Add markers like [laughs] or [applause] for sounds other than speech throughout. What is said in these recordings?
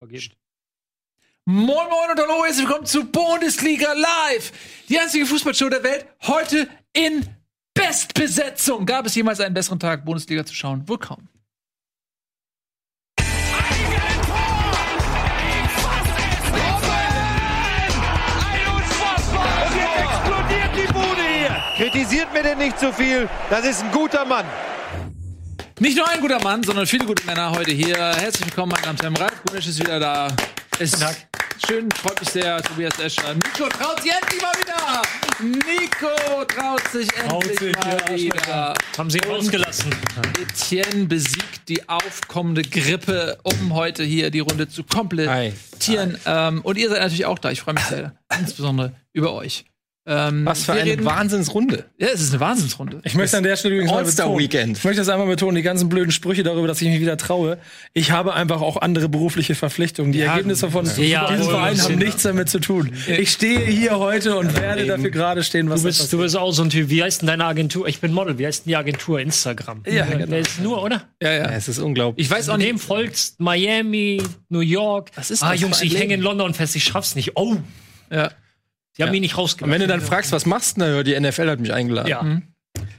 Vergeben. Moin Moin und hallo, herzlich willkommen zu Bundesliga Live. Die einzige Fußballshow der Welt. Heute in Bestbesetzung. Gab es jemals einen besseren Tag, Bundesliga zu schauen? Wohl kaum. Kritisiert mir denn nicht zu viel. Das ist ein guter Mann. Nicht nur ein guter Mann, sondern viele gute Männer heute hier. Herzlich willkommen, mein Name ist Herr Ralf Gunisch ist wieder da. Es ist schön, freut mich sehr, Tobias Escher. Nico traut sich endlich mal wieder. Nico traut sich endlich sich, mal ja, wieder. Haben sie rausgelassen. Etienne besiegt die aufkommende Grippe, um heute hier die Runde zu komplettieren. Ähm, und ihr seid natürlich auch da. Ich freue mich sehr, insbesondere über euch. Ähm, Was für eine reden- Wahnsinnsrunde. Ja, es ist eine Wahnsinnsrunde. Ich möchte an der Stelle übrigens mal All-Star betonen, Weekend. ich möchte das einmal betonen, die ganzen blöden Sprüche darüber, dass ich mich wieder traue. Ich habe einfach auch andere berufliche Verpflichtungen. Die Ergebnisse von Ja, diesem wohl, Verein haben nichts damit zu tun. Ich stehe hier heute und werde dafür gerade stehen, was Du bist, du bist auch so ein Typ. Wie heißt denn deine Agentur? Ich bin Model. Wie heißt denn die Agentur? Instagram. Ja, genau. Der ist nur, oder? Ja, ja. Ja, es ist unglaublich. Ich weiß auch nicht. dem folgst Miami, New York. Was ist ah, das Jungs, für ein ich hänge in? London fest. Ich schaff's nicht. Oh, Ja. Die haben Ja. mich nicht Und rausgelassen. wenn du dann fragst, was machst du denn da? Die NFL hat mich eingeladen. ja.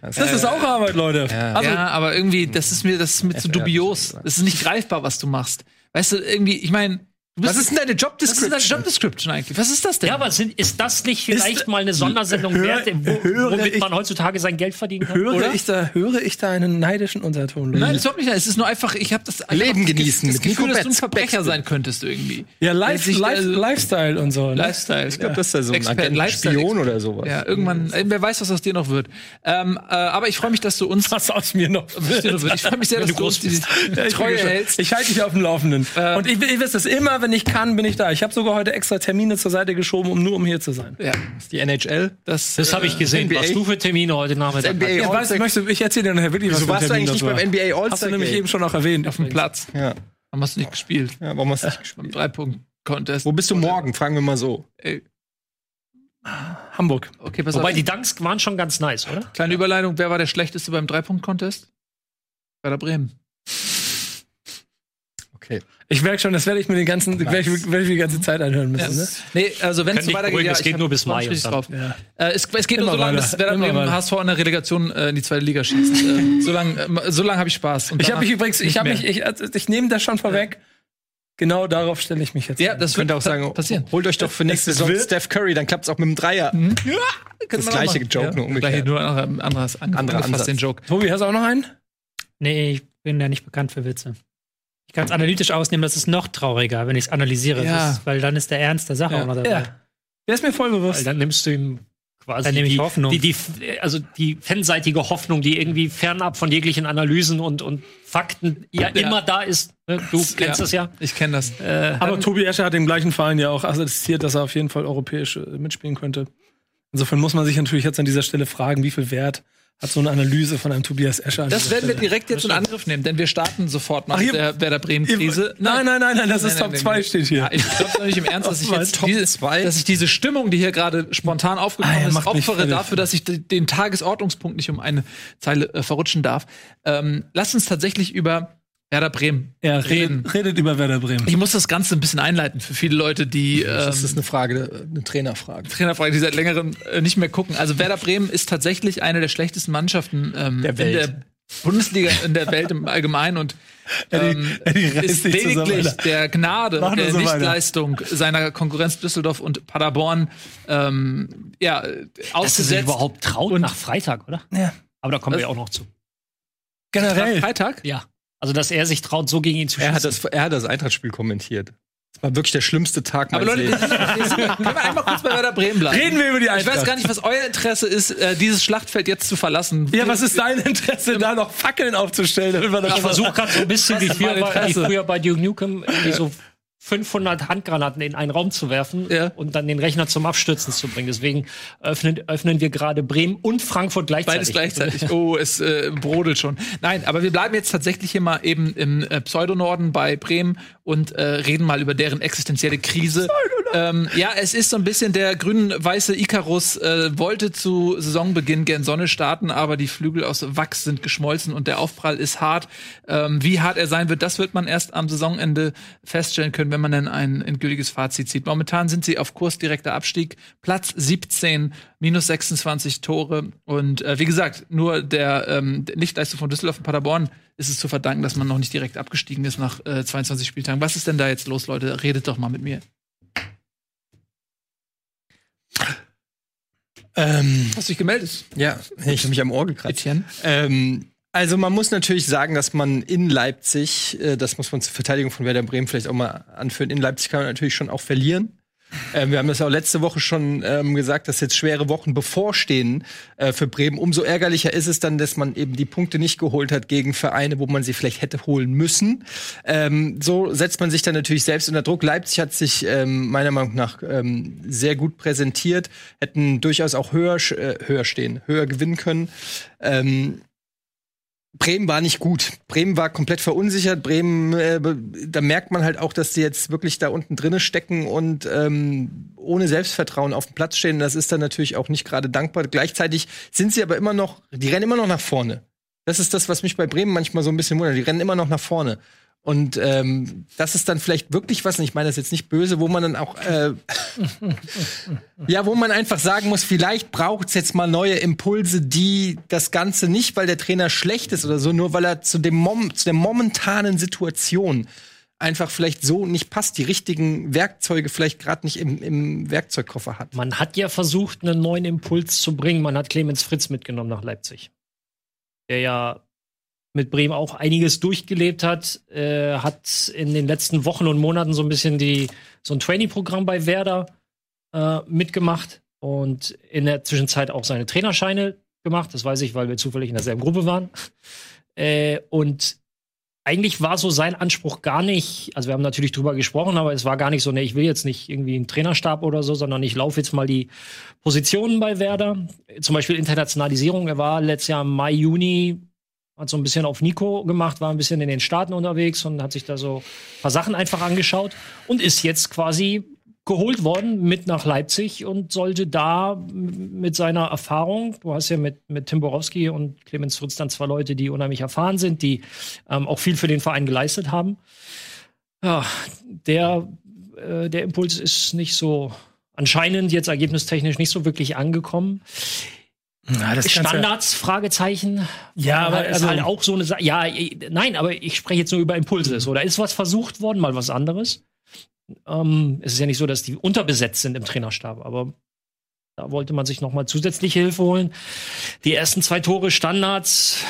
Das ist auch Arbeit, Leute. Ja. Also, ja, aber irgendwie, das ist mir, das ist mir zu dubios. Das ist nicht greifbar, was du machst. Weißt du, irgendwie, ich meine. Was ist denn deine Job was ist deine Job Description eigentlich? Was ist das denn? Ja, aber sind, ist das nicht vielleicht Ist- mal eine Sondersendung Hör- wert, wo, höre womit ich- man heutzutage sein Geld verdienen kann? höre oder? ich da, höre ich da einen neidischen Unterton? Nein, das ist nicht. Es ist nur einfach, ich habe das Leben hab das- genießen Das mit Gefühl, Nico dass du ein Verbrecher sein könntest irgendwie. ja, live, sich- live, also- Lifestyle und so. Ne? Lifestyle. Ich glaube, das ist ja so ein Expert- Agent, Lifestyle- Spion oder sowas. Ja, irgendwann, äh, wer weiß, was aus dir noch wird. Ähm, äh, aber ich freue mich, dass du uns. Was aus mir noch wird. Ich freue mich sehr, dass du uns groß die Ja, ich Treue hältst. Ich halte dich auf dem Laufenden. Ähm. und ich, ich wisst es immer, wenn ich kann, bin ich da. Ich habe sogar heute extra Termine zur Seite geschoben, um nur um hier zu sein. Ja, Die NHL. das, Das habe ich gesehen. NBA? Was du für Termine heute Nachmittag NBA hast. Ja, weißt, du- ich erzähle dir nachher wirklich Wieso was ein warst du Termin eigentlich nicht das war. beim NBA All-Star Hast du nämlich Game? eben schon auch erwähnt. auf dem Platz. Ja. Haben hast du nicht gespielt. ja, warum hast du nicht gespielt? Beim Drei-Punkt-Contest. Wo bist du morgen? Fragen wir mal so. Ey, Hamburg. okay, pass Wobei auf. die Dunks waren schon ganz nice, oder? Kleine Überleitung. Wer war der Schlechteste beim Drei-Punkt-Contest? Werder Bremen. Okay. Ich merke schon, das werde ich mir den ganzen, werde ich, werde ich die ganze Zeit anhören müssen. Ne? Nee, also wenn es so weitergeht, ja, es ich geht nur bis Mai drauf. Ja. Äh, es, es geht Immer nur so lange, bis Immer Bremen weiter. HSV in der Relegation äh, in die zweite Liga schießt. äh, [laughs] so lange äh, so lang habe ich Spaß. Und Ich habe mich übrigens, ich habe mich, ich, also ich nehme das schon vorweg. Genau darauf stelle ich mich jetzt. Ja, ein. das Könnte auch sagen, passieren. holt euch doch für nächste Saison Steph Curry, dann klappt es auch mit dem Dreier. Könnte Das man auch gleiche machen. Joke, nur umgekehrt. Gleiche, nur ein anderer- anderes Anderer Ansatz. den Joke. Tobi, hast du auch noch einen? Nee, ich bin ja nicht bekannt für Witze. Ich kann es analytisch ausnehmen, das ist noch trauriger, wenn ich es analysiere, Ja. ist, weil dann ist der Ernst der Sache Ja. auch noch dabei. Ja. Der ist mir voll Weil bewusst. dann nimmst du ihm quasi Dann nehme ich die, Hoffnung. Die, die, also die fanseitige Hoffnung, die irgendwie fernab von jeglichen Analysen und, und Fakten ja, Ja. immer da ist. Ne? Du kennst Ja. das ja. Ich kenne das. Äh, Aber Tobi Escher hat dem gleichen Verein ja auch attestiert, dass er auf jeden Fall europäisch äh, mitspielen könnte. Insofern muss man sich natürlich jetzt an dieser Stelle fragen, wie viel Wert hat so eine Analyse von einem Tobias Escher Das werden wir direkt jetzt in Angriff nehmen, denn wir starten sofort nach Ach, ihr- der Werder Bremen-Krise. Nein, nein, nein, nein, das ist Top nein, 2 nein. steht hier. Ich glaube doch nicht im Ernst, [laughs] dass ich jetzt dass ich diese Stimmung, die hier gerade spontan aufgekommen Ah, ist, opfere dafür, dass ich den Tagesordnungspunkt nicht um eine Zeile äh, verrutschen darf. Ähm, lass uns tatsächlich über Werder Bremen Ja, reden. redet, redet über Werder Bremen. Ich muss das Ganze ein bisschen einleiten für viele Leute, die ähm, Das ist eine Frage, eine Trainerfrage. Trainerfrage, die seit längerem äh, nicht mehr gucken. Also Werder Bremen ist tatsächlich eine der schlechtesten Mannschaften ähm, Der Welt. in der Bundesliga, in der Welt im Allgemeinen und [laughs] ähm, Eddie reißt ist lediglich der Gnade und der so weiter. Nichtleistung seiner Konkurrenz Düsseldorf und Paderborn ähm, ja, dass er sich ausgesetzt. überhaupt traut Und- nach Freitag, oder? Ja. Aber da kommen Das- wir auch noch zu. Generell. Freitag? Ja. Also, dass er sich traut, so gegen ihn zu schießen. Er hat das, er hat das Eintrachtspiel kommentiert. Das war wirklich der schlimmste Tag Aber meines Leute, Lebens. [laughs] können wir einmal kurz bei Werder Bremen bleiben? Reden wir über die ich weiß Eintracht. gar nicht, was euer Interesse ist, äh, dieses Schlachtfeld jetzt zu verlassen. Ja, was ist dein Interesse, da noch Fackeln aufzustellen? Damit wir das Ich versuche gerade so ein bisschen wie ist früher, bei, wie Interesse? früher bei Duke Nukem irgendwie so 500 Handgranaten in einen Raum zu werfen Ja. und dann den Rechner zum Abstürzen zu bringen. Deswegen öffnen, öffnen wir gerade Bremen und Frankfurt gleichzeitig. Beides gleichzeitig. Oh, es äh, brodelt schon. Nein, aber wir bleiben jetzt tatsächlich hier mal eben im äh, Pseudonorden bei Bremen und äh, reden mal über deren existenzielle Krise. ähm, ja, es ist so ein bisschen der grün-weiße Icarus äh, wollte zu Saisonbeginn gern Sonne starten, aber die Flügel aus Wachs sind geschmolzen und der Aufprall ist hart. Ähm, wie hart er sein wird, das wird man erst am Saisonende feststellen können, wenn man dann ein endgültiges Fazit zieht. Momentan sind sie auf Kurs direkter Abstieg, Platz 17, minus 26 Tore und äh, wie gesagt, nur der ähm, Nichtleistung von Düsseldorf und Paderborn ist es zu verdanken, dass man noch nicht direkt abgestiegen ist nach äh, 22 Spieltagen. Was ist denn da jetzt los, Leute? Redet doch mal mit mir. Ähm, Hast du dich gemeldet? ja, ich habe mich am Ohr gekratzt. Etienne? Ähm, also man muss natürlich sagen, dass man in Leipzig, äh, das muss man zur Verteidigung von Werder Bremen vielleicht auch mal anführen, in Leipzig kann man natürlich schon auch verlieren. Ähm, wir haben das auch letzte Woche schon ähm, gesagt, dass jetzt schwere Wochen bevorstehen äh, für Bremen. Umso ärgerlicher ist es dann, dass man eben die Punkte nicht geholt hat gegen Vereine, wo man sie vielleicht hätte holen müssen. Ähm, so setzt man sich dann natürlich selbst unter Druck. Leipzig hat sich ähm, meiner Meinung nach ähm, sehr gut präsentiert, hätten durchaus auch höher, äh, höher stehen, höher gewinnen können. Bremen war nicht gut. Bremen war komplett verunsichert. Bremen, äh, da merkt man halt auch, dass die jetzt wirklich da unten drinne stecken und ähm, ohne Selbstvertrauen auf dem Platz stehen. Das ist dann natürlich auch nicht gerade dankbar. Gleichzeitig sind sie aber immer noch, die rennen immer noch nach vorne. Das ist das, was mich bei Bremen manchmal so ein bisschen wundert. Die rennen immer noch nach vorne. Und ähm, das ist dann vielleicht wirklich was, und ich meine das jetzt nicht böse, wo man dann auch, äh, [laughs] ja, wo man einfach sagen muss, vielleicht braucht es jetzt mal neue Impulse, die das Ganze nicht, weil der Trainer schlecht ist oder so, nur weil er zu, dem Mom zu der momentanen Situation einfach vielleicht so nicht passt, die richtigen Werkzeuge vielleicht gerade nicht im, im Werkzeugkoffer hat. Man hat ja versucht, einen neuen Impuls zu bringen. Man hat Clemens Fritz mitgenommen nach Leipzig. Der ja mit Bremen auch einiges durchgelebt hat, äh, hat in den letzten Wochen und Monaten so ein bisschen die, so ein Training-Programm bei Werder äh, mitgemacht und in der Zwischenzeit auch seine Trainerscheine gemacht. Das weiß ich, weil wir zufällig in derselben Gruppe waren. Äh, und eigentlich war so sein Anspruch gar nicht, also wir haben natürlich drüber gesprochen, aber es war gar nicht so, ne, ich will jetzt nicht irgendwie einen Trainerstab oder so, sondern ich laufe jetzt mal die Positionen bei Werder. Zum Beispiel Internationalisierung. Er war letztes Jahr im Mai, Juni, hat so ein bisschen auf Nico gemacht, war ein bisschen in den Staaten unterwegs und hat sich da so ein paar Sachen einfach angeschaut und ist jetzt quasi geholt worden mit nach Leipzig und sollte da mit seiner Erfahrung, du hast ja mit, mit Tim Borowski und Clemens Fritz dann zwei Leute, die unheimlich erfahren sind, die ähm, auch viel für den Verein geleistet haben. Ja, der, äh, der Impuls ist nicht so anscheinend jetzt ergebnistechnisch nicht so wirklich angekommen. Ja, Standards, Fragezeichen. Ja, aber ist also- halt auch so eine Sache. Ja, nein, aber ich spreche jetzt nur über Impulse. So, da ist was versucht worden, mal was anderes. Ähm, es ist ja nicht so, dass die unterbesetzt sind im Trainerstab, aber da wollte man sich noch mal zusätzliche Hilfe holen. Die ersten zwei Tore Standards,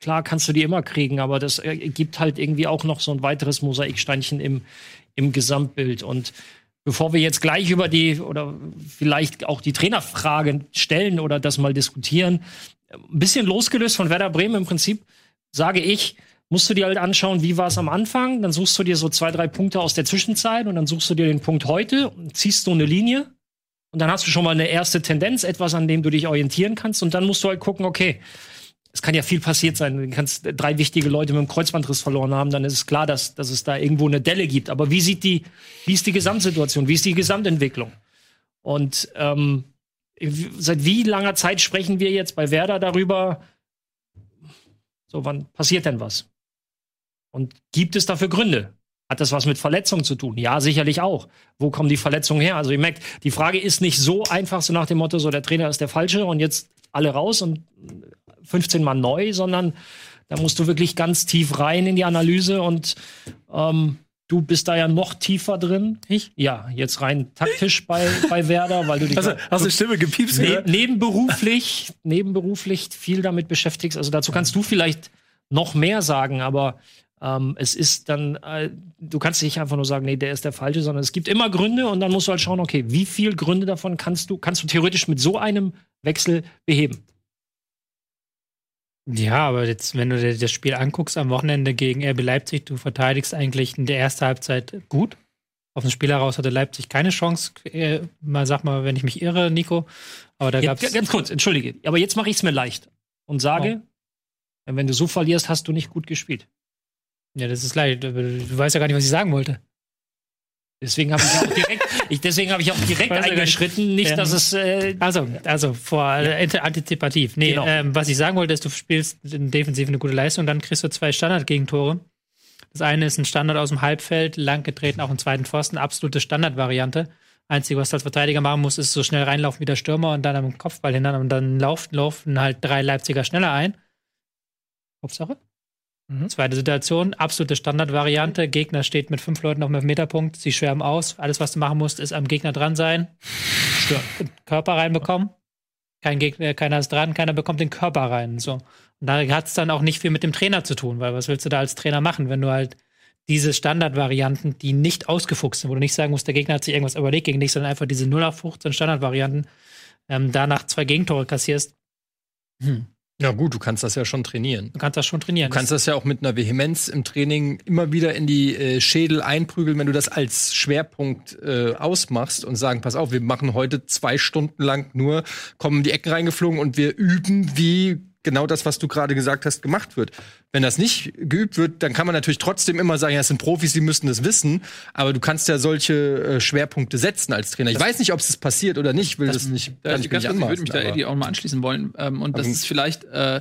klar kannst du die immer kriegen, aber das äh, gibt halt irgendwie auch noch so ein weiteres Mosaiksteinchen im, im Gesamtbild. Und bevor wir jetzt gleich über die oder vielleicht auch die Trainerfrage stellen oder das mal diskutieren, ein bisschen losgelöst von Werder Bremen im Prinzip, sage ich, musst du dir halt anschauen, wie war es am Anfang, dann suchst du dir so zwei, drei Punkte aus der Zwischenzeit und dann suchst du dir den Punkt heute, und ziehst du eine Linie und dann hast du schon mal eine erste Tendenz, etwas, an dem du dich orientieren kannst und dann musst du halt gucken, okay, es kann ja viel passiert sein. Du kannst drei wichtige Leute mit dem Kreuzbandriss verloren haben, dann ist es klar, dass, dass es da irgendwo eine Delle gibt. Aber wie sieht die, wie ist die Gesamtsituation? Wie ist die Gesamtentwicklung? Und ähm, seit wie langer Zeit sprechen wir jetzt bei Werder darüber? So, wann passiert denn was? Und gibt es dafür Gründe? Hat das was mit Verletzungen zu tun? Ja, sicherlich auch. Wo kommen die Verletzungen her? Also ihr merkt, die Frage ist nicht so einfach, so nach dem Motto, so der Trainer ist der Falsche und jetzt alle raus und 15 Mal neu, sondern da musst du wirklich ganz tief rein in die Analyse und ähm, du bist da ja noch tiefer drin. Ich? Ja, jetzt rein taktisch bei, bei Werder, weil du dich du, hast du Stimme gepiepst? ne, nebenberuflich, nebenberuflich viel damit beschäftigst. Also dazu kannst du vielleicht noch mehr sagen, aber ähm, es ist dann, äh, du kannst nicht einfach nur sagen, nee, der ist der Falsche, sondern es gibt immer Gründe und dann musst du halt schauen, okay, wie viel Gründe davon kannst du, kannst du theoretisch mit so einem Wechsel beheben? Ja, aber jetzt, wenn du dir das Spiel anguckst am Wochenende gegen RB Leipzig, du verteidigst eigentlich in der ersten Halbzeit gut. Auf den Spiel heraus hatte Leipzig keine Chance. Äh, mal sag mal, wenn ich mich irre, Nico. Aber da Ja, gab's ganz kurz, entschuldige, aber jetzt mache ich es mir leicht und sage, wenn du so verlierst, hast du nicht gut gespielt. Ja, das ist leid. Du weißt ja gar nicht, was ich sagen wollte. Deswegen habe ich auch direkt, ich, deswegen habe ich auch direkt Weiß ja eingeschritten, nicht, Ja. dass es äh, Also, also vor äh, antizipativ. Nee, Genau. ähm, was ich sagen wollte, ist, du spielst in Defensiv eine gute Leistung, dann kriegst du zwei Standardgegentore. Das eine ist ein Standard aus dem Halbfeld, lang getreten auf den zweiten Pfosten, absolute Standardvariante. Einzige, was du als Verteidiger machen musst, ist so schnell reinlaufen wie der Stürmer und dann am Kopfball hindern und dann laufen, laufen halt drei Leipziger schneller ein. Hauptsache. Mhm. Zweite Situation, absolute Standardvariante. Gegner steht mit fünf Leuten auf dem Meterpunkt, sie schwärmen aus. Alles, was du machen musst, ist am Gegner dran sein, den Körper reinbekommen. Kein Gegner, keiner ist dran, keiner bekommt den Körper rein. So. Und da hat es dann auch nicht viel mit dem Trainer zu tun, weil was willst du da als Trainer machen, wenn du halt diese Standardvarianten, die nicht ausgefuchst sind, wo du nicht sagen musst, der Gegner hat sich irgendwas überlegt gegen dich, sondern einfach diese 0 auf 15 Standardvarianten, ähm, danach zwei Gegentore kassierst, Ja, gut, du kannst das ja schon trainieren. du kannst das schon trainieren. Du kannst das ja auch mit einer Vehemenz im Training immer wieder in die äh, Schädel einprügeln, wenn du das als Schwerpunkt äh, ausmachst und sagen, pass auf, wir machen heute zwei Stunden lang nur, kommen die Ecken reingeflogen und wir üben, wie genau das, was du gerade gesagt hast, gemacht wird. Wenn das nicht geübt wird, dann kann man natürlich trotzdem immer sagen, ja, es sind Profis, die müssen das wissen, aber du kannst ja solche äh, Schwerpunkte setzen als Trainer. Ich weiß nicht, ob es passiert oder nicht, ich will das, nicht, Da kann ich ich nicht würde mich da Eddie auch mal anschließen wollen. Ähm, und das ist vielleicht äh,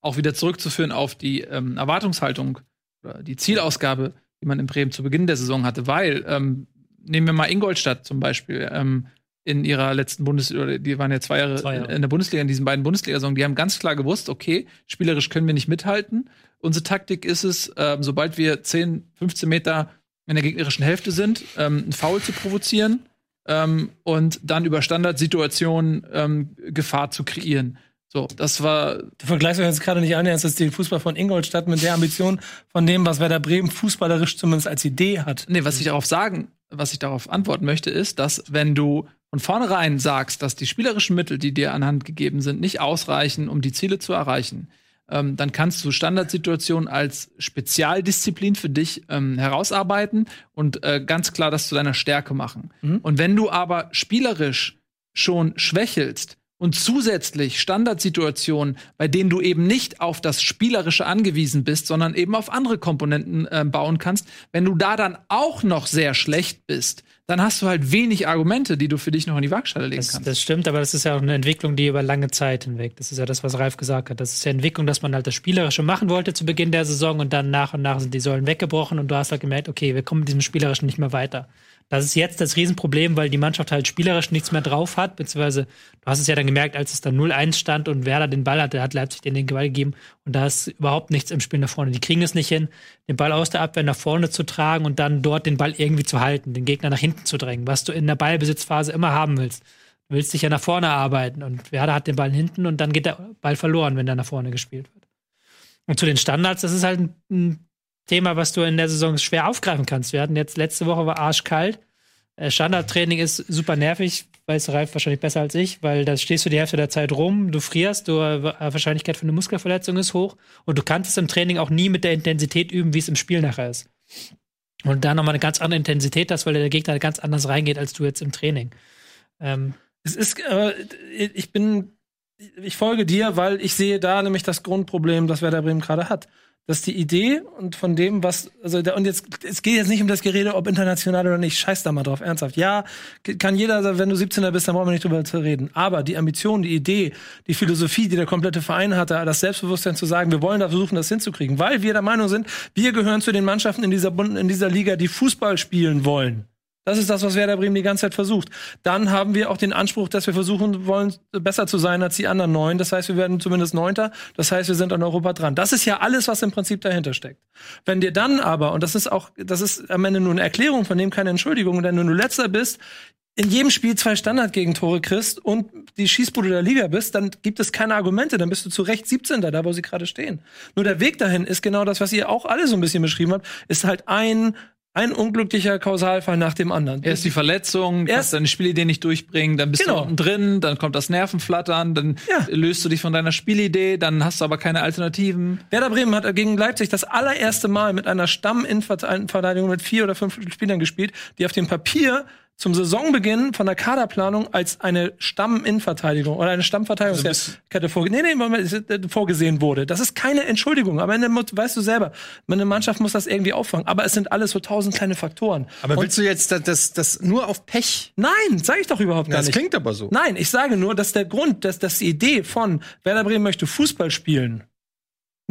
auch wieder zurückzuführen auf die ähm, Erwartungshaltung oder die Zielausgabe, die man in Bremen zu Beginn der Saison hatte. Weil, ähm, nehmen wir mal Ingolstadt zum Beispiel, ähm, in ihrer letzten Bundesliga, die waren ja zwei Jahre, Zwei Jahre. in der Bundesliga, in diesen beiden Bundesliga-Saison, die haben ganz klar gewusst, okay, spielerisch können wir nicht mithalten. Unsere Taktik ist es, ähm, sobald wir 10, 15 Meter in der gegnerischen Hälfte sind, ähm, einen Foul zu provozieren ähm, und dann über Standardsituationen ähm, Gefahr zu kreieren. So, das war Du vergleichst jetzt gerade nicht annähernd den Fußball von Ingolstadt mit der Ambition von dem, was Werder Bremen fußballerisch zumindest als Idee hat. Nee, was ich darauf sagen, was ich darauf antworten möchte, ist, dass wenn du von vornherein sagst, dass die spielerischen Mittel, die dir anhand gegeben sind, nicht ausreichen, um die Ziele zu erreichen, ähm, dann kannst du Standardsituationen als Spezialdisziplin für dich ähm, herausarbeiten und äh, ganz klar das zu deiner Stärke machen. Mhm. Und wenn du aber spielerisch schon schwächelst und zusätzlich Standardsituationen, bei denen du eben nicht auf das Spielerische angewiesen bist, sondern eben auf andere Komponenten äh, bauen kannst, wenn du da dann auch noch sehr schlecht bist, dann hast du halt wenig Argumente, die du für dich noch in die Waagschale legen Das, kannst. das stimmt, aber das ist ja auch eine Entwicklung, die über lange Zeit hinweg. Das ist ja das, was Ralf gesagt hat. Das ist ja Entwicklung, dass man halt das Spielerische machen wollte zu Beginn der Saison und dann nach und nach sind die Säulen weggebrochen und du hast halt gemerkt, okay, wir kommen mit diesem Spielerischen nicht mehr weiter. Das ist jetzt das Riesenproblem, weil die Mannschaft halt spielerisch nichts mehr drauf hat, beziehungsweise du hast es ja dann gemerkt, als es dann 0-1 stand und Werder den Ball hatte, hat Leipzig den den Ball gegeben und da ist überhaupt nichts im Spiel nach vorne. Die kriegen es nicht hin, den Ball aus der Abwehr nach vorne zu tragen und dann dort den Ball irgendwie zu halten, den Gegner nach hinten zu drängen, was du in der Ballbesitzphase immer haben willst. Du willst dich ja nach vorne arbeiten und Werder hat den Ball hinten und dann geht der Ball verloren, wenn der nach vorne gespielt wird. Und zu den Standards, das ist halt ein, ein Thema, was du in der Saison schwer aufgreifen kannst. Wir hatten jetzt letzte Woche war arschkalt. Äh, Standardtraining ist super nervig, weiß Ralf wahrscheinlich besser als ich, weil da stehst du die Hälfte der Zeit rum, du frierst, du, äh, Wahrscheinlichkeit für eine Muskelverletzung ist hoch und du kannst es im Training auch nie mit der Intensität üben, wie es im Spiel nachher ist. Und da nochmal eine ganz andere Intensität hast, weil der Gegner ganz anders reingeht als du jetzt im Training. Ähm, Es ist, äh, ich bin, ich folge dir, weil ich sehe da nämlich das Grundproblem, das Werder Bremen gerade hat. Das ist die Idee und von dem, was, also, da, und jetzt, es geht jetzt nicht um das Gerede, ob international oder nicht. Scheiß da mal drauf, ernsthaft. Ja, kann jeder, sagen, wenn du 17er bist, dann brauchen wir nicht drüber zu reden. Aber die Ambition, die Idee, die Philosophie, die der komplette Verein hatte, das Selbstbewusstsein zu sagen, wir wollen da versuchen, das hinzukriegen, weil wir der Meinung sind, wir gehören zu den Mannschaften in dieser, in dieser Liga, die Fußball spielen wollen. Das ist das, was Werder Bremen die ganze Zeit versucht. Dann haben wir auch den Anspruch, dass wir versuchen wollen, besser zu sein als die anderen neun. Das heißt, wir werden zumindest Neunter. Das heißt, wir sind an Europa dran. Das ist ja alles, was im Prinzip dahinter steckt. Wenn dir dann aber, und das ist auch, das ist am Ende nur eine Erklärung, von dem keine Entschuldigung, denn wenn du Letzter bist, in jedem Spiel zwei Standardgegentore kriegst und die Schießbude der Liga bist, dann gibt es keine Argumente, dann bist du zu Recht 17. da, wo sie gerade stehen. Nur der Weg dahin ist genau das, was ihr auch alle so ein bisschen beschrieben habt, ist halt ein ein unglücklicher Kausalfall nach dem anderen. Erst die Verletzung, Erst- deine Spielidee nicht durchbringen, dann bist Genau. du unten drin, dann kommt das Nervenflattern, dann Ja. löst du dich von deiner Spielidee, dann hast du aber keine Alternativen. Werder Bremen hat gegen Leipzig das allererste Mal mit einer Stamm-Innenverteidigung mit vier oder fünf Spielern gespielt, die auf dem Papier zum Saisonbeginn von der Kaderplanung als eine Stamm-Innenverteidigung oder eine Stammverteidigungskette vorge nee, nee, äh, vorgesehen wurde. Das ist keine Entschuldigung. Am Ende weißt du selber, meine Mannschaft muss das irgendwie auffangen. Aber es sind alles so tausend kleine Faktoren. Aber Und willst du jetzt das, das, das nur auf Pech? nein, sage ich doch überhaupt gar Das nicht. klingt aber so. Nein, ich sage nur, dass der Grund, dass, dass die Idee von Werder Bremen möchte Fußball spielen,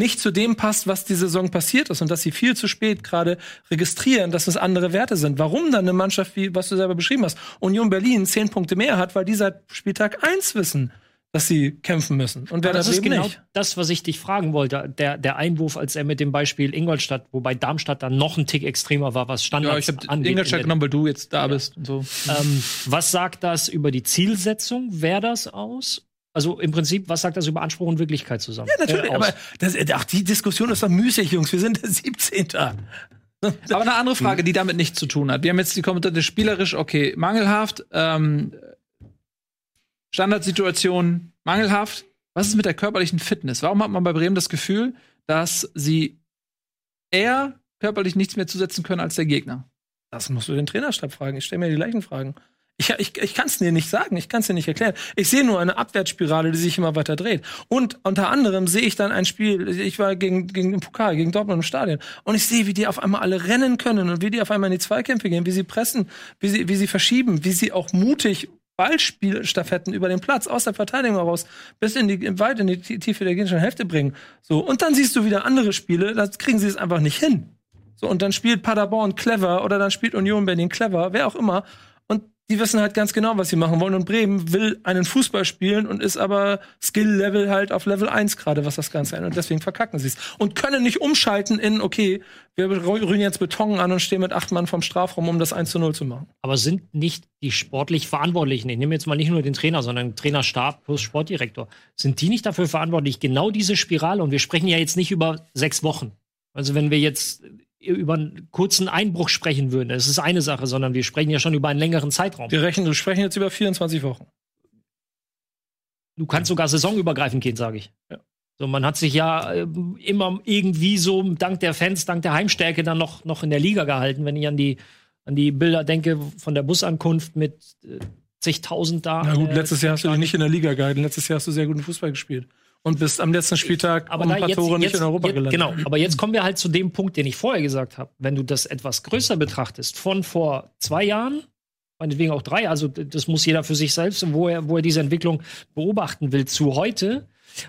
nicht zu dem passt, was die Saison passiert ist und dass sie viel zu spät gerade registrieren, dass es andere Werte sind. Warum dann eine Mannschaft, wie was du selber beschrieben hast, Union Berlin zehn Punkte mehr hat, weil die seit Spieltag eins wissen, dass sie kämpfen müssen und Werder das ist genau nicht. das, was ich dich fragen wollte. Der, der Einwurf, als er mit dem Beispiel Ingolstadt, wobei Darmstadt dann noch ein Tick extremer war, was Ja, Standards ich habe angeht. Ingolstadt in genommen, weil du jetzt da bist und so. Ähm, was sagt das über die Zielsetzung Werders aus? Also im Prinzip, was sagt das über Anspruch und Wirklichkeit zusammen? Ja, natürlich, Äh, aber das, ach, die Diskussion ist doch müßig, Jungs. Wir sind der 17. [laughs] Aber eine andere Frage, die damit nichts zu tun hat. Wir haben jetzt die Kommentare spielerisch, okay, mangelhaft, ähm, Standardsituation, mangelhaft. Was ist mit der körperlichen Fitness? Warum hat man bei Bremen das Gefühl, dass sie eher körperlich nichts mehr zusetzen können als der Gegner? Das musst du den Trainerstab fragen. Ich stelle mir die gleichen Fragen. Ich, ich, ich kann es dir nicht sagen, ich kann es dir nicht erklären. Ich sehe nur eine Abwärtsspirale, die sich immer weiter dreht. Und unter anderem sehe ich dann ein Spiel, ich war gegen, gegen den Pokal, gegen Dortmund im Stadion, und ich sehe, wie die auf einmal alle rennen können und wie die auf einmal in die Zweikämpfe gehen, wie sie pressen, wie sie, wie sie verschieben, wie sie auch mutig Ballspielstaffetten über den Platz aus der Verteidigung heraus bis in die weit in die Tiefe der gegnerischen Hälfte bringen. So und dann siehst du wieder andere Spiele, da kriegen sie es einfach nicht hin. So, und dann spielt Paderborn clever oder dann spielt Union Berlin clever, wer auch immer. Die wissen halt ganz genau, was sie machen wollen. Und Bremen will einen Fußball spielen und ist aber Skill-Level halt auf Level 1 gerade, was das Ganze ist. Und deswegen verkacken sie es. Und können nicht umschalten in, okay, wir rühren jetzt Beton an und stehen mit acht Mann vom Strafraum, um das 1 zu 0 zu machen. Aber sind nicht die sportlich Verantwortlichen, ich nehme jetzt mal nicht nur den Trainer, sondern Trainerstab plus Sportdirektor, sind die nicht dafür verantwortlich, genau diese Spirale, und wir sprechen ja jetzt nicht über sechs Wochen. Also wenn wir jetzt über einen kurzen Einbruch sprechen würden, das ist eine Sache, sondern wir sprechen ja schon über einen längeren Zeitraum. Wir rechnen, wir sprechen jetzt über 24 Wochen. Du kannst sogar saisonübergreifend gehen, sage ich. Ja. So, man hat sich ja äh, immer irgendwie so dank der Fans, dank der Heimstärke dann noch, noch in der Liga gehalten, wenn ich an die, an die Bilder denke von der Busankunft mit äh, zigtausend da. Na gut, letztes Jahr hast du dich nicht in der Liga gehalten. Letztes Jahr hast du sehr guten Fußball gespielt. Und bist am letzten Spieltag aber um ein paar jetzt, Tore nicht jetzt, in Europa jetzt, gelandet. Genau, aber jetzt kommen wir halt zu dem Punkt, den ich vorher gesagt habe. Wenn du das etwas größer betrachtest, von vor zwei Jahren, meinetwegen auch drei, also das muss jeder für sich selbst, wo er, wo er diese Entwicklung beobachten will, zu heute.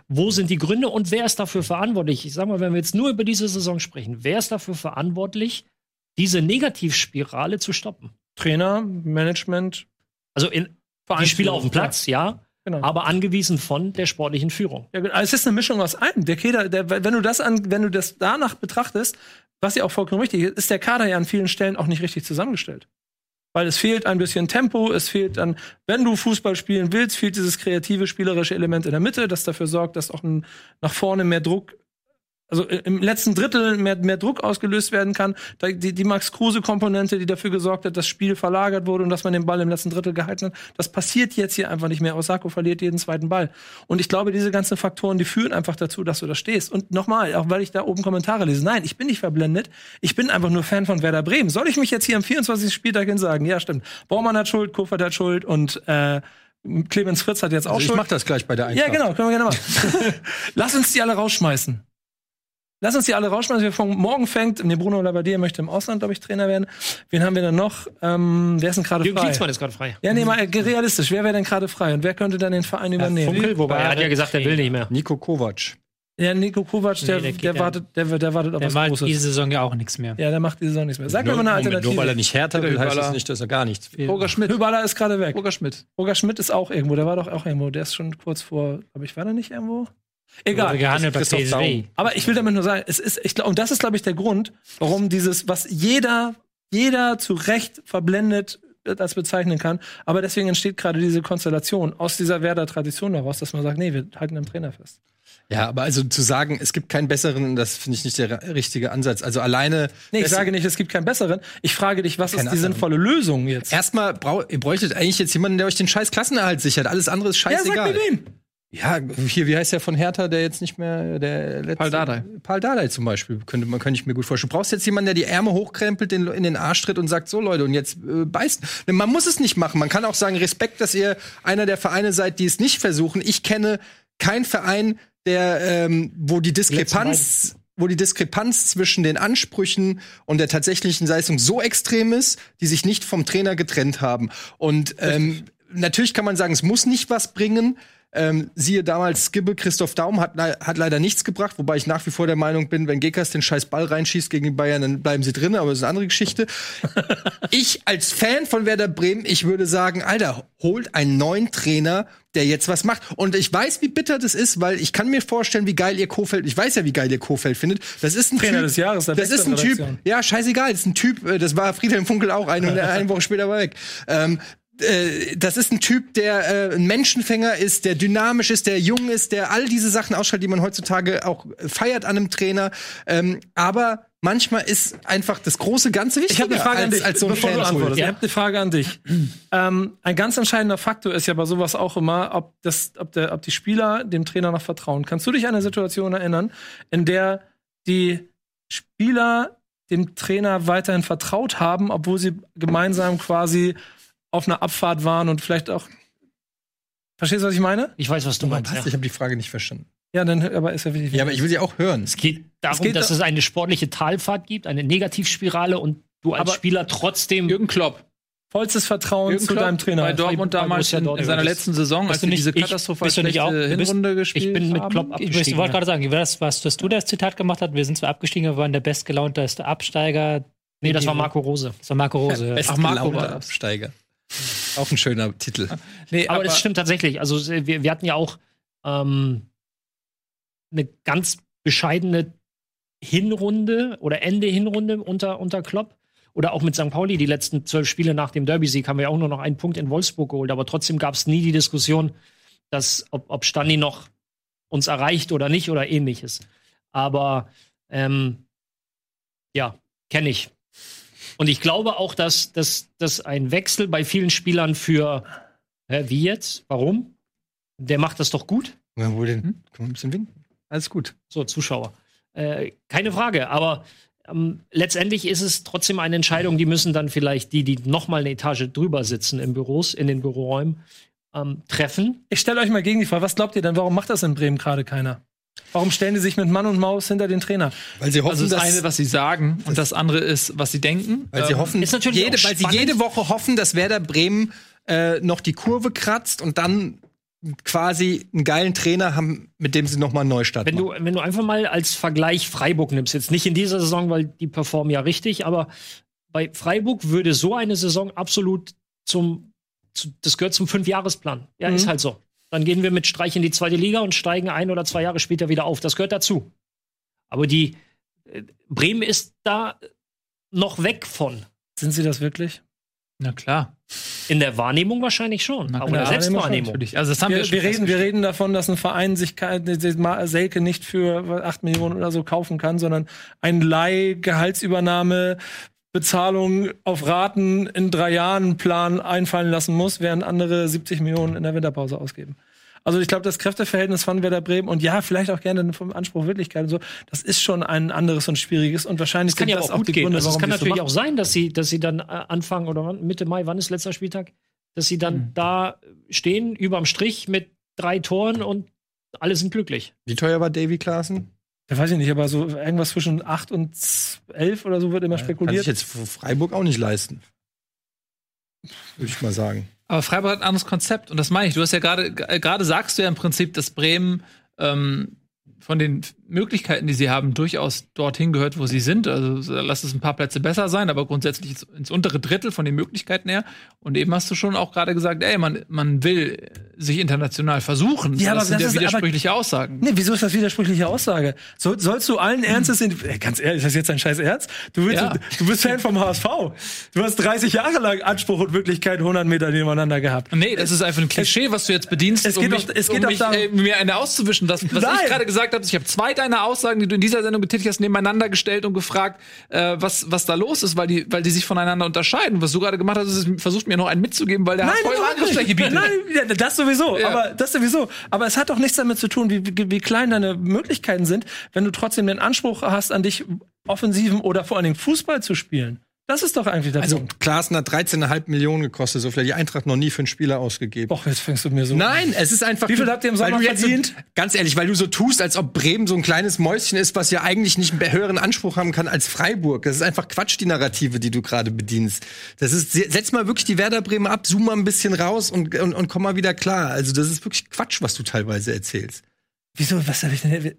Wo sind die Gründe und wer ist dafür verantwortlich? Ich sag mal, wenn wir jetzt nur über diese Saison sprechen, wer ist dafür verantwortlich, diese Negativspirale zu stoppen? Trainer, Management, Also in, die Spieler auf dem Platz, ja, Genau. aber angewiesen von der sportlichen Führung. Ja. Also es ist eine Mischung aus allem. Der Kader, der, wenn du das an, wenn du das danach betrachtest, was ja auch vollkommen richtig ist, ist der Kader ja an vielen Stellen auch nicht richtig zusammengestellt. Weil es fehlt ein bisschen Tempo, es fehlt an, wenn du Fußball spielen willst, fehlt dieses kreative, spielerische Element in der Mitte, das dafür sorgt, dass auch ein, nach vorne mehr Druck, also im letzten Drittel mehr, mehr Druck ausgelöst werden kann. Die, die Max-Kruse-Komponente, die dafür gesorgt hat, dass das Spiel verlagert wurde und dass man den Ball im letzten Drittel gehalten hat, das passiert jetzt hier einfach nicht mehr. Osako verliert jeden zweiten Ball. Und ich glaube, diese ganzen Faktoren, die führen einfach dazu, dass du da stehst. Und nochmal, auch weil ich da oben Kommentare lese, nein, ich bin nicht verblendet. Ich bin einfach nur Fan von Werder Bremen. Soll ich mich jetzt hier am 24. Spieltag hin sagen? Ja, stimmt. Baumann hat Schuld, Kofert hat Schuld und äh, Clemens Fritz hat jetzt auch Also ich Schuld. mach das gleich bei der Eintracht. Ja, genau, können wir gerne machen. [laughs] Lass uns die alle rausschmeißen. Lass uns die alle rausschmeißen. Wir fangen, morgen fängt, nee, Bruno Labbadia möchte im Ausland, glaube ich, Trainer werden. Wen haben wir denn noch? Ähm, wer ist denn gerade Jürgen frei? Klinsmann ist gerade frei. Ja, nee, mal äh, realistisch. Wer wäre denn gerade frei? Und wer könnte dann den Verein übernehmen? Funkel, wobei er hat ja gesagt, er will nicht mehr. Nico Kovac. Ja, Nico Kovac, der, Nee, der der, wartet, der, der wartet auf Der was macht Großes. diese Saison ja auch nichts mehr. Ja, der macht diese Saison nichts mehr. Sag mir Nur, mal eine Moment, Alternative. nur weil er nicht härter will, heißt das nicht, dass er gar nichts will. Roger Schmidt. Hübaler ist gerade weg. Roger Schmidt. Roger Schmidt ist auch irgendwo. Der war doch auch irgendwo. Der ist schon kurz vor, glaube ich, war der nicht irgendwo? Egal. Gehandelt bei PSV. Aber ich will damit nur sagen, es ist, ich glaube, und das ist, glaube ich, der Grund, warum dieses, was jeder, jeder zu Recht verblendet als bezeichnen kann. Aber deswegen entsteht gerade diese Konstellation aus dieser Werder-Tradition heraus, dass man sagt, nee, wir halten am Trainer fest. Ja, aber also zu sagen, es gibt keinen besseren, das finde ich nicht der richtige Ansatz. Also alleine. Nee, ich das- sage nicht, es gibt keinen besseren. Ich frage dich, was ist die anderen. sinnvolle Lösung jetzt? Erstmal brau ihr bräuchtet eigentlich jetzt jemanden, der euch den scheiß Klassenerhalt sichert. Alles andere ist Ja, sag scheißegal. mir wen. Ja, hier, wie heißt der von Hertha, der jetzt nicht mehr der letzte? Paul Dardai. Paul Dardai zum Beispiel, könnte man, könnte ich mir gut vorstellen. Du brauchst jetzt jemanden, der die Ärmel hochkrempelt, den, in den Arsch tritt und sagt, so Leute, und jetzt äh, beißt. Man muss es nicht machen. Man kann auch sagen, Respekt, dass ihr einer der Vereine seid, die es nicht versuchen. Ich kenne keinen Verein, der, ähm, wo die Diskrepanz wo die Diskrepanz zwischen den Ansprüchen und der tatsächlichen Leistung so extrem ist, die sich nicht vom Trainer getrennt haben. Und ähm, natürlich kann man sagen, es muss nicht was bringen. Ähm, siehe damals Skibbe, Christoph Daum hat, hat leider nichts gebracht, wobei ich nach wie vor der Meinung bin, wenn Gekas den scheiß Ball reinschießt gegen die Bayern, dann bleiben sie drin, aber das ist eine andere Geschichte. [laughs] ich als Fan von Werder Bremen, ich würde sagen, Alter, holt einen neuen Trainer, der jetzt was macht. Und ich weiß, wie bitter das ist, weil ich kann mir vorstellen, wie geil ihr Kofeld, ich weiß ja, wie geil ihr Kofeld findet. Das ist ein Trainer Typ, des Jahres, das ist ein Typ, ja, scheißegal, das ist ein Typ, äh, das war Friedhelm Funkel auch, eine, [laughs] eine Woche später war er weg. Ähm, äh, das ist ein Typ, der äh, ein Menschenfänger ist, der dynamisch ist, der jung ist, der all diese Sachen ausstrahlt, die man heutzutage auch feiert an einem Trainer. Ähm, aber manchmal ist einfach das große Ganze wichtiger Ich habe eine Frage als, an dich, als so ein bevor du Fanpool. antwortest. Ja. Ich habe eine Frage an dich. ähm, ein ganz entscheidender Faktor ist ja bei sowas auch immer, ob, das, ob, der, ob die Spieler dem Trainer noch vertrauen. Kannst du dich an eine Situation erinnern, in der die Spieler dem Trainer weiterhin vertraut haben, obwohl sie gemeinsam quasi auf einer Abfahrt waren und vielleicht auch. Verstehst du, was ich meine? Ich weiß, was du meinst. Ja. Ich habe die Frage nicht verstanden. Ja, dann aber ist ja wichtig. Ja, aber ich will sie auch hören. Es geht darum, geht dass da- es eine sportliche Talfahrt gibt, eine Negativspirale und du als Aber- Spieler trotzdem Jürgen Klopp. Vollstes Vertrauen Jürgen zu Klopp deinem Trainer. Bei Dortmund Bei damals in, in seiner letzten Saison, als du nicht- diese ich- katastrophal nicht schlechte du bist- Hinrunde gespielt ich bin mit haben. Klopp Ich, ich abgestiegen. wollte gerade sagen, was, was, was du das Zitat gemacht hast, wir sind zwar abgestiegen, wir waren der bestgelaunteste Absteiger. Nee, das war Marco Rose. Das war Marco Rose. [laughs] ja. Ach, Marco war das. Absteiger. Auch ein schöner Titel. Nee, Aber, das stimmt tatsächlich. Also wir, wir hatten ja auch ähm, eine ganz bescheidene Hinrunde oder Ende Hinrunde unter, unter Klopp. Oder auch mit St. Pauli, die letzten zwölf Spiele nach dem Derby-Sieg haben wir auch nur noch einen Punkt in Wolfsburg geholt. Aber trotzdem gab es nie die Diskussion, dass, ob, ob Stani noch uns erreicht oder nicht oder ähnliches. Aber ähm, ja, kenne ich. Und ich glaube auch, dass, dass, dass ein Wechsel bei vielen Spielern für Hä, wie jetzt? Warum? Der macht das doch gut. Ja, wo denn? Kann man ein bisschen winken. Alles gut. So, Zuschauer. Äh, keine Frage, aber ähm, letztendlich ist es trotzdem eine Entscheidung, die müssen dann vielleicht die, die noch mal eine Etage drüber sitzen in Büros, in den Büroräumen, ähm, treffen. Ich stelle euch mal gegen die Frage, was glaubt ihr denn, warum macht das in Bremen gerade keiner? Warum stellen die sich mit Mann und Maus hinter den Trainer? Weil sie hoffen, Also das dass, eine, was sie sagen, und das andere ist, was sie denken. weil sie Ähm, hoffen, ist natürlich jede, weil sie jede Woche hoffen, dass Werder Bremen äh, noch die Kurve kratzt und dann quasi einen geilen Trainer haben, mit dem sie noch mal einen Neustart Wenn du, machen. wenn du einfach mal als Vergleich Freiburg nimmst, jetzt nicht in dieser Saison, weil die performen ja richtig, aber bei Freiburg würde so eine Saison absolut zum, zu, das gehört zum Fünfjahresplan. Ja, Mhm. ist halt so. Dann gehen wir mit Streich in die zweite Liga und steigen ein oder zwei Jahre später wieder auf. Das gehört dazu. Aber die äh, Bremen ist da noch weg von. Sind sie das wirklich? Na klar. In der Wahrnehmung wahrscheinlich schon. Na aber in der Wahrnehmung Selbstwahrnehmung. Natürlich. Also das haben wir, Wir, schon wir, reden, wir reden davon, dass ein Verein sich Ma- Selke nicht für 8 Millionen oder so kaufen kann, sondern ein Leih, Gehaltsübernahme, Bezahlung auf Raten in drei Jahren Plan einfallen lassen muss, während andere 70 Millionen in der Winterpause ausgeben. Also ich glaube, das Kräfteverhältnis von Werder Bremen und ja, vielleicht auch gerne vom Anspruch Wirklichkeit und so, das ist schon ein anderes und schwieriges und wahrscheinlich Das kann sind ja das auch gut die gehen. Gründe, Also es kann so natürlich machen. auch sein, dass sie, dass sie dann äh, Anfang oder Mitte Mai, wann ist letzter Spieltag, dass sie dann da stehen, überm Strich mit drei Toren und alle sind glücklich. Wie teuer war Davy Klaassen? Ja, weiß ich nicht, aber so irgendwas zwischen 8 und 11 oder so wird immer Kann spekuliert. sich jetzt für Freiburg auch nicht leisten. Würde ich mal sagen. Aber Freiburg hat ein anderes Konzept und das meine ich. Du hast ja gerade äh, gerade sagst du ja im Prinzip, dass Bremen ähm, von den Möglichkeiten, die sie haben, durchaus dorthin gehört, wo sie sind. Also lass es ein paar Plätze besser sein, aber grundsätzlich ins, untere Drittel von den Möglichkeiten her. Und eben hast du schon auch gerade gesagt, ey, man, man will sich international versuchen. Ja, aber das sind das ja ist- aber- widersprüchliche Aussagen. Nee, wieso ist das widersprüchliche Aussage? So, sollst du allen Ernstes in, ganz ehrlich, ist das jetzt ein scheiß Ernst? Du, willst, Ja. du bist Fan vom HSV. Du hast 30 Jahre lang Anspruch und Wirklichkeit 100 Meter nebeneinander gehabt. Nee, das ist einfach ein Klischee, was du jetzt bedienst, es um, geht mich, doch- es um geht doch mich, darum- äh, mir eine auszuwischen. Das, was Nein. ich gerade gesagt hast, ich habe zwei deiner Aussagen, die du in dieser Sendung getätigt hast, nebeneinander gestellt und gefragt, äh, was, was da los ist, weil die, weil die sich voneinander unterscheiden. Was du gerade gemacht hast, ist, versucht mir noch einen mitzugeben, weil der hat voll Angriffsfläche bietet. Nein, das sowieso. Ja. Aber das sowieso. Aber es hat doch nichts damit zu tun, wie, wie, wie klein deine Möglichkeiten sind, wenn du trotzdem den Anspruch hast, an dich offensiven oder vor allen Dingen Fußball zu spielen. Das ist doch eigentlich der Also Punkt. Klaassen hat 13,5 Millionen gekostet, so viel hat die Eintracht noch nie für einen Spieler ausgegeben. Doch, jetzt fängst du mir so. Nein, es ist einfach. Wie viel habt ihr im Sommer verdient? So, ganz ehrlich, weil du so tust, als ob Bremen so ein kleines Mäuschen ist, was ja eigentlich nicht einen höheren Anspruch haben kann als Freiburg. Das ist einfach Quatsch, die Narrative, die du gerade bedienst. Das ist, setz mal wirklich die Werder Bremen ab, zoom mal ein bisschen raus und, und, und komm mal wieder klar. Also, das ist wirklich Quatsch, was du teilweise erzählst. Wieso, was hab ich denn?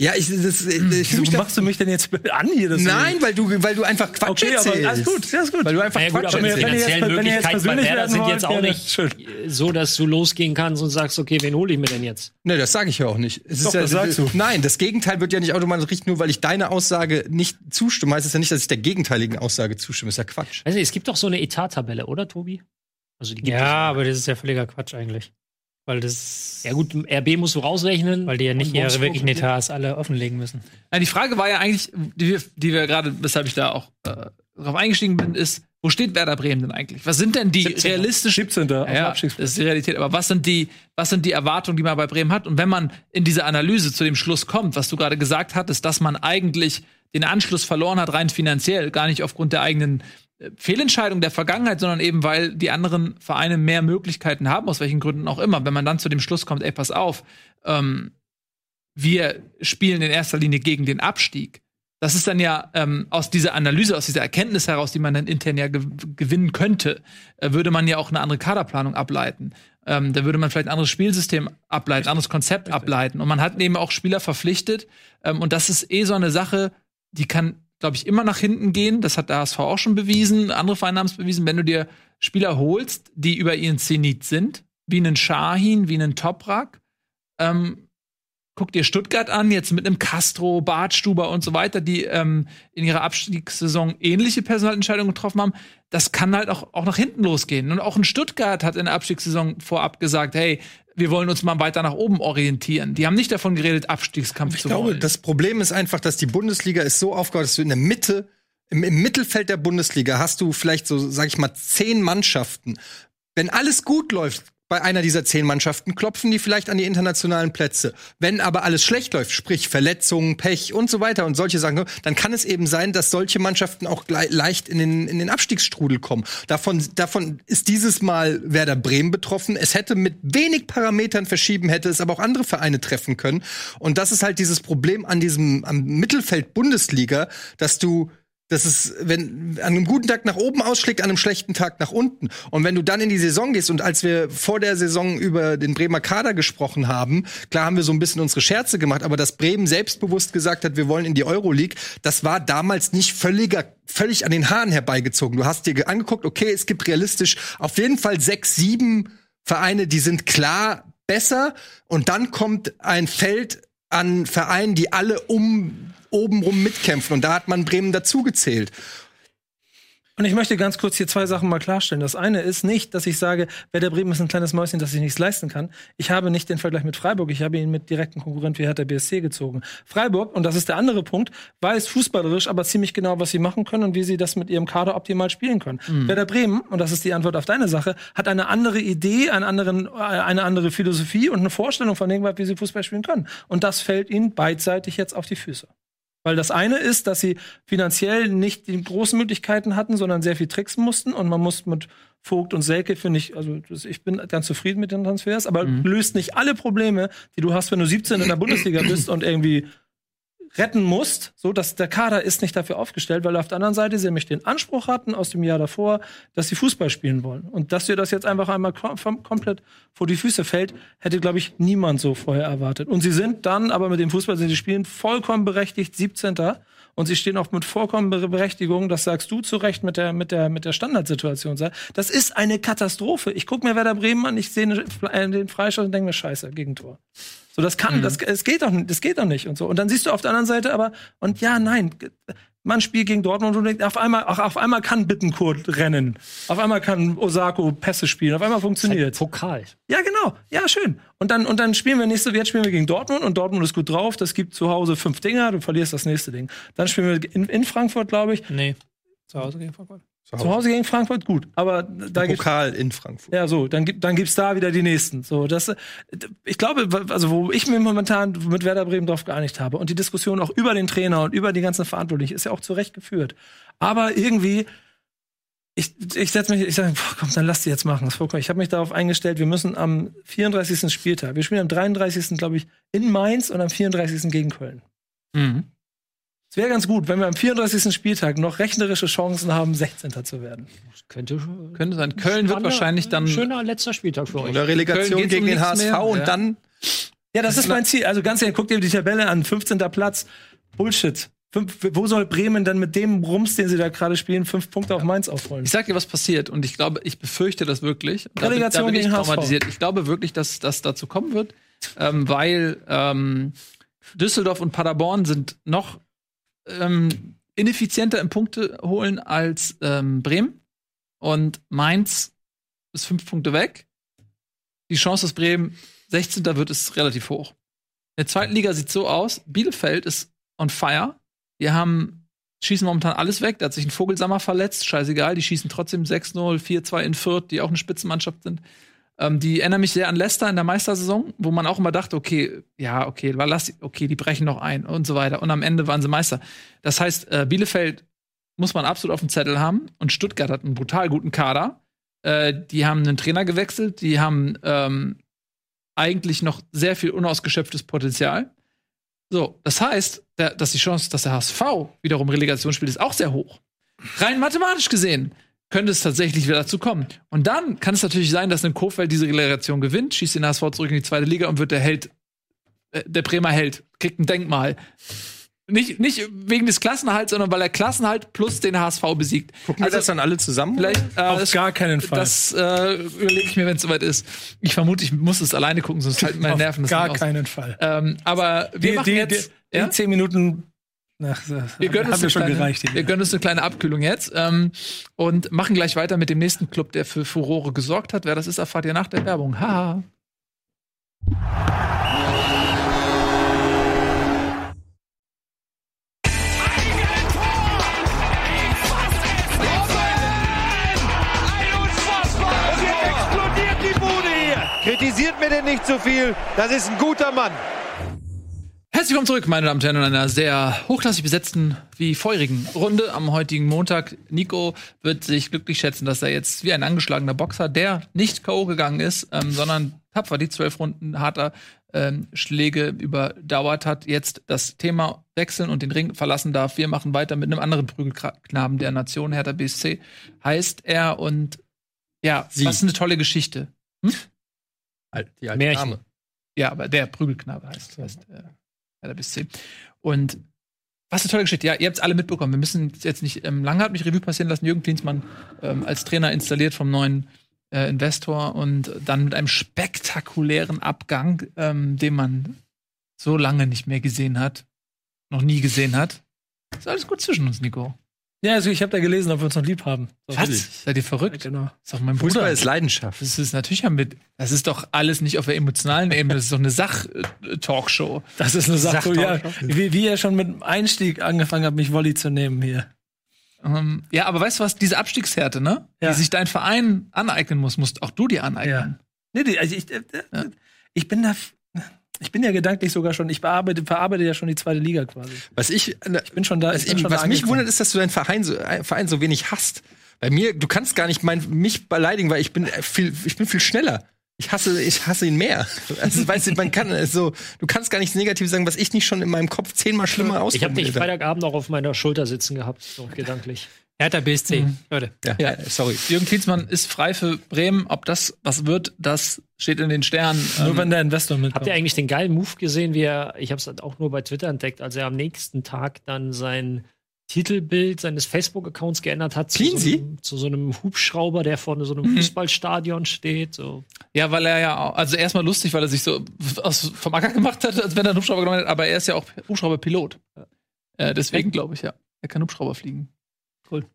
Ja, ich, das, ich fühl Wieso da, machst du mich denn jetzt [laughs] an hier? Nein, weil du, weil du einfach Quatsch Okay, aber erzählst. alles gut, alles gut. Weil du einfach Naja, gut, Quatsch aber die erzählst. jetzt- finanziellen wenn ihr jetzt Möglichkeiten bei persönlich Werder werden sind jetzt auch gerne. nicht Schön. so, dass du losgehen kannst und sagst, okay, wen hole ich mir denn jetzt? Nee, das sage ich ja auch nicht. Es Doch, ist ja, das sagst du. Nein, das Gegenteil wird ja nicht automatisch richtig, nur weil ich deiner Aussage nicht zustimme, heißt es ja nicht, dass ich der gegenteiligen Aussage zustimme. ist ja Quatsch. Weiß nicht, es gibt doch so eine Etat-Tabelle, oder, Tobi? Also die gibt Ja, aber das ist ja völliger Quatsch eigentlich. Weil das. Ja gut, RB musst du rausrechnen. Weil die ja nicht ihre wirklichen Etats alle offenlegen müssen. Nein, die Frage war ja eigentlich, die wir, die wir gerade, weshalb ich da auch äh, drauf eingestiegen bin, ist, wo steht Werder Bremen denn eigentlich? Was sind denn die 17. realistischen 17. auf dem Ja, Abstiegsplatz. das ist die Realität. Aber was sind die, was sind die Erwartungen, die man bei Bremen hat? Und wenn man in dieser Analyse zu dem Schluss kommt, was du gerade gesagt hattest, dass man eigentlich den Anschluss verloren hat, rein finanziell, gar nicht aufgrund der eigenen äh, Fehlentscheidung der Vergangenheit, sondern eben, weil die anderen Vereine mehr Möglichkeiten haben, aus welchen Gründen auch immer. Wenn man dann zu dem Schluss kommt, ey, pass auf, ähm, wir spielen in erster Linie gegen den Abstieg. Das ist dann ja ähm, aus dieser Analyse, aus dieser Erkenntnis heraus, die man dann intern ja gew gewinnen könnte, äh, würde man ja auch eine andere Kaderplanung ableiten. Ähm, da würde man vielleicht ein anderes Spielsystem ableiten, ein anderes Konzept ableiten. Und man hat eben auch Spieler verpflichtet. Ähm, und das ist eh so eine Sache, die kann, glaube ich, immer nach hinten gehen. Das hat der HSV auch schon bewiesen. Andere Vereine haben es bewiesen. Wenn du dir Spieler holst, die über ihren Zenit sind, wie einen Shahin, wie einen Toprak, ähm, guck dir Stuttgart an, jetzt mit einem Castro, Bartstuber und so weiter, die ähm, in ihrer Abstiegssaison ähnliche Personalentscheidungen getroffen haben. Das kann halt auch, auch nach hinten losgehen. Und auch in Stuttgart hat in der Abstiegssaison vorab gesagt, hey, wir wollen uns mal weiter nach oben orientieren. Die haben nicht davon geredet, Abstiegskampf Ich zu glaube, wollen. das Problem ist einfach, dass die Bundesliga ist so aufgebaut, dass du in der Mitte, im, im Mittelfeld der Bundesliga hast du vielleicht so, sag ich mal, zehn Mannschaften. Wenn alles gut läuft bei einer dieser zehn Mannschaften, klopfen die vielleicht an die internationalen Plätze. Wenn aber alles schlecht läuft, sprich Verletzungen, Pech und so weiter und solche Sachen, dann kann es eben sein, dass solche Mannschaften auch leicht in den, in den Abstiegsstrudel kommen. Davon, davon ist dieses Mal Werder Bremen betroffen. Es hätte mit wenig Parametern verschieben, hätte es aber auch andere Vereine treffen können. Und das ist halt dieses Problem an diesem, am Mittelfeld Bundesliga, dass du das ist, wenn an einem guten Tag nach oben ausschlägt, an einem schlechten Tag nach unten. Und wenn du dann in die Saison gehst und als wir vor der Saison über den Bremer Kader gesprochen haben, klar haben wir so ein bisschen unsere Scherze gemacht, aber dass Bremen selbstbewusst gesagt hat, wir wollen in die Euroleague, das war damals nicht völliger, völlig an den Haaren herbeigezogen. Du hast dir ge- angeguckt, okay, es gibt realistisch auf jeden Fall sechs, sieben Vereine, die sind klar besser. Und dann kommt ein Feld an Vereinen, die alle um obenrum mitkämpfen. Und da hat man Bremen dazugezählt. Und ich möchte ganz kurz hier zwei Sachen mal klarstellen. Das eine ist nicht, dass ich sage, Werder Bremen ist ein kleines Mäuschen, das sich nichts leisten kann. Ich habe nicht den Vergleich mit Freiburg, ich habe ihn mit direkten Konkurrent wie Hertha BSC gezogen. Freiburg, und das ist der andere Punkt, weiß fußballerisch aber ziemlich genau, was sie machen können und wie sie das mit ihrem Kader optimal spielen können. Werder Bremen, und das ist die Antwort auf deine Sache, hat eine andere Idee, einen anderen, äh, eine andere Philosophie und eine Vorstellung von dem, wie sie Fußball spielen können. Und das fällt ihnen beidseitig jetzt auf die Füße. Weil das eine ist, dass sie finanziell nicht die großen Möglichkeiten hatten, sondern sehr viel tricksen mussten. Und man muss mit Vogt und Selke, finde ich, also ich bin ganz zufrieden mit den Transfers, aber löst nicht alle Probleme, die du hast, wenn du 17 in der Bundesliga bist und irgendwie retten musst, so dass der Kader ist nicht dafür aufgestellt, weil auf der anderen Seite sie nämlich den Anspruch hatten aus dem Jahr davor, dass sie Fußball spielen wollen. Und dass dir das jetzt einfach einmal kom komplett vor die Füße fällt, hätte, glaube ich, niemand so vorher erwartet. Und sie sind dann, aber mit dem Fußball, den sie spielen, vollkommen berechtigt 17. Und sie stehen auch mit vollkommen Be- Berechtigung, das sagst du zu Recht mit der, mit der, mit der Standardsituation. Das ist eine Katastrophe. Ich gucke mir Werder Bremen an, ich sehe ne- äh, den Freistoß und denke mir, scheiße, Gegentor. So, das kann, das, es geht doch, nicht- das geht doch nicht und so. Und dann siehst du auf der anderen Seite aber, und ja, nein, man spielt gegen Dortmund und denkt, auf einmal, ach, auf einmal kann Bittenkurt rennen. Auf einmal kann Osako Pässe spielen. Auf einmal funktioniert. Pokal. Ja, genau. Ja, schön. Und dann, und dann spielen wir nächste, jetzt spielen wir gegen Dortmund und Dortmund ist gut drauf. Das gibt zu Hause fünf Dinger, du verlierst das nächste Ding. Dann spielen wir in, in Frankfurt, glaube ich. Nee. Zu Hause gegen Frankfurt. Zu Hause gegen Frankfurt, gut. Aber da gibt's Pokal in Frankfurt. ja, so, dann gibt dann gibt's da wieder die nächsten. So, das ich glaube, also wo ich mir momentan mit Werder Bremen drauf geeinigt habe und die Diskussion auch über den Trainer und über die ganzen Verantwortlichen ist ja auch zu Recht geführt. Aber irgendwie ich, ich setze mich, ich sage, komm, dann lass die jetzt machen. Ich habe mich darauf eingestellt, wir müssen am 34. Spieltag, wir spielen am 33. glaube ich, in Mainz und am 34. gegen Köln. Mhm. Es wäre ganz gut, wenn wir am 34. Spieltag noch rechnerische Chancen haben, 16. zu werden. Könnte, Könnte sein. Köln wird wahrscheinlich dann. Schöner letzter Spieltag für euch. Oder Relegation Köln geht's gegen um den nichts HSV mehr. und Ja. dann Ja, das ist mein Ziel. Also ganz ehrlich, guck dir die Tabelle an. 15. Platz. Bullshit. Fünf, wo soll Bremen dann mit dem Rums, den sie da gerade spielen, fünf Punkte auf Mainz aufholen? Ich sag dir, was passiert und ich glaube, ich befürchte das wirklich. Da bin, da Relegation bin ich gegen HSV. traumatisiert. Ich glaube wirklich, dass das dazu kommen wird, ähm, weil ähm, Düsseldorf und Paderborn sind noch ähm, ineffizienter im Punkte holen als ähm, Bremen und Mainz ist fünf Punkte weg. Die Chance, dass Bremen 16. wird, ist relativ hoch. In der zweiten Liga sieht so aus: Bielefeld ist on fire. Die haben schießen momentan alles weg. Da hat sich ein Vogelsammer verletzt. Scheißegal, die schießen trotzdem 6-0, 4-2 in Fürth, die auch eine Spitzenmannschaft sind. Ähm, die erinnern mich sehr an Leicester in der Meistersaison, wo man auch immer dachte, okay, ja, okay, lass, okay, die brechen noch ein und so weiter. Und am Ende waren sie Meister. Das heißt, äh, Bielefeld muss man absolut auf dem Zettel haben. Und Stuttgart hat einen brutal guten Kader. Äh, die haben einen Trainer gewechselt, die haben ähm, eigentlich noch sehr viel unausgeschöpftes Potenzial. So, das heißt, der, dass die Chance, dass der HSV wiederum Relegation spielt, ist auch sehr hoch. Rein mathematisch gesehen könnte es tatsächlich wieder dazu kommen. Und dann kann es natürlich sein, dass ein Kofeld diese Relegation gewinnt, schießt den HSV zurück in die zweite Liga und wird der Held, äh, der Bremer Held, kriegt ein Denkmal. Nicht, nicht wegen des Klassenhalts, sondern weil er Klassenhalt plus den HSV besiegt. gucken wir Also, das dann alle zusammen. Vielleicht äh, Auf das- gar keinen Fall. Das äh, überlege ich mir, wenn es soweit ist. Ich vermute, ich muss es alleine gucken, sonst halten meine Auf Nerven das gar nicht aus. keinen Fall. Ähm, aber wir Die, machen die, jetzt. die, ja? die zehn Minuten. Ach, das wir gönnen, uns eine schon kleine, gereicht. wir gönnen uns eine kleine Abkühlung jetzt ähm, und machen gleich weiter mit dem nächsten Club, der für Furore gesorgt hat. Wer das ist, erfahrt ihr nach der Werbung. Haha. Und jetzt explodiert die Bude hier. Kritisiert mir denn nicht zu viel. Das ist ein guter Mann. Herzlich willkommen zurück, meine Damen und Herren, in einer sehr hochklassig besetzten wie feurigen Runde am heutigen Montag. Nico wird sich glücklich schätzen, dass er jetzt wie ein angeschlagener Boxer, der nicht K.O. gegangen ist, ähm, sondern tapfer die zwölf Runden harter ähm, Schläge überdauert hat, jetzt das Thema wechseln und den Ring verlassen darf. Wir machen weiter mit einem anderen Prügelknaben der Nation, Hertha BSC heißt er. Und ja, Sie. was eine tolle Geschichte. Alt- die alte Märchen. Dame. Ja, aber der Prügelknabe heißt, heißt äh, Hertha BSC. Und was eine tolle Geschichte. Ja, ihr habt es alle mitbekommen. Wir müssen jetzt nicht ähm, langatmig Revue passieren lassen. Jürgen Klinsmann ähm, als Trainer installiert vom neuen äh, Investor und dann mit einem spektakulären Abgang, ähm, den man so lange nicht mehr gesehen hat, noch nie gesehen hat. Ist alles gut zwischen uns, Nico. Ja, also ich habe da gelesen, ob wir uns noch lieb haben. So, Was? Seid ihr verrückt? Genau. ist doch mein Fußball Bruder. ist Leidenschaft. Das ist natürlich haben wir, das ist doch alles nicht auf der emotionalen Ebene, das ist doch eine Sach-Talkshow. Das ist eine Sache, ja, wie, wie ihr schon mit dem Einstieg angefangen habt, mich Volley zu nehmen hier. Ähm, ja, aber weißt du was, diese Abstiegshärte, ne? Ja. Die sich dein Verein aneignen muss, musst auch du dir aneignen. Nee, nee, also ich, äh, äh, ich bin da, ich bin ja gedanklich sogar schon, ich bearbeite, verarbeite ja schon die zweite Liga quasi. Was ich, Ich bin schon da. was, ich schon was da mich wundert, ist, dass du deinen Verein so, äh, Verein so wenig hast. Bei mir, du kannst gar nicht mein, mich beleidigen, weil ich bin äh, viel, ich bin viel schneller. Ich hasse, ich hasse ihn mehr. [laughs] Also, weißt du, man kann es so, du kannst gar nichts Negatives sagen, was ich nicht schon in meinem Kopf zehnmal schlimmer Ich habe ausformuliert dich Freitagabend auch auf meiner Schulter sitzen gehabt, so gedanklich. Hertha BSC, Mhm. Leute. Ja, Ja. äh, sorry. Jürgen Klinsmann ist frei für Bremen. Ob das was wird, das steht in den Sternen. Nur Ähm, wenn der Investor mitkommt. Habt ihr eigentlich den geilen Move gesehen, wie er, ich habe es auch nur bei Twitter entdeckt, als er am nächsten Tag dann sein Titelbild seines Facebook-Accounts geändert hat zu so, einem, zu so einem Hubschrauber, der vor so einem Fußballstadion steht. So. ja, weil er ja, auch, also erstmal lustig, weil er sich so aus, vom Acker gemacht hat, als wenn er einen Hubschrauber genommen hat, aber er ist ja auch Hubschrauberpilot. Äh, deswegen glaube ich, ja. Er kann Hubschrauber fliegen.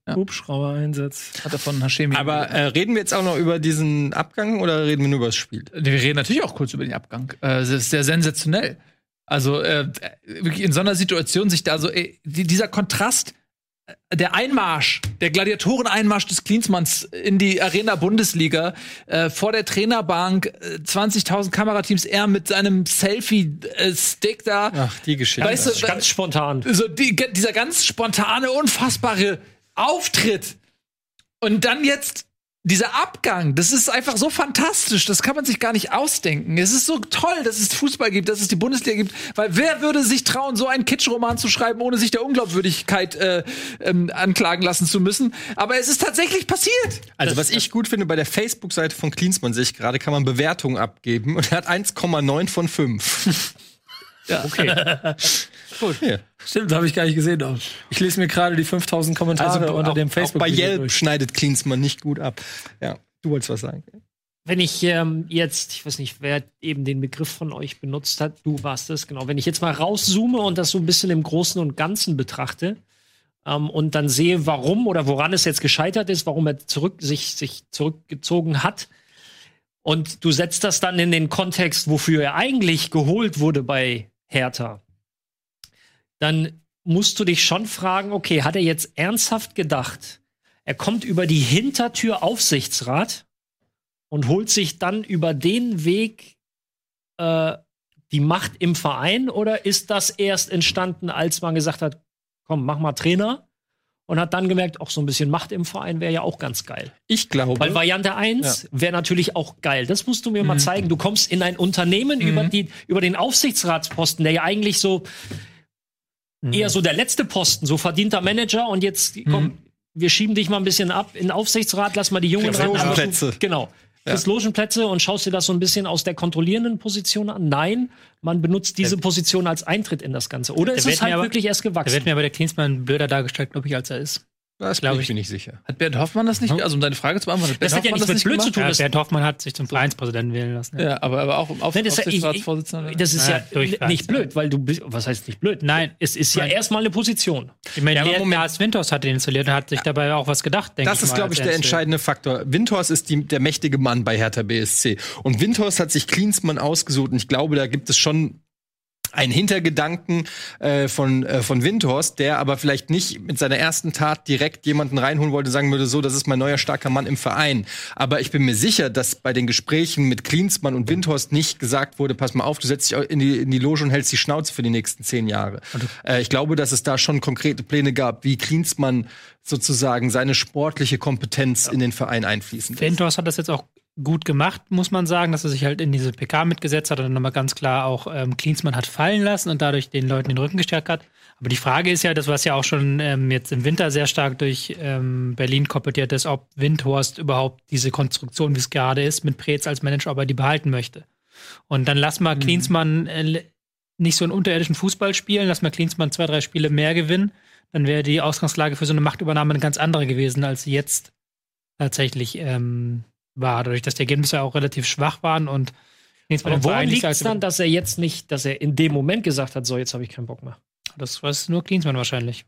Ja. Hubschrauber-Einsatz. Hat er von Hashemi. Aber äh, reden wir jetzt auch noch über diesen Abgang oder reden wir nur über das Spiel? wir reden natürlich auch kurz über den Abgang. Äh, das ist sehr sensationell. Also äh, wirklich in so einer Situation sich da so ey, die, dieser Kontrast, äh, der Einmarsch, der Gladiatoren-Einmarsch des Klinsmanns in die Arena Bundesliga äh, vor der Trainerbank, äh, 20.000 Kamerateams, er mit seinem Selfie-Stick da. Ach, die Geschichte. Weißt du, Ganz spontan. so die, dieser ganz spontane, unfassbare Auftritt. Und dann jetzt dieser Abgang, das ist einfach so fantastisch, das kann man sich gar nicht ausdenken. Es ist so toll, dass es Fußball gibt, dass es die Bundesliga gibt, weil wer würde sich trauen, so einen Kitschroman zu schreiben, ohne sich der Unglaubwürdigkeit äh, ähm, anklagen lassen zu müssen? Aber es ist tatsächlich passiert. Also, was ich gut finde, bei der Facebook-Seite von Klinsmann sehe ich gerade, kann man Bewertungen abgeben und er hat 1,9 von 5. Ja. [laughs] [laughs] Hier. Stimmt, habe ich gar nicht gesehen. Ich lese mir gerade die 5000 Kommentare Also unter auch, dem auch facebook bei Yelp durch. schneidet Klinsmann nicht gut ab. Ja, du wolltest was sagen. Wenn ich ähm, jetzt, ich weiß nicht, wer eben den Begriff von euch benutzt hat, du warst es, genau. Wenn ich jetzt mal rauszoome und das so ein bisschen im Großen und Ganzen betrachte ähm, und dann sehe, warum oder woran es jetzt gescheitert ist, warum er zurück, sich, sich zurückgezogen hat, und du setzt das dann in den Kontext, wofür er eigentlich geholt wurde bei Hertha, dann musst du dich schon fragen, okay, hat er jetzt ernsthaft gedacht, er kommt über die Hintertür Aufsichtsrat und holt sich dann über den Weg äh, die Macht im Verein oder ist das erst entstanden, als man gesagt hat, komm, mach mal Trainer und hat dann gemerkt, auch so ein bisschen Macht im Verein wäre ja auch ganz geil. Ich glaube. Weil Variante 1 wäre natürlich auch geil. Das musst du mir mal zeigen. Du kommst in ein Unternehmen über, die, über den Aufsichtsratsposten, der ja eigentlich so eher so der letzte Posten, so verdienter Manager und jetzt komm, wir schieben dich mal ein bisschen ab in den Aufsichtsrat, lass mal die Jungen ran. Logenplätze. Genau. Kriegst Logenplätze und schaust dir das so ein bisschen aus der kontrollierenden Position an. Nein, man benutzt diese Position als Eintritt in das Ganze. Oder ist es halt aber- wirklich erst Da gewachsen? wird mir aber der Klinsmann blöder dargestellt, glaube ich, als er ist. Das glaub bin ich ich. mir nicht sicher. Hat Bernd Hoffmann das nicht? Also um deine Frage zu beantworten, hat Bernd Das hat ja Hoffmann nichts mit blöd zu tun. Ja, das- Bernd Hoffmann hat sich zum Vereinspräsidenten wählen lassen. Ja. Ja, aber, aber auch auf Nein, das, ist ich, ich, das ist Ja, ja, nicht blöd, weil du bist, was heißt nicht blöd? Nein. es ist ja erstmal eine Position. Ich meine, der Moment. Lars Winters hat den installiert und hat sich dabei auch was gedacht, denke Das ich ist, mal, glaube ich, der er entscheidende Faktor. Windhorst ist die, der mächtige Mann bei Hertha BSC. Und Windhorst hat sich Klinsmann ausgesucht. Und ich glaube, da gibt es schon einen Hintergedanken äh, von, äh, von Windhorst, der aber vielleicht nicht mit seiner ersten Tat direkt jemanden reinholen wollte, sagen würde, so, das ist mein neuer starker Mann im Verein. Aber ich bin mir sicher, dass bei den Gesprächen mit Klinsmann und Windhorst nicht gesagt wurde, pass mal auf, du setzt dich in die, in die Loge und hältst die Schnauze für die nächsten zehn Jahre. Äh, ich glaube, dass es da schon konkrete Pläne gab, wie Klinsmann sozusagen seine sportliche Kompetenz in den Verein einfließen lässt. Winters hat das jetzt auch gut gemacht, muss man sagen, dass er sich halt in diese PK mitgesetzt hat und dann nochmal ganz klar auch ähm, Klinsmann hat fallen lassen und dadurch den Leuten den Rücken gestärkt hat. Aber die Frage ist ja, das was ja auch schon ähm, jetzt im Winter sehr stark durch ähm, Berlin koppetiert ist, ob Windhorst überhaupt diese Konstruktion, wie es gerade ist, mit Preetz als Manager, ob er die behalten möchte. Und dann lass mal Klinsmann äh, nicht so einen unterirdischen Fußball spielen, lass mal Klinsmann zwei, drei Spiele mehr gewinnen, dann wäre die Ausgangslage für so eine Machtübernahme eine ganz andere gewesen, als sie jetzt tatsächlich ähm, war, dadurch, dass die Ergebnisse auch relativ schwach waren und woran liegt es als- dann, dass er jetzt nicht, dass er in dem Moment gesagt hat, so, jetzt habe ich keinen Bock mehr? Das war nur Klinsmann wahrscheinlich.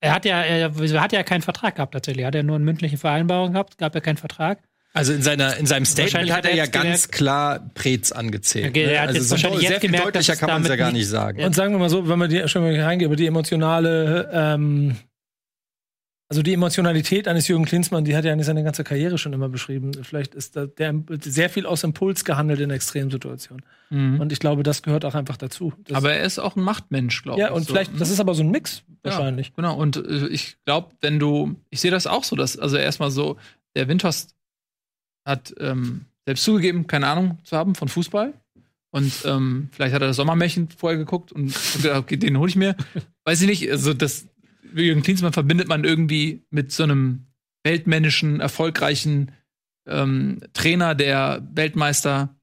Er hat ja, er, er hat ja keinen Vertrag gehabt tatsächlich. Er hat ja nur eine mündliche Vereinbarung gehabt, gab ja keinen Vertrag. Also in, seiner, in seinem Statement Wahrscheinlich hat er ja ganz gemerkt- klar Preetz angezählt. Okay, er ne? hat Also jetzt so wahrscheinlich sehr jetzt viel gemerkt, deutlicher kann man es ja gar nicht- nicht sagen. Und sagen wir mal so, wenn man die schon mal reingeht, über die emotionale, ähm, also die Emotionalität eines Jürgen Klinsmann, die hat er ja seine ganze Karriere schon immer beschrieben. Vielleicht ist da der sehr viel aus Impuls gehandelt in Extremsituationen. Mhm. Und ich glaube, das gehört auch einfach dazu. Das, Aber er ist auch ein Machtmensch, glaube ich. ja, und so, vielleicht, ne? das ist aber so ein Mix Ja. wahrscheinlich. Genau, und äh, ich glaube, wenn du, ich sehe das auch so, dass, also erstmal so, der Windhorst hat ähm, selbst zugegeben, keine Ahnung zu haben von Fußball. Und ähm, vielleicht hat er das Sommermärchen vorher geguckt und, und [laughs] gedacht, okay, den hole ich mir. Weiß ich nicht, also das Jürgen Klinsmann verbindet man irgendwie mit so einem weltmännischen, erfolgreichen ähm, Trainer, der Weltmeister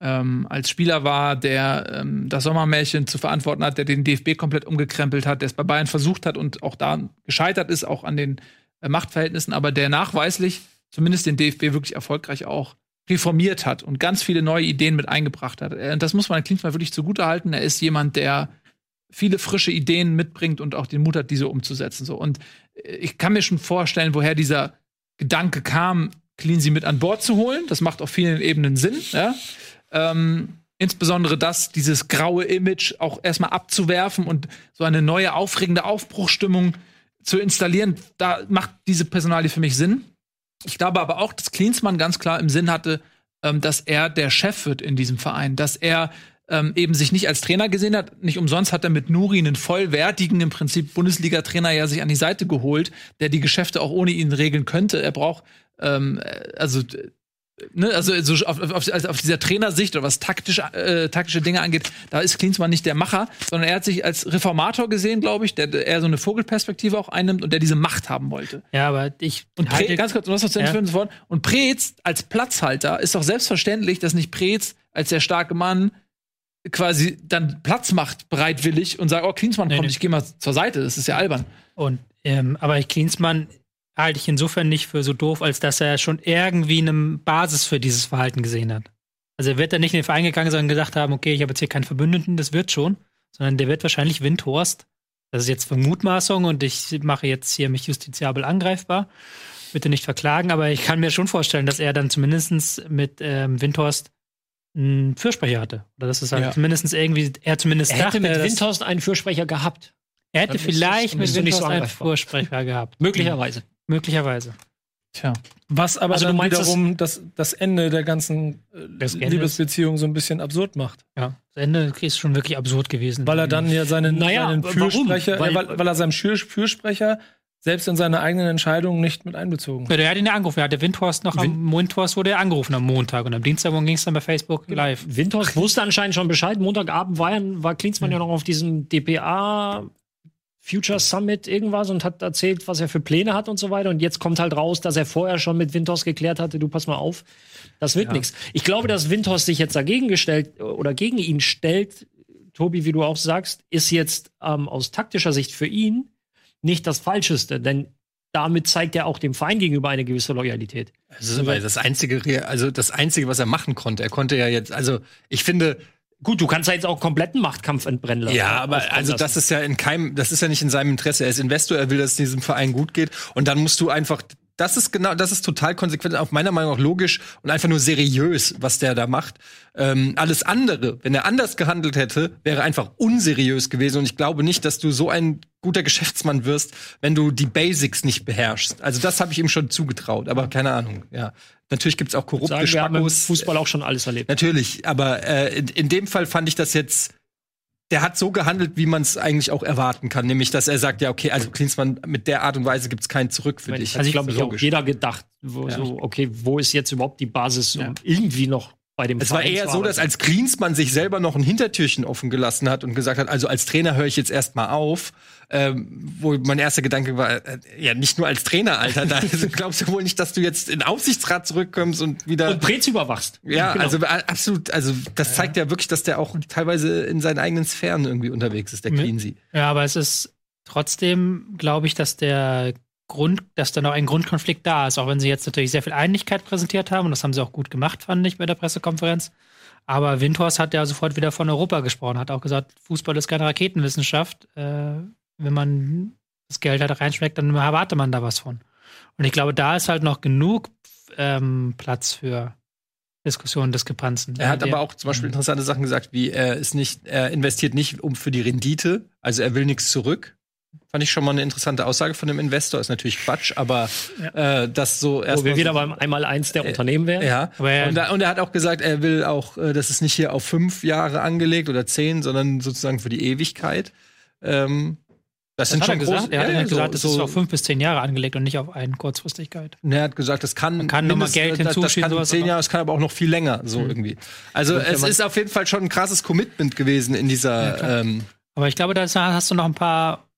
ähm, als Spieler war, der ähm, das Sommermärchen zu verantworten hat, der den DFB komplett umgekrempelt hat, der es bei Bayern versucht hat und auch da gescheitert ist, auch an den äh, Machtverhältnissen, aber der nachweislich zumindest den DFB wirklich erfolgreich auch reformiert hat und ganz viele neue Ideen mit eingebracht hat. Äh, Das muss man Klinsmann wirklich zugutehalten. Er ist jemand, der viele frische Ideen mitbringt und auch den Mut hat, diese umzusetzen. So. Und äh, ich kann mir schon vorstellen, woher dieser Gedanke kam, Cleansy mit an Bord zu holen. Das macht auf vielen Ebenen Sinn. Ja? Ähm, insbesondere das, dieses graue Image auch erstmal abzuwerfen und so eine neue, aufregende Aufbruchstimmung zu installieren, da macht diese Personalie für mich Sinn. Ich glaube aber auch, dass Klinsmann ganz klar im Sinn hatte, ähm, dass er der Chef wird in diesem Verein, dass er ähm, eben sich nicht als Trainer gesehen hat. Nicht umsonst hat er mit Nuri einen vollwertigen, im Prinzip Bundesliga-Trainer ja sich an die Seite geholt, der die Geschäfte auch ohne ihn regeln könnte. Er braucht ähm, also Ne, also so auf, auf, also auf dieser Trainersicht oder was taktisch, äh, taktische Dinge angeht, da ist Klinsmann nicht der Macher, sondern er hat sich als Reformator gesehen, glaube ich, der, der eher so eine Vogelperspektive auch einnimmt und der diese Macht haben wollte. Ja, aber ich. Und Pre halte- ganz kurz, du hast noch zu Ja. Wort. Und Preetz als Platzhalter ist doch selbstverständlich, dass nicht Preetz als der starke Mann quasi dann Platz macht, bereitwillig und sagt, oh, Klinsmann Nee, kommt, nee. ich gehe mal zur Seite, das ist ja albern. Und, ähm, aber Klinsmann halte ich insofern nicht für so doof, als dass er schon irgendwie eine Basis für dieses Verhalten gesehen hat. Also er wird da nicht in den Verein gegangen, sondern gedacht haben, okay, ich habe jetzt hier keinen Verbündeten, das wird schon, sondern der wird wahrscheinlich Windhorst. Das ist jetzt Vermutmaßung und ich mache jetzt hier mich justiziabel angreifbar. Bitte nicht verklagen, aber ich kann mir schon vorstellen, dass er dann zumindest mit ähm, Windhorst einen Fürsprecher hatte. Oder dass es halt Ja. zumindest irgendwie, er zumindest Er hätte dachte, mit dass- Windhorst einen Fürsprecher gehabt. er hätte Dann vielleicht mit nicht so Windhorst einen. Vorsprecher [laughs] gehabt. Möglicherweise. Möglicherweise. Tja. Was aber Also du dann meinst, wiederum das, das Ende der ganzen äh, Des Endes? Liebesbeziehung so ein bisschen absurd macht. Ja. Das Ende ist schon wirklich absurd gewesen. Weil er dann ja seinen, Naja, seinen? Fürsprecher, Weil- weil, weil, er Schür Fürsprecher selbst in seine eigenen Entscheidungen nicht mit einbezogen. Ja, der hat ihn ja angerufen. Er hat der Windhorst noch am Windhorst wurde er angerufen am Montag und am Dienstag ging es dann bei Facebook live. Windhorst wusste anscheinend schon Bescheid. Montagabend war, ja, war Klinsmann ja noch auf diesem DPA Future Summit irgendwas und hat erzählt, was er für Pläne hat und so weiter. Und jetzt kommt halt raus, dass er vorher schon mit Windhorst geklärt hatte, du pass mal auf, das wird nichts. Ich glaube, dass Windhorst sich jetzt dagegen gestellt oder gegen ihn stellt, Tobi, wie du auch sagst, ist jetzt ähm, aus taktischer Sicht für ihn nicht das Falscheste, denn damit zeigt er auch dem Verein gegenüber eine gewisse Loyalität. Das ist aber das einzige, also das einzige, was er machen konnte. Er konnte ja jetzt, also ich finde, Gut, du kannst ja jetzt auch kompletten Machtkampf entbrennen lassen. ja, aber also das ist ja in keinem, das ist ja nicht in seinem Interesse. Er ist Investor, er will, dass es diesem Verein gut geht. Und dann musst du einfach, das ist genau, das ist total konsequent, auch meiner Meinung nach logisch und einfach nur seriös, was der da macht. Ähm, alles andere, wenn er anders gehandelt hätte, wäre einfach unseriös gewesen. Und ich glaube nicht, dass du so ein guter Geschäftsmann wirst, wenn du die Basics nicht beherrschst. Also das habe ich ihm schon zugetraut, aber keine Ahnung. Ja, natürlich gibt's auch korrupte sagen, wir haben im Spackos. Fußball auch schon alles erlebt. Natürlich, aber äh, in, in dem Fall fand ich das jetzt. Der hat so gehandelt, wie man es eigentlich auch erwarten kann, nämlich dass er sagt, ja okay, also Klinsmann, mit der Art und Weise gibt's kein Zurück für dich. Also ich glaube, ich auch Logisch. jeder gedacht, wo, so, okay, wo ist jetzt überhaupt die Basis, um irgendwie noch bei dem Es war Verein eher so, dass als Klinsmann sich selber noch ein Hintertürchen offen gelassen hat und gesagt hat, also als Trainer höre ich jetzt erstmal auf, ähm, wo mein erster Gedanke war, äh, ja nicht nur als Trainer, Alter, da [laughs] glaubst du wohl nicht, dass du jetzt in Aufsichtsrat zurückkommst und wieder und Prez überwachst. Ja, Genau. also äh, absolut, also das zeigt ja wirklich, dass der auch teilweise in seinen eigenen Sphären irgendwie unterwegs ist, der. Cleansy. Ja, aber es ist trotzdem, glaube ich, dass der Grund, dass da noch ein Grundkonflikt da ist, auch wenn sie jetzt natürlich sehr viel Einigkeit präsentiert haben und das haben sie auch gut gemacht, fand ich bei der Pressekonferenz. Aber Windhorst hat ja sofort wieder von Europa gesprochen, hat auch gesagt, Fußball ist keine Raketenwissenschaft. Äh, wenn man das Geld halt reinschmeckt, dann erwarte man da was von. Und ich glaube, da ist halt noch genug ähm, Platz für Diskussionen, Diskrepanzen. Er hat aber auch zum Beispiel interessante Sachen gesagt, wie er ist nicht, er investiert nicht um für die Rendite, also er will nichts zurück. Fand ich schon mal eine interessante Aussage von dem Investor. Ist natürlich Quatsch, aber äh, das so Wo erst wir wieder so, beim einmal eins der Unternehmen wären. ja. Er- und, er- und er hat auch gesagt, er will auch, äh, das ist nicht hier auf fünf Jahre angelegt oder zehn, sondern sozusagen für die Ewigkeit. Ähm, das, Das sind hat er schon gesagt. große. Er hat ja, ja ja, gesagt, das so, ist auf fünf bis zehn Jahre angelegt und nicht auf eine Kurzfristigkeit. Er hat gesagt, das kann, Man kann noch mal mindest- Geld das, das hinzuschieben, kann sowas zehn Jahre, es kann aber auch noch viel länger, so irgendwie. Also es ist auf jeden Fall schon ein krasses Commitment gewesen in dieser. ähm, Aber ich glaube, da hast du noch ein paar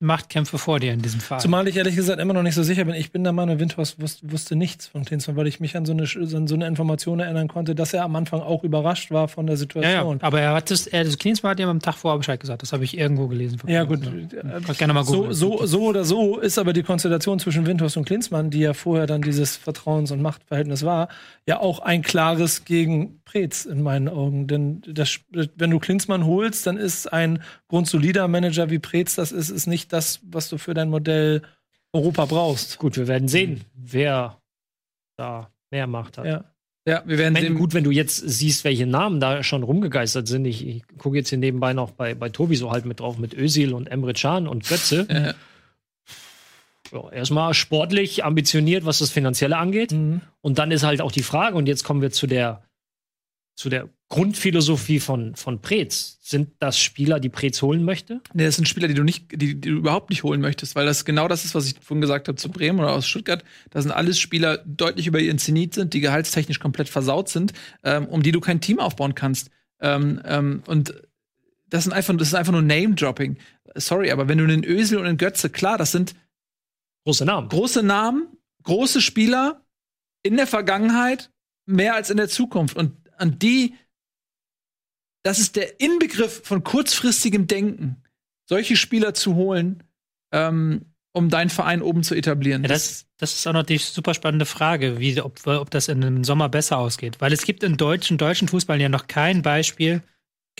Machtkämpfe vor dir in diesem Fall. Zumal ich ehrlich gesagt immer noch nicht so sicher bin. Ich bin der Meinung, Windhorst wusste, wusste nichts von Klinsmann, weil ich mich an so eine, an so eine Information erinnern konnte, dass er am Anfang auch überrascht war von der ja, ja. Situation. Aber er hat das, er, das Klinsmann hat ja am Tag vorher Bescheid gesagt. Das habe ich irgendwo gelesen. Ja, gut. Kannst gerne mal So, so, so oder so ist aber die Konstellation zwischen Windhorst und Klinsmann, die ja vorher dann dieses Vertrauens- und Machtverhältnis war, ja auch ein klares gegen Preetz in meinen Augen. Denn das, wenn du Klinsmann holst, dann ist ein grundsolider Manager wie Preetz das ist, ist nicht das, was du für dein Modell Europa brauchst. Gut, wir werden sehen, wer da mehr Macht hat. Ja. Ja, wir werden Wenn, sehen. gut, wenn du jetzt siehst, welche Namen da schon rumgegeistert sind. Ich, ich gucke jetzt hier nebenbei noch bei, bei Tobi so halt mit drauf, mit Özil und Emre Can und Götze. Ja. Ja, erstmal sportlich ambitioniert, was das Finanzielle angeht. Mhm. Und dann ist halt auch die Frage, und jetzt kommen wir zu der, zu der Grundphilosophie von, von Preetz. Sind das Spieler, die Preetz holen möchte? Nee, das sind Spieler, die du nicht, die, die du überhaupt nicht holen möchtest, weil das genau das ist, was ich vorhin gesagt habe zu Bremen oder aus Stuttgart. Das sind alles Spieler, die deutlich über ihren Zenit sind, die gehaltstechnisch komplett versaut sind, ähm, um die du kein Team aufbauen kannst. Ähm, ähm, und das sind einfach, das ist einfach nur Name-Dropping. Sorry, aber wenn du einen Ösel und einen Götze, klar, das sind Große Namen. große Namen, große Spieler in der Vergangenheit mehr als in der Zukunft. Und an die, das ist der Inbegriff von kurzfristigem Denken, solche Spieler zu holen, ähm, um deinen Verein oben zu etablieren. Ja, das, das ist auch noch die super spannende Frage, wie, ob, ob das in einem Sommer besser ausgeht. Weil es gibt im deutschen, deutschen Fußball ja noch kein Beispiel,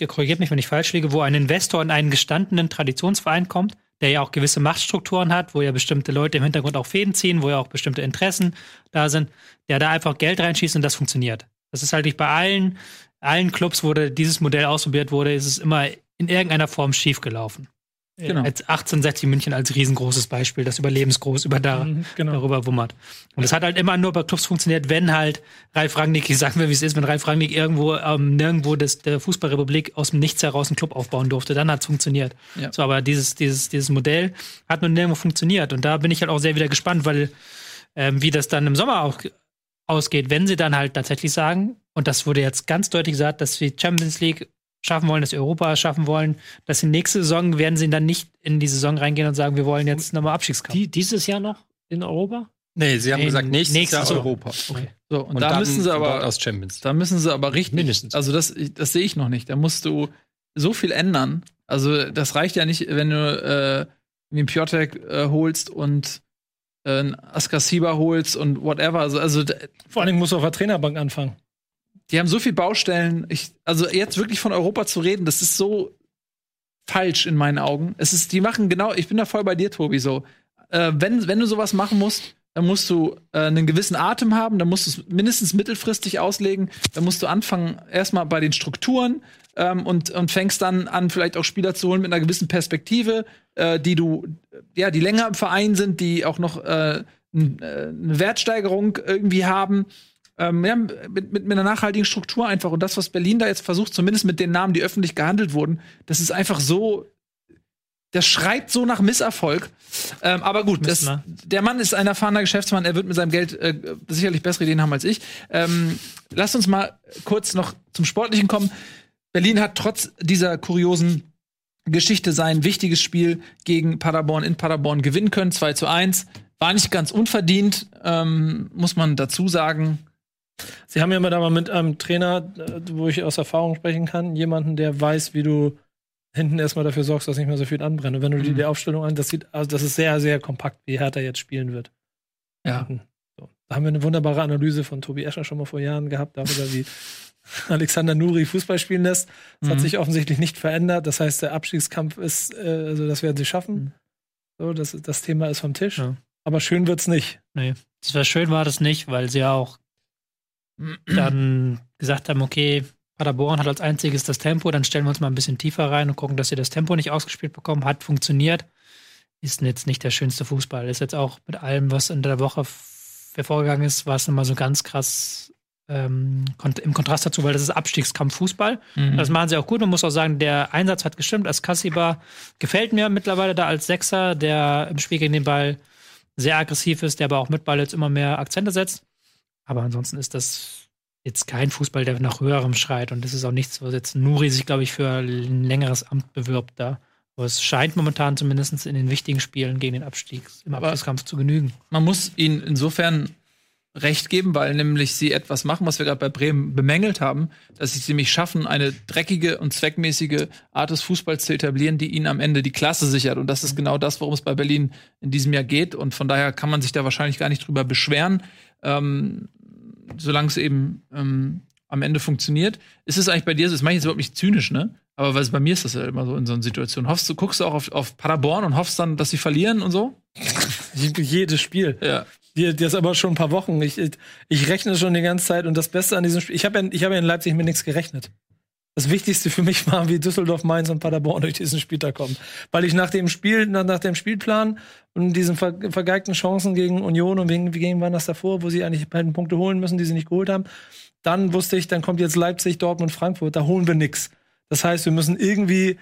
korrigiert mich, wenn ich falsch liege, wo ein Investor in einen gestandenen Traditionsverein kommt, der ja auch gewisse Machtstrukturen hat, wo ja bestimmte Leute im Hintergrund auch Fäden ziehen, wo ja auch bestimmte Interessen da sind, der da einfach Geld reinschießt und das funktioniert. Das ist halt nicht bei allen, allen Clubs, wo dieses Modell ausprobiert wurde, ist es immer in irgendeiner Form schiefgelaufen. Genau. Als 1860 München als riesengroßes Beispiel, das überlebensgroß über da, Mhm, genau. darüber wummert. Und das hat halt immer nur bei Clubs funktioniert, wenn halt Ralf Rangnick, ich sagen wir, wie es ist, wenn Ralf Rangnick irgendwo ähm, nirgendwo das, der Fußballrepublik aus dem Nichts heraus einen Club aufbauen durfte, dann hat es funktioniert. Ja. So, aber dieses, dieses, dieses Modell hat nur nirgendwo funktioniert. Und da bin ich halt auch sehr wieder gespannt, weil ähm, wie das dann im Sommer auch ausgeht, wenn sie dann halt tatsächlich sagen, und das wurde jetzt ganz deutlich gesagt, dass sie Champions League schaffen wollen, dass sie Europa schaffen wollen, dass sie nächste Saison werden sie dann nicht in die Saison reingehen und sagen, wir wollen jetzt nochmal Abstiegskampf. Die, dieses Jahr noch in Europa? Nee, sie haben Nee, gesagt, nächstes, nächstes Jahr. Europa. so, und, Und da dann müssen sie aber aus Champions. Da müssen sie aber richtig. Mindestens. Also das, das sehe ich noch nicht. Da musst du so viel ändern. Also das reicht ja nicht, wenn du äh, wie einen Piotek äh, holst und äh, Askasiba holst und whatever. Also, also Vor allen Dingen musst du auf der Trainerbank anfangen. die haben so viel Baustellen. Ich, also jetzt wirklich von Europa zu reden, das ist so falsch in meinen Augen. Es ist, die machen genau, ich bin da voll bei dir, Tobi, so. Äh, wenn, wenn du sowas machen musst, dann musst du äh, einen gewissen Atem haben, dann musst du es mindestens mittelfristig auslegen, dann musst du anfangen, erstmal bei den Strukturen ähm, und, und fängst dann an, vielleicht auch Spieler zu holen mit einer gewissen Perspektive, äh, die du, ja, die länger im Verein sind, die auch noch äh, äh, eine Wertsteigerung irgendwie haben. Ähm, ja, mit, mit, mit einer nachhaltigen Struktur einfach. Und das, was Berlin da jetzt versucht, zumindest mit den Namen, die öffentlich gehandelt wurden, das ist einfach so. Das schreit so nach Misserfolg. Ähm, aber gut, das, Müssen der Mann ist ein erfahrener Geschäftsmann. Er wird mit seinem Geld äh, sicherlich bessere Ideen haben als ich. Ähm, lasst uns mal kurz noch zum Sportlichen kommen. Berlin hat trotz dieser kuriosen Geschichte sein wichtiges Spiel gegen Paderborn in Paderborn gewinnen können. 2 zu 1. War nicht ganz unverdient, ähm, muss man dazu sagen. Sie haben ja mit, aber mit einem Trainer, äh, wo ich aus Erfahrung sprechen kann, jemanden, der weiß, wie du hinten erstmal dafür sorgst, dass nicht mehr so viel anbrennt. Und wenn du dir Mhm. die Aufstellung an, das sieht, also das ist sehr, sehr kompakt, wie Hertha jetzt spielen wird. Ja. So. Da haben wir eine wunderbare Analyse von Tobi Escher schon mal vor Jahren gehabt, darüber, wie [laughs] Alexander Nuri Fußball spielen lässt. Das hat Mhm. sich offensichtlich nicht verändert. Das heißt, der Abstiegskampf ist, äh, also das werden sie schaffen. Mhm. So, das, das Thema ist vom Tisch. Ja. Aber schön wird's nicht. Nee, das war schön war das nicht, weil sie ja auch dann gesagt haben, okay, Paderborn hat als einziges das Tempo, dann stellen wir uns mal ein bisschen tiefer rein und gucken, dass sie das Tempo nicht ausgespielt bekommen. Hat funktioniert. Ist jetzt nicht der schönste Fußball. Ist jetzt auch mit allem, was in der Woche f- vorgegangen ist, war es nochmal so ganz krass ähm, im Kontrast dazu, weil das ist Abstiegskampf Fußball. Mhm. Das machen sie auch gut. Man muss auch sagen, der Einsatz hat gestimmt. Als Kassiba gefällt mir mittlerweile da als Sechser, der im Spiel gegen den Ball sehr aggressiv ist, der aber auch mit Ball jetzt immer mehr Akzente setzt. Aber ansonsten ist das jetzt kein Fußball, der nach höherem schreit. Und das ist auch nichts, was jetzt Nuri sich, glaube ich, für ein längeres Amt bewirbt da. Aber es scheint momentan zumindest in den wichtigen Spielen gegen den Abstieg, im Abstiegskampf zu genügen. man muss ihnen insofern recht geben, weil nämlich sie etwas machen, was wir gerade bei Bremen bemängelt haben, dass sie es nämlich schaffen, eine dreckige und zweckmäßige Art des Fußballs zu etablieren, die ihnen am Ende die Klasse sichert. Und das ist genau das, worum es bei Berlin in diesem Jahr geht. Und von daher kann man sich da wahrscheinlich gar nicht drüber beschweren, ähm, solange es eben ähm, am Ende funktioniert. Ist es eigentlich bei dir so, das mache ich jetzt überhaupt nicht zynisch, ne? Aber was, bei mir ist das ja immer so in so einer Situation. Hoffst du, guckst du auch auf, auf Paderborn und hoffst dann, dass sie verlieren und so? [laughs] Jedes Spiel. Ja. Die, das aber schon ein paar Wochen. Ich, ich rechne schon die ganze Zeit und das Beste an diesem Spiel. Ich habe ja, ich hab ja in Leipzig mit nichts gerechnet. Das Wichtigste für mich war, wie Düsseldorf, Mainz und Paderborn durch diesen Spieltag kommen. Weil ich nach dem Spiel, nach, nach dem Spielplan und diesen ver, vergeigten Chancen gegen Union und wegen, wie gegen waren das davor, wo sie eigentlich beiden Punkte holen müssen, die sie nicht geholt haben, dann wusste ich, dann kommt jetzt Leipzig, Dortmund, Frankfurt, da holen wir nix. Das heißt, wir müssen irgendwie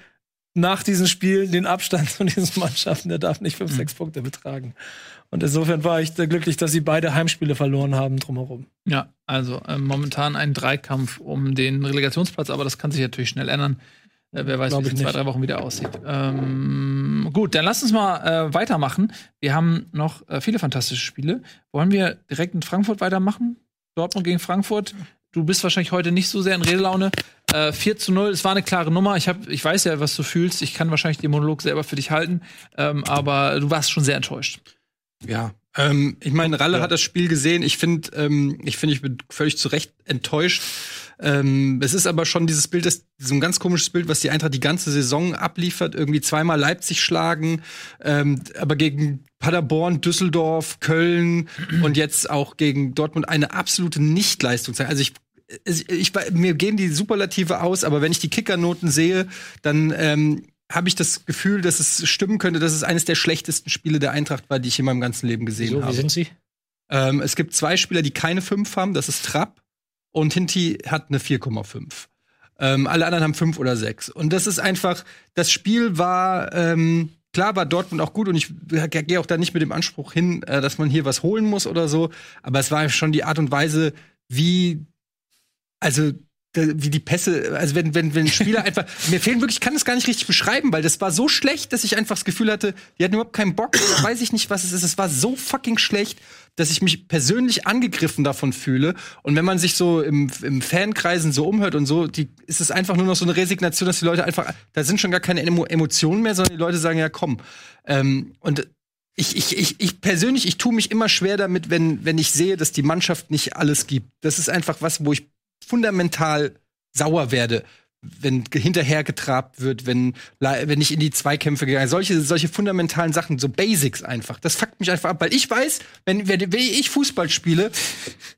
nach diesen Spielen den Abstand [laughs] zu diesen Mannschaften, der darf nicht fünf, Mhm. sechs Punkte betragen. Und insofern war ich glücklich, dass sie beide Heimspiele verloren haben drumherum. Ja, also ähm, momentan ein Dreikampf um den Relegationsplatz, aber das kann sich natürlich schnell ändern. Äh, wer weiß, wie es in zwei, drei Wochen wieder aussieht. Ähm, gut, dann lass uns mal äh, weitermachen. Wir haben noch äh, viele fantastische Spiele. Wollen wir direkt mit Frankfurt weitermachen? Dortmund gegen Frankfurt. Du bist wahrscheinlich heute nicht so sehr in Redelaune. Äh, 4 zu 0, es war eine klare Nummer. Ich, hab, ich weiß ja, was du fühlst. Ich kann wahrscheinlich den Monolog selber für dich halten. Ähm, aber du warst schon sehr enttäuscht. Ja. Ähm, ich meine, Ralle hat das Spiel gesehen. Ich finde, ähm, ich finde, ich bin völlig zu Recht enttäuscht. Ähm, es ist aber schon dieses Bild, das, so ein ganz komisches Bild, was die Eintracht die ganze Saison abliefert. Irgendwie zweimal Leipzig schlagen, ähm, aber gegen Paderborn, Düsseldorf, Köln und jetzt auch gegen Dortmund eine absolute Nichtleistung zeigen. Also ich ich, ich, mir gehen die Superlative aus, aber wenn ich die Kickernoten sehe, dann ähm, habe ich das Gefühl, dass es stimmen könnte, dass es eines der schlechtesten Spiele der Eintracht war, die ich in meinem ganzen Leben gesehen So, wie habe. sind sie? Ähm, es gibt zwei Spieler, die keine 5 haben, das ist Trapp und Hinti hat eine 4,5. Ähm, alle anderen haben 5 oder 6. Und das ist einfach, das Spiel war, ähm, klar war Dortmund auch gut und ich gehe auch da nicht mit dem Anspruch hin, äh, dass man hier was holen muss oder so, aber es war schon die Art und Weise, wie, also wie die Pässe, also wenn, wenn, wenn Spieler [laughs] einfach, mir fehlen wirklich, ich kann das gar nicht richtig beschreiben, weil das war so schlecht, dass ich einfach das Gefühl hatte, die hatten überhaupt keinen Bock, oder weiß ich nicht, was es ist. Es war so fucking schlecht, dass ich mich persönlich angegriffen davon fühle. Und wenn man sich so im, im Fankreisen so umhört und so, die, ist es einfach nur noch so eine Resignation, dass die Leute einfach, da sind schon gar keine Emo Emotionen mehr, sondern die Leute sagen, ja komm. Ähm, und ich, ich, ich, ich persönlich, ich tue mich immer schwer damit, wenn, wenn ich sehe, dass die Mannschaft nicht alles gibt. Das ist einfach was, wo ich fundamental sauer werde, wenn ge- hinterhergetrabt wird, wenn, wenn ich in die Zweikämpfe gehe. Solche, solche fundamentalen Sachen, so Basics einfach. Das fuckt mich einfach ab, weil ich weiß, wenn, wenn, ich Fußball spiele,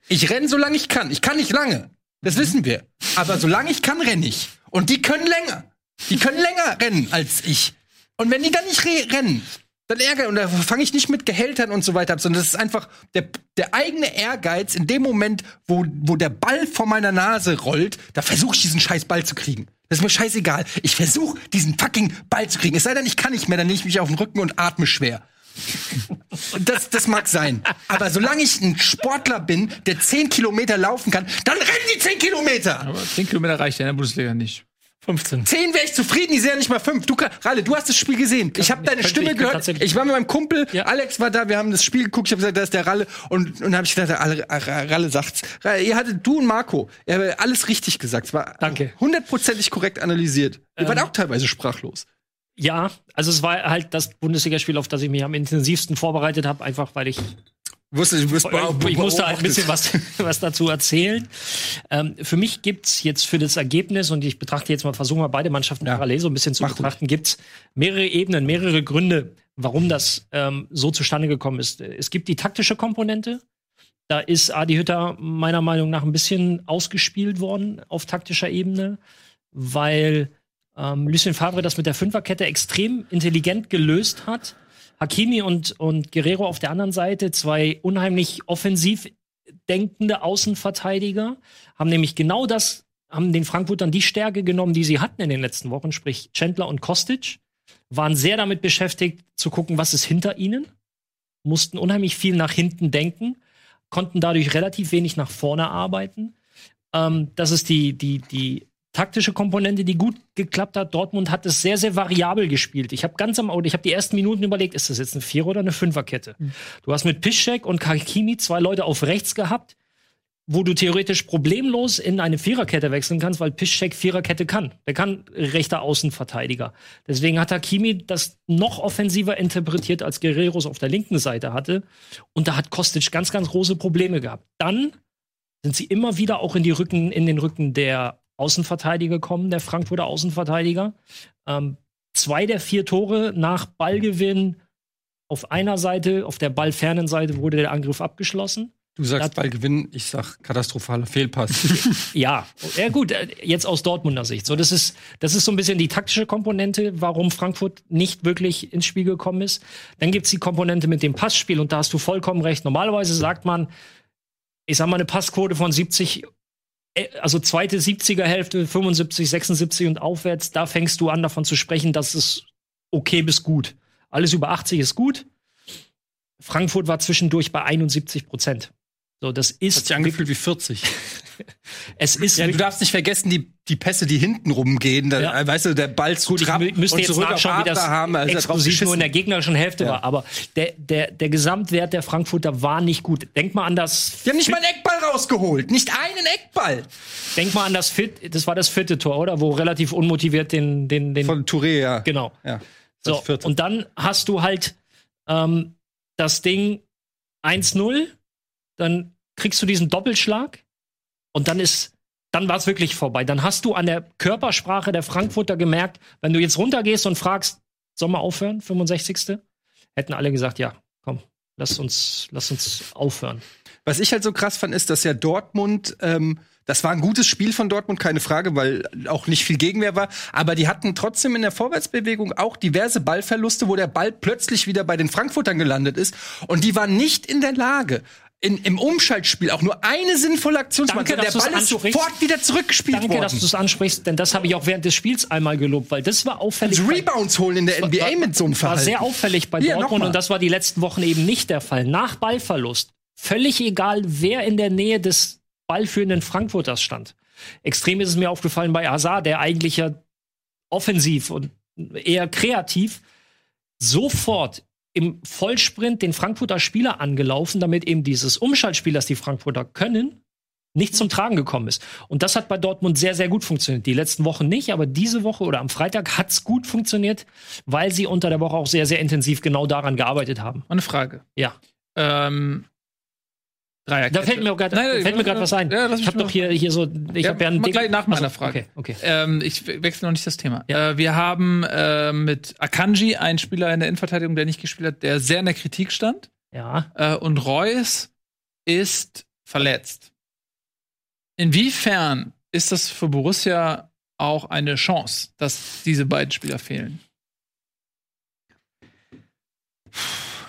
ich renne, solange ich kann. Ich kann nicht lange. Das wissen wir. Aber solange ich kann, renne ich. Und die können länger. Die können länger rennen als ich. Und wenn die dann nicht re rennen, dann ärgere und da fange ich nicht mit Gehältern und so weiter ab, sondern das ist einfach der, der eigene Ehrgeiz in dem Moment, wo, wo der Ball vor meiner Nase rollt, da versuche ich diesen scheiß Ball zu kriegen. Das ist mir scheißegal. Ich versuche diesen fucking Ball zu kriegen. Es sei denn, ich kann nicht mehr, dann lege ich mich auf den Rücken und atme schwer. Das, das mag sein. Aber solange ich ein Sportler bin, der 10 Kilometer laufen kann, dann rennen die 10 Kilometer. Aber 10 Kilometer reicht ja in der Bundesliga nicht. 15. 10 wäre ich zufrieden, die sehen ja nicht mal 5. Du, Ralle, du hast das Spiel gesehen. Ich habe deine Stimme ich gehört. Ich war mit meinem Kumpel, Ja. Alex war da, wir haben das Spiel geguckt, ich habe gesagt, da ist der Ralle. Und, und habe ich gedacht, Ralle, Ralle sagt's. Ralle, ihr hattet, du und Marco, ihr habt alles richtig gesagt. Es war Danke. hundertprozentig korrekt analysiert. Ihr wart Ähm, auch teilweise sprachlos. Ja, also es war halt das Bundesligaspiel, auf das ich mich am intensivsten vorbereitet habe, einfach weil ich Wusste, ich, wusste, ich musste halt ein bisschen was, [laughs] was dazu erzählen. Ähm, für mich gibt's jetzt für das Ergebnis, und ich betrachte jetzt mal, versuchen wir beide Mannschaften Ja. parallel so ein bisschen zu Mach betrachten, gibt's mehrere Ebenen, mehrere Gründe, warum das ähm, so zustande gekommen ist. Es gibt die taktische Komponente. Da ist Adi Hütter meiner Meinung nach ein bisschen ausgespielt worden auf taktischer Ebene, weil ähm, Lucien Favre das mit der Fünferkette extrem intelligent gelöst hat. Hakimi und, und Guerrero auf der anderen Seite, zwei unheimlich offensiv denkende Außenverteidiger, haben nämlich genau das, haben den Frankfurtern die Stärke genommen, die sie hatten in den letzten Wochen, sprich Chandler und Kostic, waren sehr damit beschäftigt zu gucken, was ist hinter ihnen, mussten unheimlich viel nach hinten denken, konnten dadurch relativ wenig nach vorne arbeiten. Ähm, das ist die, die, die taktische Komponente, die gut geklappt hat. Dortmund hat es sehr, sehr variabel gespielt. Ich habe ganz am, oder ich habe die ersten Minuten überlegt, ist das jetzt eine Vierer- oder eine Fünferkette? Du hast mit Piszczek und Kakimi zwei Leute auf rechts gehabt, wo du theoretisch problemlos in eine Viererkette wechseln kannst, weil Piszczek Viererkette kann. Der kann rechter Außenverteidiger. Deswegen hat Hakimi das noch offensiver interpretiert, als Guerreros auf der linken Seite hatte. Und da hat Kostic ganz, ganz große Probleme gehabt. Dann sind sie immer wieder auch in die Rücken, in den Rücken der Außenverteidiger kommen, der Frankfurter Außenverteidiger. Ähm, zwei der vier Tore nach Ballgewinn auf einer Seite, auf der ballfernen Seite wurde der Angriff abgeschlossen. Du sagst Das- Ballgewinn, ich sag katastrophaler Fehlpass. [laughs] Ja, ja gut, äh, jetzt aus Dortmunder Sicht. So, das ist, das ist so ein bisschen die taktische Komponente, warum Frankfurt nicht wirklich ins Spiel gekommen ist. Dann gibt's die Komponente mit dem Passspiel und da hast du vollkommen recht. Normalerweise sagt man, ich sag mal, eine Passquote von 70, äh, also zweite 70er Hälfte, 75, 76 und aufwärts, da fängst du an davon zu sprechen, dass es okay bis gut. Alles über 80 ist gut. Frankfurt war zwischendurch bei 71 Prozent. So, das ist Hat sich angefühlt wie 40. [laughs] es ist Ja, du darfst nicht vergessen, die, die Pässe, die hinten rumgehen, da, Ja. weißt du, der Ball zu Gut, ich müsste und jetzt nachschauen, wie das Abraham, also er exklusiv nur in der gegnerischen Hälfte Ja. war. Aber der, der, der Gesamtwert der Frankfurter war nicht gut. Denk mal an das, Die haben nicht mal einen Eckball rausgeholt. Nicht einen Eckball. denk mal an das Fit, das war das vierte Tor, oder? Wo relativ unmotiviert den, den, den, Von Touré, ja. genau. ja. Das So, vierte. und dann hast du halt ähm, das Ding 1-0, dann kriegst du diesen Doppelschlag und dann ist, dann war es wirklich vorbei. Dann hast du an der Körpersprache der Frankfurter gemerkt, wenn du jetzt runtergehst und fragst, soll man aufhören, 65. Hätten alle gesagt, ja, komm, lass uns, lass uns aufhören. Was ich halt so krass fand, ist, dass ja Dortmund, ähm, das war ein gutes Spiel von Dortmund, keine Frage, weil auch nicht viel Gegenwehr war. Aber die hatten trotzdem in der Vorwärtsbewegung auch diverse Ballverluste, wo der Ball plötzlich wieder bei den Frankfurtern gelandet ist. Und die waren nicht in der Lage, in, im Umschaltspiel auch nur eine sinnvolle Aktion zu machen. Der Ball ist sofort wieder zurückgespielt Danke, worden. dass du es ansprichst, denn das habe ich auch während des Spiels einmal gelobt, weil das war auffällig. Also bei- Rebounds holen in der NBA war- mit so einem war Verhalten. sehr auffällig bei Hier, Dortmund und das war die letzten Wochen eben nicht der Fall. Nach Ballverlust, völlig egal, wer in der Nähe des ballführenden Frankfurters stand. Extrem ist es mir aufgefallen bei Hazard, der eigentlich ja offensiv und eher kreativ sofort im Vollsprint den Frankfurter Spieler angelaufen, damit eben dieses Umschaltspiel, das die Frankfurter können, nicht zum Tragen gekommen ist. Und das hat bei Dortmund sehr, sehr gut funktioniert. Die letzten Wochen nicht, aber diese Woche oder am Freitag hat's gut funktioniert, weil sie unter der Woche auch sehr, sehr intensiv genau daran gearbeitet haben. Eine Frage. Ja. Ähm, Dreierkette. Da fällt mir auch gerade Nein, fällt mir gerade was ein. Ja, ich habe mal- doch hier, hier so, ich Ja, habe ja ein mach Ding- gleich nach meiner Achso, Frage. Okay, okay. Ähm, ich we- wechsle noch nicht das Thema. Ja. Äh, wir haben äh, mit Akanji einen Spieler in der Innenverteidigung, der nicht gespielt hat, der sehr in der Kritik stand. Ja. Äh, und Reus ist verletzt. Inwiefern ist das für Borussia auch eine Chance, dass diese beiden Spieler fehlen?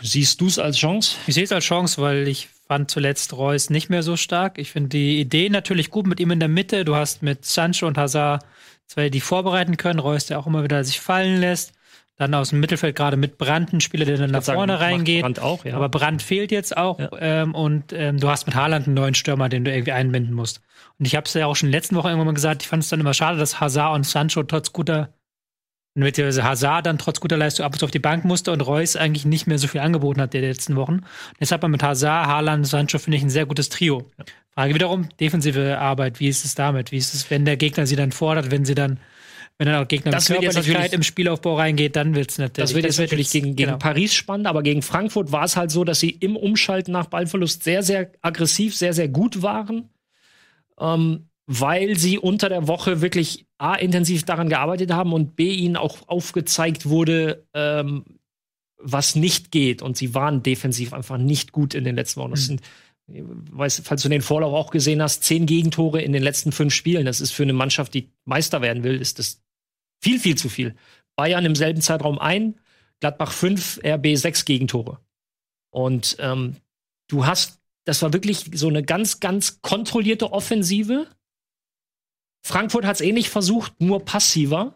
Siehst du es als Chance? Ich sehe es als Chance, weil ich fand zuletzt Reus nicht mehr so stark. Ich finde die Idee natürlich gut mit ihm in der Mitte. Du hast mit Sancho und Hazard zwei, die vorbereiten können. Reus, der auch immer wieder sich fallen lässt. Dann aus dem Mittelfeld gerade mit Brandt ein Spieler, der dann nach Sagen, vorne macht reingeht. Brandt auch, ja. Aber Brandt fehlt jetzt auch. Ja. Ähm, und ähm, du hast mit Haaland einen neuen Stürmer, den du irgendwie einbinden musst. Und ich habe es ja auch schon letzten Wochen irgendwann mal gesagt, ich fand es dann immer schade, dass Hazard und Sancho trotz guter, beziehungsweise Hazard dann trotz guter Leistung ab und zu auf die Bank musste und Reus eigentlich nicht mehr so viel angeboten hat der letzten Wochen. Und jetzt hat man mit Hazard, Haaland, Sancho, finde ich, ein sehr gutes Trio. Frage wiederum, defensive Arbeit, wie ist es damit? Wie ist es, wenn der Gegner sie dann fordert, wenn sie dann, wenn dann auch Gegner Das mit Körperlichkeit im Spielaufbau reingeht, dann wird's natürlich. Das wird jetzt natürlich gegen, gegen genau. Paris spannend, aber gegen Frankfurt war es halt so, dass sie im Umschalten nach Ballverlust sehr, sehr aggressiv, sehr, sehr gut waren. Ähm, weil sie unter der Woche wirklich A, intensiv daran gearbeitet haben und B, ihnen auch aufgezeigt wurde, ähm, was nicht geht. Und sie waren defensiv einfach nicht gut in den letzten Wochen. Das sind, weiß, falls du den Vorlauf auch gesehen hast, zehn Gegentore in den letzten fünf Spielen. Das ist für eine Mannschaft, die Meister werden will, ist das viel, viel zu viel. Bayern im selben Zeitraum ein, Gladbach fünf, RB sechs Gegentore. Und ähm, du hast, das war wirklich so eine ganz, ganz kontrollierte Offensive. Frankfurt hat es ähnlich versucht, nur passiver.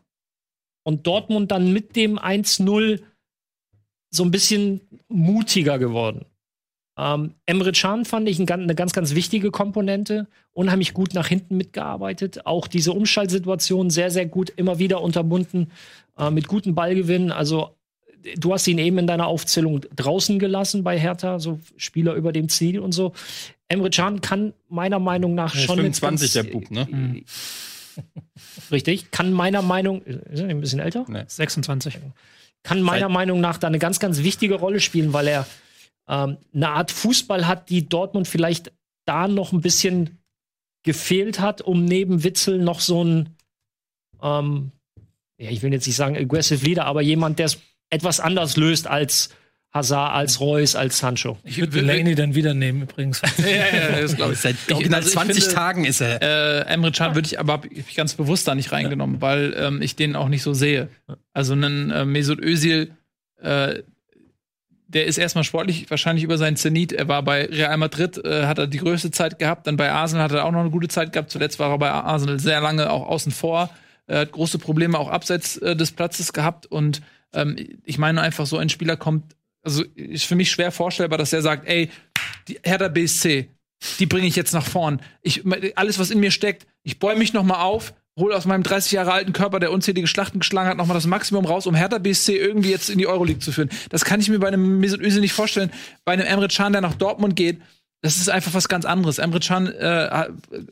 Und Dortmund dann mit dem 1-0 so ein bisschen mutiger geworden. Ähm, Emre Can fand ich ein, eine ganz, ganz wichtige Komponente. Unheimlich gut nach hinten mitgearbeitet. Auch diese Umschaltsituation sehr, sehr gut immer wieder unterbunden äh, mit guten Ballgewinnen. Also du hast ihn eben in deiner Aufzählung draußen gelassen bei Hertha, so Spieler über dem Ziel und so. Emre Can kann meiner Meinung nach schon eine 25, ganz- der Bub, ne? Richtig, kann meiner Meinung, ist er ein bisschen älter? 26. kann meiner Seit- Meinung nach da eine ganz, ganz wichtige Rolle spielen, weil er ähm, eine Art Fußball hat, die Dortmund vielleicht da noch ein bisschen gefehlt hat, um neben Witzel noch so ein, ähm, ja, ich will jetzt nicht sagen aggressive Leader, aber jemand, der es etwas anders löst als Hazard, als Reus, als Sancho. Ich würde Delaney dann wieder nehmen, übrigens. [laughs] ja, ja, das glaube ich. Seit Ich- original also ich 20 finde, Tagen ist er. Äh, Emre Can würde ich aber hab ich ganz bewusst da nicht reingenommen, weil ähm, ich den auch nicht so sehe. Also einen äh, Mesut Özil, äh, der ist erstmal sportlich wahrscheinlich über seinen Zenit. Er war bei Real Madrid, äh, hat er die größte Zeit gehabt. Dann bei Arsenal hat er auch noch eine gute Zeit gehabt. Zuletzt war er bei Arsenal sehr lange auch außen vor. Er hat große Probleme auch abseits äh, des Platzes gehabt. Und ähm, ich meine einfach, so ein Spieler kommt, also ist für mich schwer vorstellbar, dass er sagt, ey, die Hertha BSC, die bringe ich jetzt nach vorn. Ich, alles, was in mir steckt, ich bäume mich noch mal auf, hole aus meinem 30 Jahre alten Körper, der unzählige Schlachten geschlagen hat, noch mal das Maximum raus, um Hertha BSC irgendwie jetzt in die Euroleague zu führen. Das kann ich mir bei einem Mesut Özil nicht vorstellen. Bei einem Emre Can, der nach Dortmund geht, das ist einfach was ganz anderes. Emre Can äh,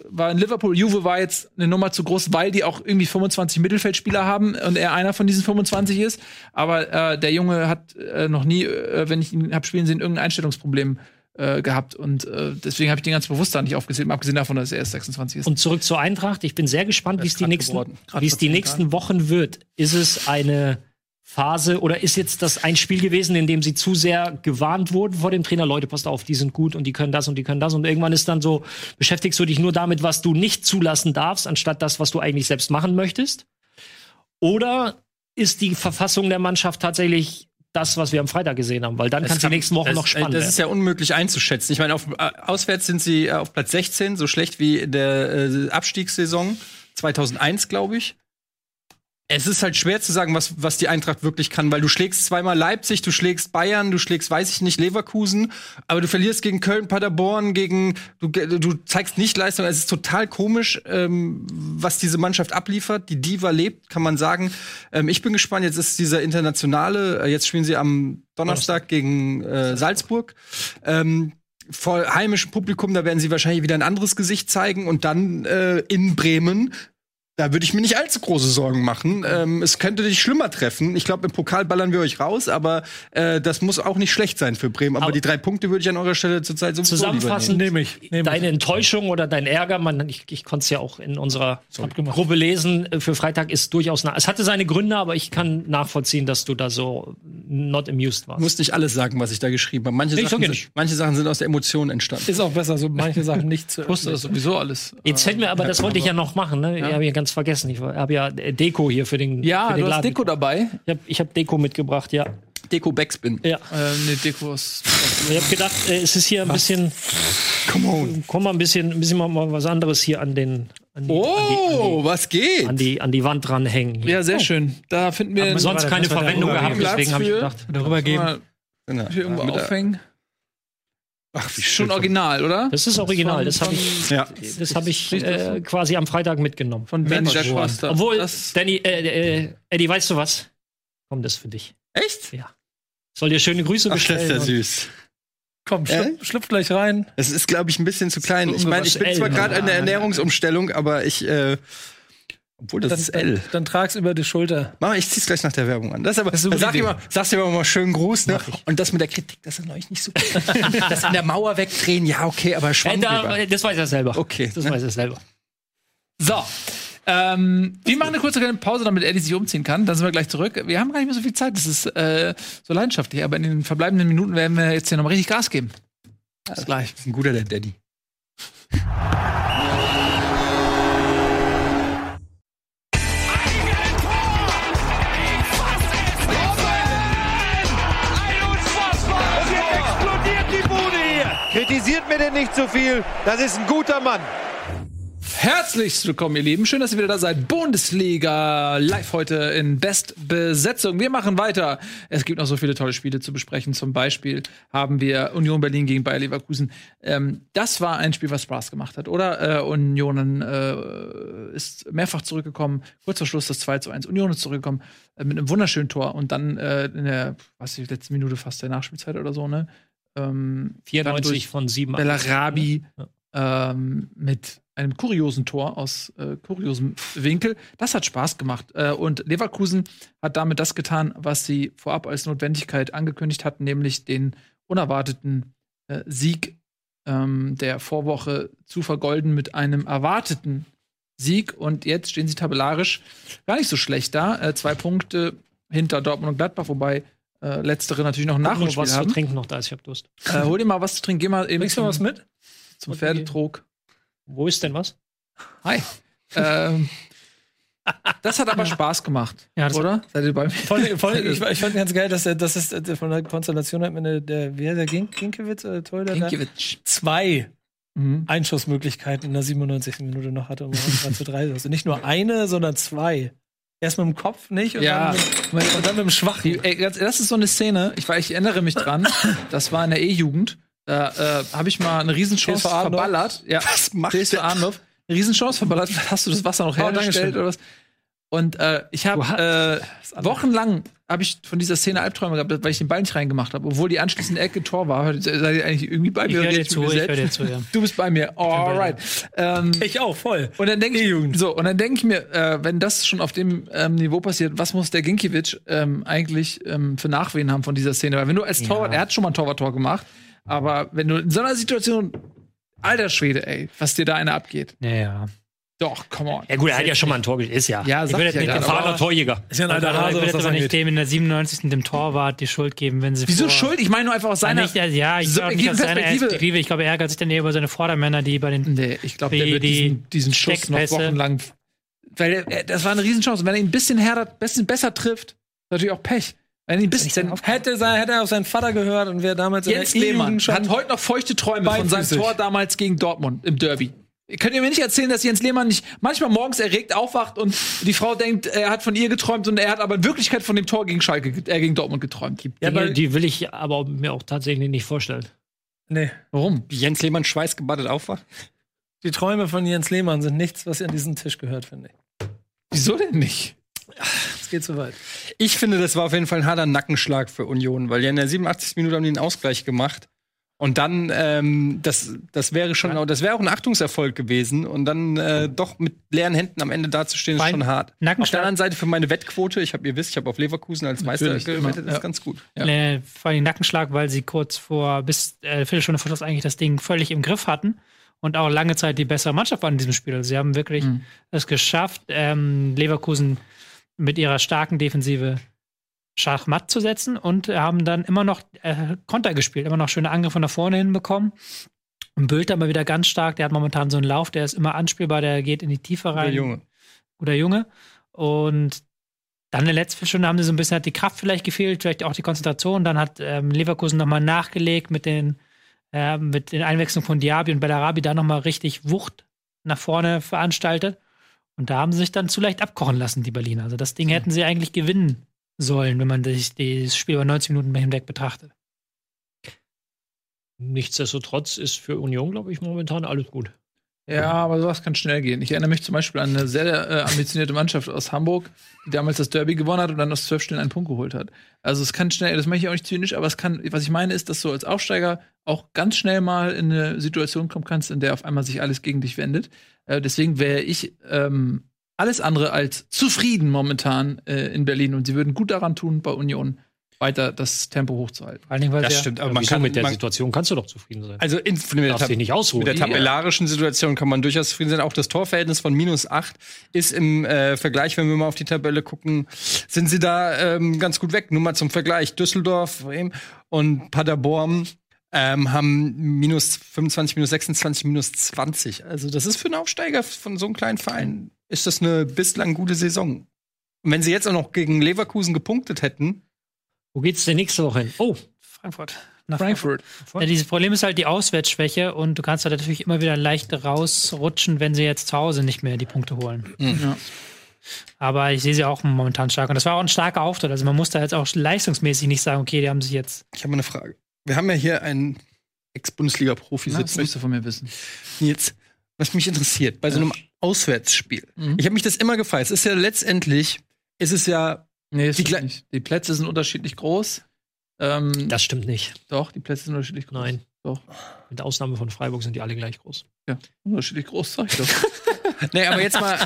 war in Liverpool, Juve war jetzt eine Nummer zu groß, weil die auch irgendwie 25 Mittelfeldspieler haben und er einer von diesen 25 ist. Aber äh, der Junge hat äh, noch nie, äh, wenn ich ihn hab spielen sehen, irgendein Einstellungsproblem äh, gehabt. Und äh, deswegen habe ich den ganz bewusst da nicht aufgezählt, mal abgesehen davon, dass er erst 26 ist. Und zurück zur Eintracht. Ich bin sehr gespannt, wie es die nächsten, geworden. wie es die nächsten Wochen wird. Ist es eine Phase oder ist jetzt das ein Spiel gewesen, in dem sie zu sehr gewarnt wurden vor dem Trainer? Leute, passt auf, die sind gut und die können das und die können das. Und irgendwann ist dann so, beschäftigst du dich nur damit, was du nicht zulassen darfst, anstatt das, was du eigentlich selbst machen möchtest? Oder ist die Verfassung der Mannschaft tatsächlich das, was wir am Freitag gesehen haben? Weil dann kann es die nächsten Wochen das, noch spannend Das ist werden. ja unmöglich einzuschätzen. Ich meine, auf, äh, auswärts sind sie äh, auf Platz 16, so schlecht wie in der äh, Abstiegssaison 2001, glaube ich. Es ist halt schwer zu sagen, was, was die Eintracht wirklich kann, weil du schlägst zweimal Leipzig, du schlägst Bayern, du schlägst, weiß ich nicht, Leverkusen, aber du verlierst gegen Köln, Paderborn, gegen, du, du zeigst nicht Leistung. Es ist total komisch, ähm, was diese Mannschaft abliefert. Die Diva lebt, kann man sagen. Ähm, ich bin gespannt, jetzt ist dieser internationale, äh, jetzt spielen sie am Donnerstag gegen äh, Salzburg. Ähm, vor heimischem Publikum, da werden sie wahrscheinlich wieder ein anderes Gesicht zeigen und dann äh, in Bremen. Da würde ich mir nicht allzu große Sorgen machen. Ähm, es könnte dich schlimmer treffen. Ich glaube, im Pokal ballern wir euch raus, aber äh, das muss auch nicht schlecht sein für Bremen. Aber, Aber- die drei Punkte würde ich an eurer Stelle zurzeit sowieso Zusammenfassend, Nehme ich. Nehme deine Enttäuschung oder dein Ärger, man, ich, ich konnte es ja auch in unserer. Gruppe lesen, äh, für Freitag ist durchaus, na es hatte seine Gründe, aber ich kann nachvollziehen, dass du da so not amused warst. nehmen. Muss nicht alles sagen, was ich da geschrieben habe. Manche, Ich Sachen, sind, nicht. manche Sachen sind aus der Emotion entstanden. Ist auch besser, so manche Sachen nicht zu. Ich wusste das sowieso alles. Jetzt fällt mir aber, das wollte ich ja noch machen, ne? Ich habe ja ganz vergessen. Ich habe ja äh, Deko hier für den, Ja, für den du hast Laden. Deko dabei. Ich habe ich hab Deko mitgebracht, ja. Deko Backspin. Ja. Äh, nee, Deko ist. Ich habe gedacht, äh, es ist hier ein bisschen, Come on. komm mal ein bisschen, ein bisschen mal, mal was anderes hier an den, an die, Oh, was geht? an die, an die Wand dranhängen. Ja, sehr schön. Da finden wir. Haben sonst keine Verwendung gehabt, deswegen habe ich gedacht. Darüber geben. Mal Ja, hier irgendwo der- aufhängen. Ach, wie Schon original, oder? Das ist original, das habe ich, Ja. das hab ich äh, quasi am Freitag mitgenommen. Von Benny. Costa. Obwohl, Das- Danny, äh, äh, Eddie, weißt du was? Komm, das für dich. Echt? Soll dir schöne Grüße Ach, das bestellen. ist ja süß. Komm, schlüpf, schlüpf gleich rein. Es ist, glaube ich, ein bisschen zu klein. Ich meine, ich bin zwar gerade in der Ernährungsumstellung, aber ich, äh, obwohl das Dann, ist L. dann, dann trag's über die Schulter. Mach mal, ich zieh's gleich nach der Werbung an. Das ist aber, ist eine da gute sag immer, sagst du immer mal schönen Gruß, ne? Und das mit der Kritik, das ist euch nicht so gut. [laughs] das an der Mauer wegdrehen, ja, okay, aber drüber. äh, das weiß er selber. Okay, Das ne? weiß er selber. So. Ähm, wir machen eine kurze kleine Pause, damit Eddie sich umziehen kann. Dann sind wir gleich zurück. Wir haben gar nicht mehr so viel Zeit. Das ist äh, so leidenschaftlich. Aber in den verbleibenden Minuten werden wir jetzt hier nochmal richtig Gas geben. Bis gleich. ist ein guter, der Daddy. Nicht zu viel. Das ist ein guter Mann. Herzlich willkommen, ihr Lieben. Schön, dass ihr wieder da seid. Bundesliga live heute in Bestbesetzung. Wir machen weiter. Es gibt noch so viele tolle Spiele zu besprechen. Zum Beispiel haben wir Union Berlin gegen Bayer Leverkusen. Ähm, das war ein Spiel, was Spaß gemacht hat, oder? Äh, Union äh, ist mehrfach zurückgekommen. Kurz vor Schluss das 2 zu 1. Union ist zurückgekommen äh, mit einem wunderschönen Tor und dann äh, in der, was ich, letzten Minute fast der Nachspielzeit oder so, ne? Ähm, dann 94 durch von 7. Bellarabi ähm, mit einem kuriosen Tor aus äh, kuriosem Winkel. Das hat Spaß gemacht. Äh, und Leverkusen hat damit das getan, was sie vorab als Notwendigkeit angekündigt hatten, nämlich den unerwarteten äh, Sieg ähm, der Vorwoche zu vergolden mit einem erwarteten Sieg. Und jetzt stehen sie tabellarisch gar nicht so schlecht da. Äh, zwei Punkte hinter Dortmund und Gladbach, wobei äh, letztere natürlich noch Noch Nachholspiel was zu haben. trinken noch da ist, ich hab Durst. Äh, hol dir mal was zu trinken, geh mal eben Bringst du was mit? zum Pferdetrog. Wo ist denn was? Hi. ähm, das hat aber [laughs] Spaß gemacht, Ja, oder? Seid ihr bei mir? Voll, voll, ich, [laughs] ich fand ganz geil, dass er, das ist äh, von der Konstellation hat mir der, der, wer der Gink, Ginkiewicz oder Ginkiewicz. zwei Mhm. Einschussmöglichkeiten in der 97. Minute noch hatte, um 3 zu 3 Also nicht nur eine, sondern zwei. Erst mit dem Kopf nicht und, Ja. dann, mit, und dann mit dem Schwachen. Ey, das ist so eine Szene, ich, ich erinnere mich dran, das war in der E-Jugend. Da äh, habe ich mal eine Riesenchance verballert. Ja, Was macht TSV Arndorf. Eine Riesenchance verballert. Hast du das Wasser noch Oh, hergestellt Dankeschön. oder was? Und äh, ich habe äh, wochenlang habe ich von dieser Szene Albträume gehabt, weil ich den Ball nicht reingemacht habe, obwohl die anschließende Ecke Tor war. Seid ihr eigentlich irgendwie bei Ich mir? höre oder dir ich zu, ich höre dir zu, ja. [laughs] Du bist bei mir. Alright. Ähm, Ich auch, voll. und dann denke ich, so, und dann denke ich mir, äh, wenn das schon auf dem ähm, Niveau passiert, was muss der Ginkiewicz ähm, eigentlich ähm, für Nachwehen haben von dieser Szene? Weil wenn du als Torwart, er hat schon mal ein Torwarttor gemacht, aber wenn du in so einer Situation, alter Schwede, ey, was dir da einer abgeht. Ja, ja. Doch, come on. Ja gut, er hat ja schon mal ein Tor gespielt. Ist ja. Ja, Ich würde ich ja jetzt nicht gerade, den aber- Erfahrener Torjäger. Ist ja ein alter ich Hase, würde was jetzt das aber nicht dem in der 97. dem Torwart die Schuld geben, wenn sie Wieso vor- Schuld? Ich meine nur einfach aus seiner. nicht, ja, ich glaube nicht aus seiner Perspektive. Perspektive. Ich glaube, er ärgert sich dann eher über seine Vordermänner, die bei den Nee, ich glaube, der Die- wird die diesen, diesen Schuss noch wochenlang. Weil er, das war eine Riesenchance. Wenn er ihn ein bisschen härter, bisschen besser trifft, natürlich auch Pech. Wenn er ihn ein bisschen. Hätte, sein, hätte er auf seinen Vater gehört und wäre damals Jens in der Lehmann hat heute noch feuchte Träume von seinem. Tor damals gegen Dortmund im Derby. Könnt ihr mir nicht erzählen, dass Jens Lehmann nicht manchmal morgens erregt aufwacht und die Frau denkt, er hat von ihr geträumt und er hat aber in Wirklichkeit von dem Tor gegen Schalke, äh, gegen Dortmund geträumt. Die, Ja, weil- die will ich aber mir auch tatsächlich nicht vorstellen. Nee. Warum? Wie Jens Lehmann schweißgebadet aufwacht? Die Träume von Jens Lehmann sind nichts, was an diesen Tisch gehört, finde ich. Wieso denn nicht? Es geht zu weit. Ich finde, das war auf jeden Fall ein harter Nackenschlag für Union, weil ja in der 87. Minute haben die einen Ausgleich gemacht. Und dann, ähm, das, das wäre schon, das wäre auch ein Achtungserfolg gewesen. Und dann äh, doch mit leeren Händen am Ende dazustehen, ist schon hart. Auf der anderen Seite für meine Wettquote, ich habe, ihr wisst, ich habe auf Leverkusen als Meister Natürlich, gewettet, immer, das ja. ist ganz gut. Ja. äh, vor allem Nackenschlag, weil sie kurz vor, bis äh, Viertelstunde vor Schluss eigentlich das Ding völlig im Griff hatten und auch lange Zeit die bessere Mannschaft waren in diesem Spiel. Also sie haben wirklich Mhm. es geschafft, ähm, Leverkusen mit ihrer starken Defensive schachmatt zu setzen und haben dann immer noch äh, Konter gespielt, immer noch schöne Angriffe nach vorne hinbekommen. Und Bülter mal wieder ganz stark, der hat momentan so einen Lauf, der ist immer anspielbar, der geht in die Tiefe rein. Junge. guter Junge. Und dann in der letzten Stunde haben sie so ein bisschen hat die Kraft vielleicht gefehlt, vielleicht auch die Konzentration. Dann hat ähm, Leverkusen nochmal nachgelegt mit den, äh, mit den Einwechslungen von Diaby und Bellarabi da nochmal richtig Wucht nach vorne veranstaltet. Und da haben sie sich dann zu leicht abkochen lassen, die Berliner. Also das Ding hätten sie eigentlich gewinnen sollen, wenn man sich das Spiel über 90 Minuten hinweg betrachtet. Nichtsdestotrotz ist für Union, glaube ich, momentan alles gut. Ja, aber sowas kann schnell gehen. Ich erinnere mich zum Beispiel an eine sehr äh, ambitionierte Mannschaft aus Hamburg, die damals das Derby gewonnen hat und dann aus zwölf Spielen einen Punkt geholt hat. Also es kann schnell, das mache ich auch nicht zynisch, aber es kann, was ich meine, ist, dass du als Aufsteiger auch ganz schnell mal in eine Situation kommen kannst, in der auf einmal sich alles gegen dich wendet. Äh, deswegen wäre ich ähm, alles andere als zufrieden momentan äh, in Berlin und sie würden gut daran tun, bei Union weiter das Tempo hochzuhalten. Vor allen Dingen, weil Das stimmt, aber man kann mit der man, Situation kannst du doch zufrieden sein. Also in, mit, der Tab dich nicht ausruhen. mit der tabellarischen Situation kann man durchaus zufrieden sein. Auch das Torverhältnis von minus 8 ist im äh, Vergleich, wenn wir mal auf die Tabelle gucken, sind sie da ähm, ganz gut weg. Nur mal zum Vergleich. Düsseldorf Bremen und Paderborn ähm, haben minus 25, minus 26, minus 20. Also das ist für einen Aufsteiger von so einem kleinen Verein, ist das eine bislang gute Saison. Und wenn sie jetzt auch noch gegen Leverkusen gepunktet hätten, Wo geht's denn nächste Woche hin? Oh, Frankfurt. Nach Frankfurt. Ja, dieses Problem ist halt die Auswärtsschwäche und du kannst halt natürlich immer wieder leicht rausrutschen, wenn sie jetzt zu Hause nicht mehr die Punkte holen. Ja. Aber ich sehe sie auch momentan stark. Und das war auch ein starker Auftritt. Also man muss da jetzt auch leistungsmäßig nicht sagen, okay, die haben sich jetzt. ich habe mal eine Frage. Wir haben ja hier einen Ex-Bundesliga-Profi sitzen. möchtest du von mir wissen? Jetzt, was mich interessiert, bei so einem Auswärtsspiel. Mhm. Ich habe mich das immer gefragt. Es ist ja letztendlich, ist es ja, Nee, ist Die die, Kle- nicht. die Plätze sind unterschiedlich groß. Ähm, das stimmt nicht. doch, die Plätze sind unterschiedlich groß. Nein. Doch. Mit Ausnahme von Freiburg sind die alle gleich groß. Ja, unterschiedlich groß, sag ich doch. [laughs] Nee, aber jetzt mal,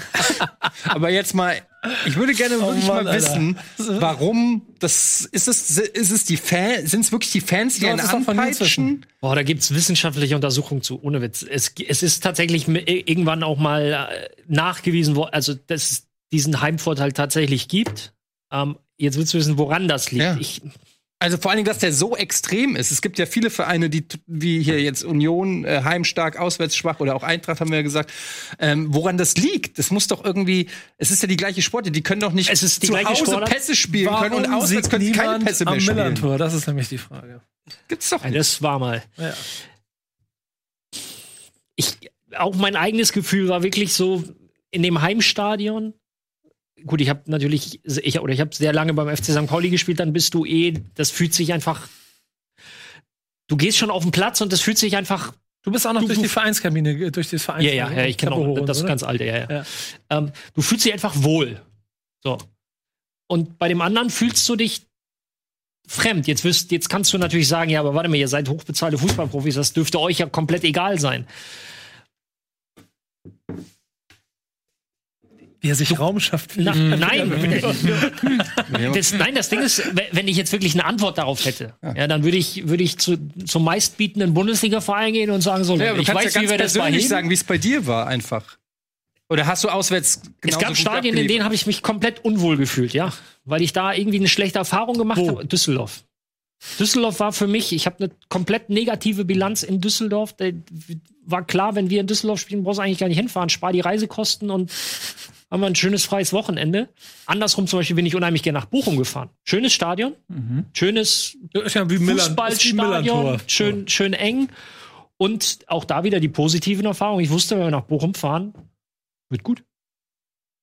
[laughs] aber jetzt mal, ich würde gerne wirklich Oh Mann, mal wissen, warum das, ist es, ist es die Fans, sind es wirklich die Fans, die Du einen anpeitschen? Boah, da gibt's wissenschaftliche Untersuchungen zu, ohne Witz. Es, es ist tatsächlich irgendwann auch mal äh, nachgewiesen worden, also dass es diesen Heimvorteil tatsächlich gibt. Ähm, jetzt willst du wissen, woran das liegt. Ja. Ich, Also vor allen Dingen, dass der so extrem ist. Es gibt ja viele Vereine, die wie hier jetzt Union, äh, heimstark, auswärts schwach oder auch Eintracht haben wir ja gesagt. Ähm, woran das liegt? Das muss doch irgendwie. Es ist ja die gleiche Sportart. Die können doch nicht Es ist die zu Hause Sportart. Pässe spielen können und Warum auswärts können sie keine Pässe mehr spielen. Millantor? Das ist nämlich die Frage. Gibt's doch nicht. das war mal. Ja. Ich, auch mein eigenes Gefühl war wirklich so in dem Heimstadion. Gut, ich habe natürlich, ich, oder ich habe sehr lange beim FC St. Pauli gespielt, dann bist du eh, das fühlt sich einfach. Du gehst schon auf den Platz und das fühlt sich einfach. Du bist auch noch Du- durch du- die Vereinskabine, ge- durch das Ja, Vereins. ja, ja, ich kenne auch das so, ganz alte, ja, ja. Ja. Ähm, du fühlst dich einfach wohl. So. Und bei dem anderen fühlst du dich fremd. Jetzt, wirst, jetzt kannst du natürlich sagen, ja, aber warte mal, ihr seid hochbezahlte Fußballprofis, das dürfte euch ja komplett egal sein. Wie er sich Raum schafft. Na, Nein. das, nein, das Ding ist, we- wenn ich jetzt wirklich eine Antwort darauf hätte, ja, dann würde ich, würde ich zu, zum meistbietenden Bundesliga-Verein gehen und sagen so, Ja, ich weiß, ja wie wir das persönlich Heben- sagen, wie es bei dir war, einfach. Oder hast du auswärts Es gab Stadien, in abgeliefert? denen habe ich mich komplett unwohl gefühlt, ja. Weil ich da irgendwie eine schlechte Erfahrung gemacht habe. Düsseldorf. Düsseldorf war für mich, ich habe eine komplett negative Bilanz in Düsseldorf. Da war klar, wenn wir in Düsseldorf spielen, brauchst du eigentlich gar nicht hinfahren. Spar die Reisekosten und haben wir ein schönes freies Wochenende. Andersrum zum Beispiel bin ich unheimlich gerne nach Bochum gefahren. Schönes Stadion, schönes Ist ja Fußballstadion, schön, schön eng. Und auch da wieder die positiven Erfahrungen. Ich wusste, wenn wir nach Bochum fahren, wird gut.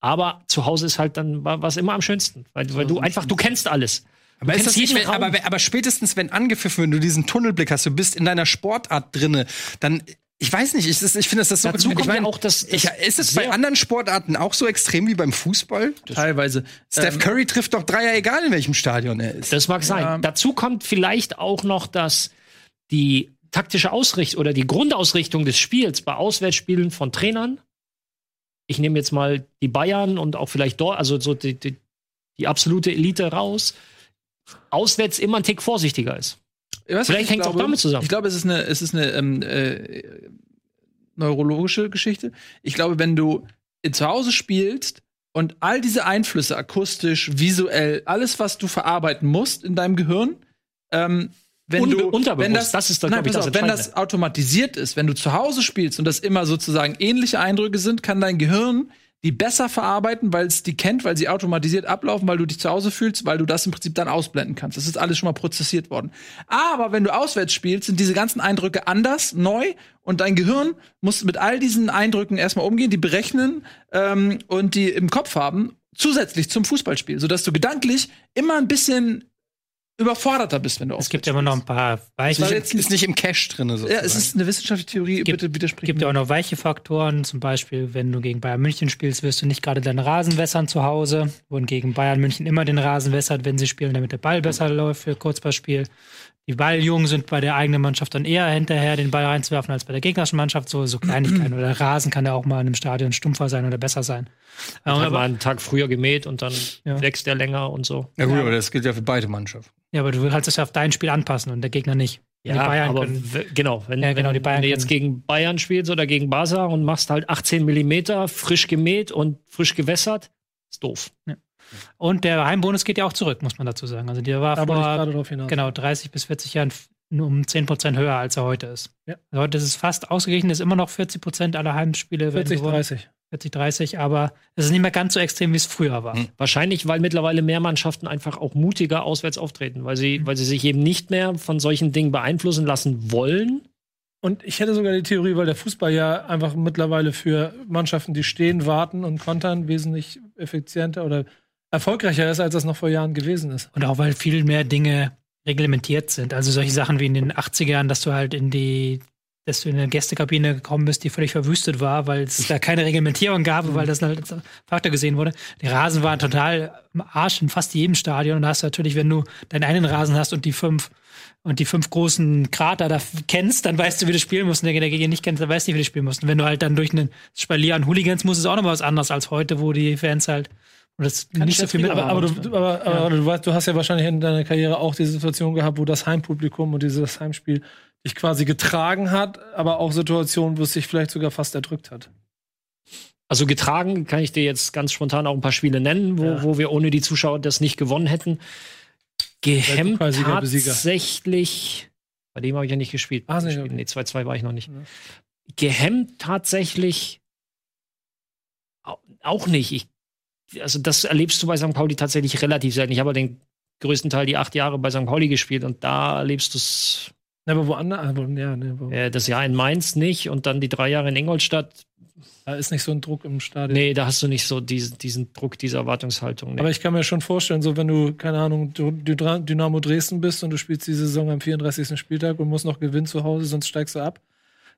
Aber zu Hause ist halt dann wa- was immer am schönsten, weil, weil du einfach, du kennst alles. Aber, nicht, wenn, aber, aber spätestens, wenn angepfiffen, wenn du diesen Tunnelblick hast, du bist in deiner Sportart drinne, dann, ich weiß nicht, ich, ich finde, das ist so. Dazu ich kommt ja mein, auch das- das ich, ist es bei anderen Sportarten auch so extrem wie beim Fußball? Teilweise. Steph Ähm, Curry trifft doch Dreier, egal in welchem Stadion er ist. Das mag sein. Dazu kommt vielleicht auch noch, dass die taktische Ausrichtung oder die Grundausrichtung des Spiels bei Auswärtsspielen von Trainern, ich nehme jetzt mal die Bayern und auch vielleicht dort, also so die, die, die absolute Elite raus, auswärts immer ein Tick vorsichtiger ist. Vielleicht ich hängt's auch damit zusammen. Ich glaube, es ist eine, es ist eine ähm, äh, neurologische Geschichte. Ich glaube, wenn du zu Hause spielst und all diese Einflüsse, akustisch, visuell, alles, was du verarbeiten musst in deinem Gehirn, ähm, wenn Unbe- du, wenn das, das ist, glaub nein, ich, das auf, wenn das automatisiert ist, wenn du zu Hause spielst und das immer sozusagen ähnliche Eindrücke sind, kann dein Gehirn die besser verarbeiten, weil es die kennt, weil sie automatisiert ablaufen, weil du dich zu Hause fühlst, weil du das im Prinzip dann ausblenden kannst. Das ist alles schon mal prozessiert worden. Aber wenn du auswärts spielst, sind diese ganzen Eindrücke anders, neu und dein Gehirn muss mit all diesen Eindrücken erstmal umgehen, die berechnen ähm, und die im Kopf haben, zusätzlich zum Fußballspiel, sodass du gedanklich immer ein bisschen überforderter bist, wenn du Es gibt ja immer noch ein paar weiche, Ist, jetzt- ist nicht im Cache drin. Sozusagen. Ja, es ist eine wissenschaftliche Theorie, Gibt- bitte widersprich gibt mir. ja auch noch weiche Faktoren. Zum Beispiel, wenn du gegen Bayern München spielst, wirst du nicht gerade deinen Rasen wässern zu Hause. Wohingegen Bayern München immer den Rasen wässert, wenn sie spielen, damit der Ball besser läuft für Kurzballspiel. Die Balljungen sind bei der eigenen Mannschaft dann eher hinterher, den Ball reinzuwerfen, als bei der gegnerischen Mannschaft. So, so Kleinigkeiten. oder der Rasen kann ja auch mal in einem Stadion stumpfer sein oder besser sein. Hat aber, mal einen Tag früher gemäht und dann Ja. wächst der länger und so. ja, gut, aber das gilt ja für beide Mannschaften. ja, aber du kannst es ja auf dein Spiel anpassen und der Gegner nicht. die Bayern aber genau, wenn, Ja, genau, wenn, die Bayern wenn du jetzt gegen Bayern spielst oder gegen Barca und machst halt 18 Millimeter frisch gemäht und frisch gewässert, ist doof. Und der Heimbonus geht ja auch zurück, muss man dazu sagen. Also der war Da vor genau 30 bis 40 Jahren um 10 Prozent höher, als er heute ist. Ja. Also heute ist es fast ausgeglichen, ist immer noch 40 Prozent aller Heimspiele. werden 40, gewonnen. 30. 40, 30, aber es ist nicht mehr ganz so extrem, wie es früher war. Wahrscheinlich, weil mittlerweile mehr Mannschaften einfach auch mutiger auswärts auftreten, weil sie, weil sie sich eben nicht mehr von solchen Dingen beeinflussen lassen wollen. Und ich hätte sogar die Theorie, weil der Fußball ja einfach mittlerweile für Mannschaften, die stehen, warten und kontern, wesentlich effizienter oder erfolgreicher ist, als das noch vor Jahren gewesen ist. Und auch weil viel mehr Dinge reglementiert sind. Also solche Sachen wie in den 80ern, dass du halt in die dass du in eine Gästekabine gekommen bist, die völlig verwüstet war, weil es da keine Reglementierung gab, weil das halt als Faktor gesehen wurde. Die Rasen waren total am Arsch in fast jedem Stadion. Und da hast du natürlich, wenn du deinen einen Rasen hast und die fünf und die fünf großen Krater da kennst, dann weißt du, wie du spielen musst. Und der, der nicht kennst, dann weißt du wie du spielen musst. Und wenn du halt dann durch einen Spalier an Hooligans musst, ist auch noch was anderes als heute, wo die Fans halt und das nicht so viel mit. aber, aber, du, aber, aber du, weißt, du hast ja wahrscheinlich in deiner Karriere auch die Situation gehabt, wo das Heimpublikum und dieses Heimspiel dich quasi getragen hat, aber auch Situationen, wo es dich vielleicht sogar fast erdrückt hat. Also getragen kann ich dir jetzt ganz spontan auch ein paar Spiele nennen, wo, Ja. wo wir ohne die Zuschauer das nicht gewonnen hätten. Gehemmt tatsächlich. Bei dem habe ich ja nicht gespielt. Ah, nee, Gespielt. okay. Nee, 2-2 war ich noch nicht. Ja. Gehemmt tatsächlich au- auch nicht. Ich, also das erlebst du bei St. Pauli tatsächlich relativ selten. Ich habe den größten Teil die acht Jahre bei St. Pauli gespielt und da erlebst du es aber woanders, aber, ja, ne, wo, äh, das Jahr in Mainz nicht und dann die drei Jahre in Ingolstadt. da ist nicht so ein Druck im Stadion. Nee, da hast du nicht so diesen, diesen Druck, diese Erwartungshaltung. Nee. Aber ich kann mir schon vorstellen, so wenn du, keine Ahnung, du- Dynamo Dresden bist und du spielst die Saison am 34. Spieltag und musst noch gewinnen zu Hause, sonst steigst du ab.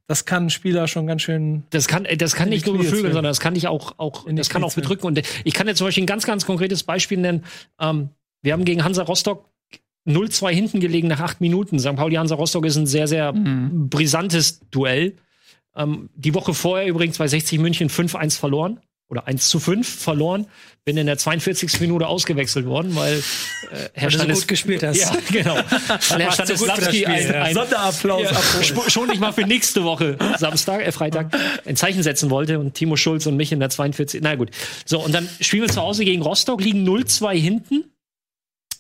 Das kann ein Spieler schon ganz schön. Das kann, äh, das kann nicht nur beflügeln, sondern das kann dich auch, auch das kann auch bedrücken. Und ich kann jetzt zum Beispiel ein ganz, ganz konkretes Beispiel nennen. Ähm, wir haben gegen Hansa Rostock 0-2 hinten gelegen nach acht Minuten. St. Pauli Hansa Rostock ist ein sehr, sehr brisantes Duell. Ähm, die Woche vorher übrigens bei 60 München 5-1 verloren. Oder 1 zu 5 verloren. Bin in der 42. Minute ausgewechselt worden, weil äh, Herr Weil du so Stanis gut gespielt hast. Ja, genau. [laughs] Weil Herr Stanislawski ein, ein, Sonderapplaus ja, schon nicht mal für nächste Woche, Samstag, äh, Freitag, ein Zeichen setzen wollte und Timo Schulz und mich in der 42. Na gut. So, und dann spielen wir zu Hause gegen Rostock, liegen 0-2 hinten,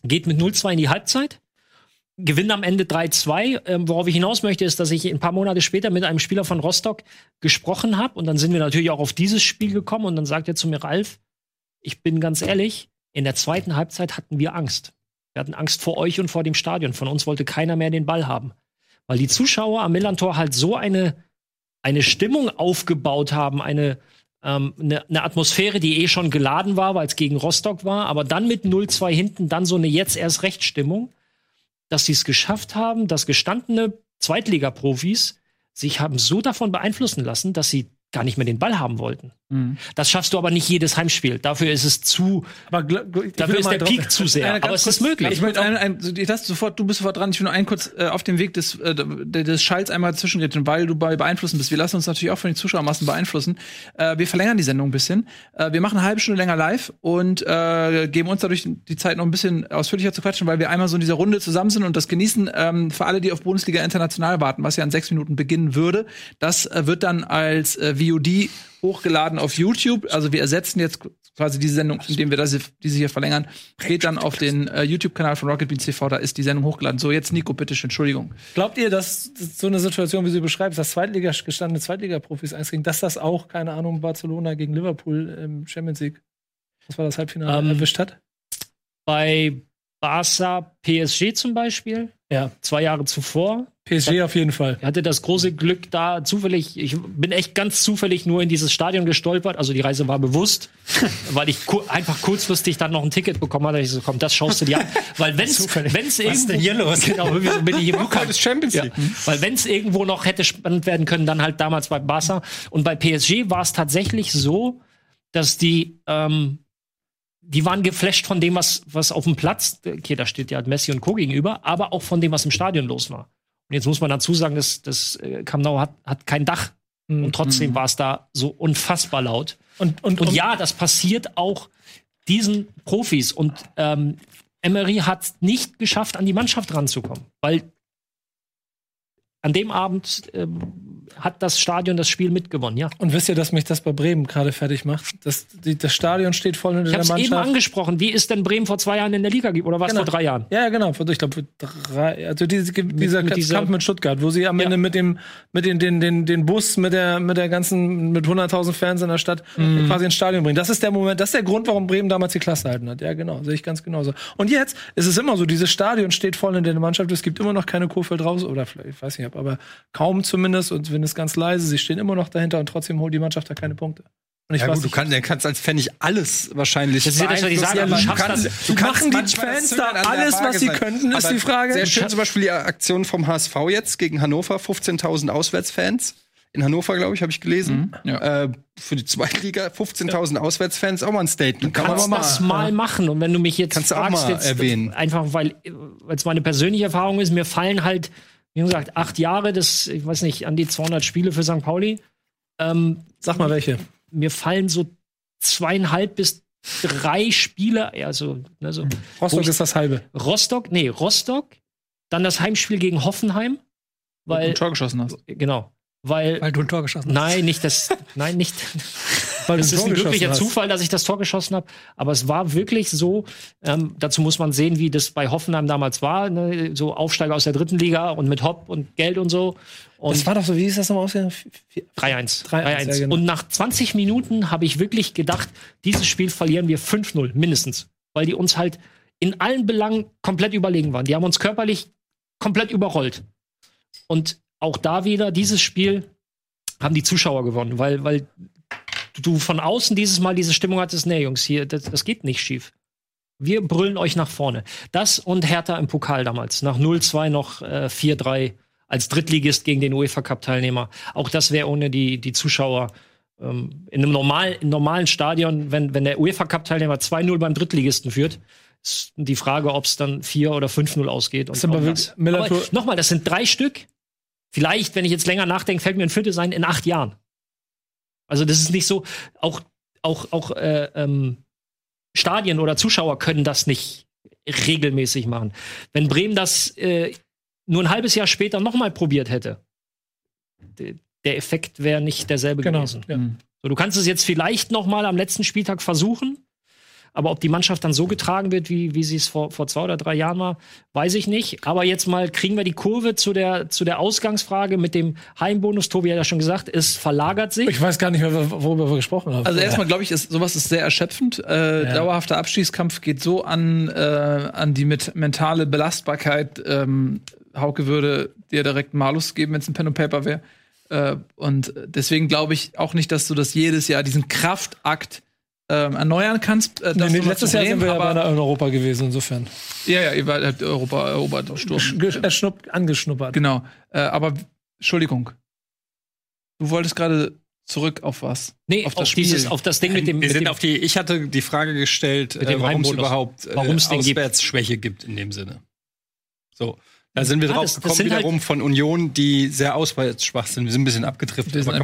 geht mit 0-2 in die Halbzeit, gewinnen am Ende 3-2. Ähm, worauf ich hinaus möchte, ist, dass ich ein paar Monate später mit einem Spieler von Rostock gesprochen habe und dann sind wir natürlich auch auf dieses Spiel gekommen und dann sagt er zu mir, Ralf, ich bin ganz ehrlich, in der zweiten Halbzeit hatten wir Angst. Wir hatten Angst vor euch und vor dem Stadion. Von uns wollte keiner mehr den Ball haben. Weil die Zuschauer am Millantor halt so eine, eine Stimmung aufgebaut haben, eine, ähm, eine, eine Atmosphäre, die eh schon geladen war, weil es gegen Rostock war, aber dann mit 0-2 hinten, dann so eine jetzt erst recht Stimmung, dass sie es geschafft haben, dass gestandene Zweitligaprofis sich haben so davon beeinflussen lassen, dass sie gar nicht mehr den Ball haben wollten. Mhm. Das schaffst du aber nicht jedes Heimspiel. Dafür ist es zu, Aber dafür ist der Peak zu [laughs] sehr. Aber es kurz- ist möglich. Ich möchte ein, ein, lasse sofort, du bist sofort dran. Ich will nur einen kurz äh, auf dem Weg des, äh, des Schalls einmal zwischenreden, weil du bei beeinflussen bist. Wir lassen uns natürlich auch von den Zuschauermassen beeinflussen. Äh, wir verlängern die Sendung ein bisschen. Äh, wir machen eine halbe Stunde länger live und äh, geben uns dadurch die Zeit noch ein bisschen ausführlicher zu quatschen, weil wir einmal so in dieser Runde zusammen sind und das genießen. Ähm, für alle, die auf Bundesliga International warten, was ja in sechs Minuten beginnen würde, das äh, wird dann als äh, VOD hochgeladen auf YouTube. Also wir ersetzen jetzt quasi diese Sendung, indem wir das, diese hier verlängern. Geht dann auf den äh, YouTube-Kanal von Rocket Beans TV, da ist die Sendung hochgeladen. So, jetzt Nico, bitte, schön, Entschuldigung. Glaubt ihr, dass so eine Situation, wie sie beschreibt, dass Zweitliga gestandene Zweitliga-Profis eins kriegen, dass das auch, keine Ahnung, Barcelona gegen Liverpool im Champions League, was war das Halbfinale, Ähm, erwischt hat? Bei Barca PSG zum Beispiel, Ja. zwei Jahre zuvor, PSG auf jeden Fall. Er hatte das große Glück da zufällig, ich bin echt ganz zufällig nur in dieses Stadion gestolpert. Also die Reise war bewusst, [laughs] weil ich ku einfach kurzfristig dann noch ein Ticket bekommen hatte. Ich so, komm, das schaust du dir an. Weil [laughs] wenn's, wenn's irgendwo, ist denn hier los? [laughs] Genau, bin ich im? Das Champions Ja, League. weil wenn es irgendwo noch hätte spannend werden können, dann halt damals bei Barca. Und bei PSG war es tatsächlich so, dass die, ähm, die waren geflasht von dem, was, was auf dem Platz, okay, da steht ja halt Messi und Co. gegenüber, aber auch von dem, was im Stadion los war. Und jetzt muss man dazu sagen, dass das äh, Camp Nou hat, hat kein Dach. Und trotzdem war es da so unfassbar laut. Und, und, Und und ja, das passiert auch diesen Profis. Und ähm, Emery hat nicht geschafft, an die Mannschaft ranzukommen, weil an dem Abend ähm, hat das Stadion das Spiel mitgewonnen. Ja, Und wisst ihr, dass mich das bei Bremen gerade fertig macht? Das, die, das Stadion steht voll hinter ich habe der es eben Mannschaft. angesprochen. Wie ist denn Bremen vor zwei Jahren in der Liga oder was Genau. vor drei Jahren? Ja, genau. Ich glaube, drei, also diese, dieser mit dieser- Kampf mit Stuttgart, wo sie am Ja. Ende mit dem, mit den, den, den, den Bus, mit der, mit der ganzen, mit 100.000 Fans in der Stadt Mhm. quasi ins Stadion bringen. Das ist der Moment, das ist der Grund, warum Bremen damals die Klasse halten hat. Ja, genau. Sehe ich ganz genauso. Und jetzt ist es immer so, dieses Stadion steht voll in der Mannschaft. Es gibt immer noch keine Kurve draußen, oder vielleicht, ich weiß nicht, aber kaum zumindest. Und wenn es ganz leise, sie stehen immer noch dahinter und trotzdem holt die Mannschaft da keine Punkte. Und ich Ja weiß gut, du nicht, kannst, du kannst als Fan nicht alles wahrscheinlich Das ist ja das, was ich sage, aber du du schaffst kannst- das- du kannst Machen die Fans da alles, was sie sein. könnten, ist Aber die Frage. Sehr schön zum Beispiel die Aktion vom HSV jetzt gegen Hannover, 15.000 Auswärtsfans in Hannover, glaube ich, habe ich gelesen. Mhm, ja. Äh, für die Zweitliga 15.000 Auswärtsfans, auch mal ein Statement. Kann man kannst mal das machen. mal machen. Und wenn du mich jetzt Kannst du auch fragst, mal jetzt, erwähnen. einfach weil weil es meine persönliche Erfahrung ist, mir fallen halt, wie gesagt, acht Jahre, das, ich weiß nicht, an die 200 Spiele für St. Pauli. Ähm, Sag mal welche. mir fallen so zweieinhalb bis drei Spiele, also, ne, so Rostock ich- ist das halbe. Rostock, nee, Rostock, dann das Heimspiel gegen Hoffenheim, Weil ein Tor geschossen hast. genau, weil, Weil du ein Tor geschossen hast. nein, nicht das, [laughs] nein, nicht, Weil es ist ein glücklicher hast. Zufall, dass ich das Tor geschossen habe, aber es war wirklich so, ähm, dazu muss man sehen, wie das bei Hoffenheim damals war, ne? so Aufsteiger aus der dritten Liga und mit Hopp und Geld und so. Und Das war doch so, wie ist das nochmal ausgegangen? 3-1. 3-1, 3-1. ja, genau. Und nach 20 Minuten habe ich wirklich gedacht, dieses Spiel verlieren wir 5-0 mindestens. Weil die uns halt in allen Belangen komplett überlegen waren. Die haben uns körperlich komplett überrollt. Und auch da wieder, dieses Spiel haben die Zuschauer gewonnen, weil, weil du von außen dieses Mal diese Stimmung hattest, nee, Jungs, hier, das, das geht nicht schief. Wir brüllen euch nach vorne. Das und Hertha im Pokal damals. Nach 0-2 noch äh, 4-3 als Drittligist gegen den UEFA Cup-Teilnehmer. Auch das wäre ohne die, die Zuschauer ähm, in einem normal, in normalen Stadion, wenn, wenn der UEFA Cup-Teilnehmer 2-0 beim Drittligisten führt, ist die Frage, ob es dann 4 oder 5-0 ausgeht. Und aber nochmal, das sind drei Stück. Vielleicht, wenn ich jetzt länger nachdenke, fällt mir ein viertes ein in acht Jahren. Also das ist nicht so, auch, auch, auch äh, ähm, Stadien oder Zuschauer können das nicht regelmäßig machen. Wenn Bremen das äh, nur ein halbes Jahr später nochmal probiert hätte, de- der Effekt wäre nicht derselbe Genau. gewesen. Ja. So, du kannst es jetzt vielleicht nochmal am letzten Spieltag versuchen, aber ob die Mannschaft dann so getragen wird, wie, wie sie es vor, vor zwei oder drei Jahren war, weiß ich nicht. Aber jetzt mal kriegen wir die Kurve zu der, zu der Ausgangsfrage mit dem Heimbonus. Tobi hat ja schon gesagt, es verlagert sich. Ich weiß gar nicht mehr, worüber wir gesprochen haben. Also erstmal glaube ich, ist, sowas ist sehr erschöpfend. Äh, Ja. Dauerhafter Abstiegskampf geht so an, äh, an die mit mentale Belastbarkeit. Ähm, Hauke würde dir direkt einen Malus geben, wenn es ein Pen und Paper wäre. Äh, und deswegen glaube ich auch nicht, dass du das jedes Jahr, diesen Kraftakt ähm, erneuern kannst. Äh, nee, das nee, letztes Jahr sind wir ja aber, einer in Europa gewesen, insofern. Ja, ja, ihr wart- habt Europa erobert, Sturm. Erschnupp- angeschnuppert. Genau. Äh, aber Entschuldigung. Du wolltest gerade zurück auf was? nee, auf auf, das dieses, Spiel. auf das Ding mit dem, Wir mit sind dem auf die, ich hatte die Frage gestellt, äh, warum es überhaupt äh, Warum es den gibt. Auswärtsschwäche gibt in dem Sinne. So. Da sind wir Ja, drauf das- das gekommen, halt- wiederum von Union, die sehr auswärtsschwach sind. Wir sind ein bisschen Aber kann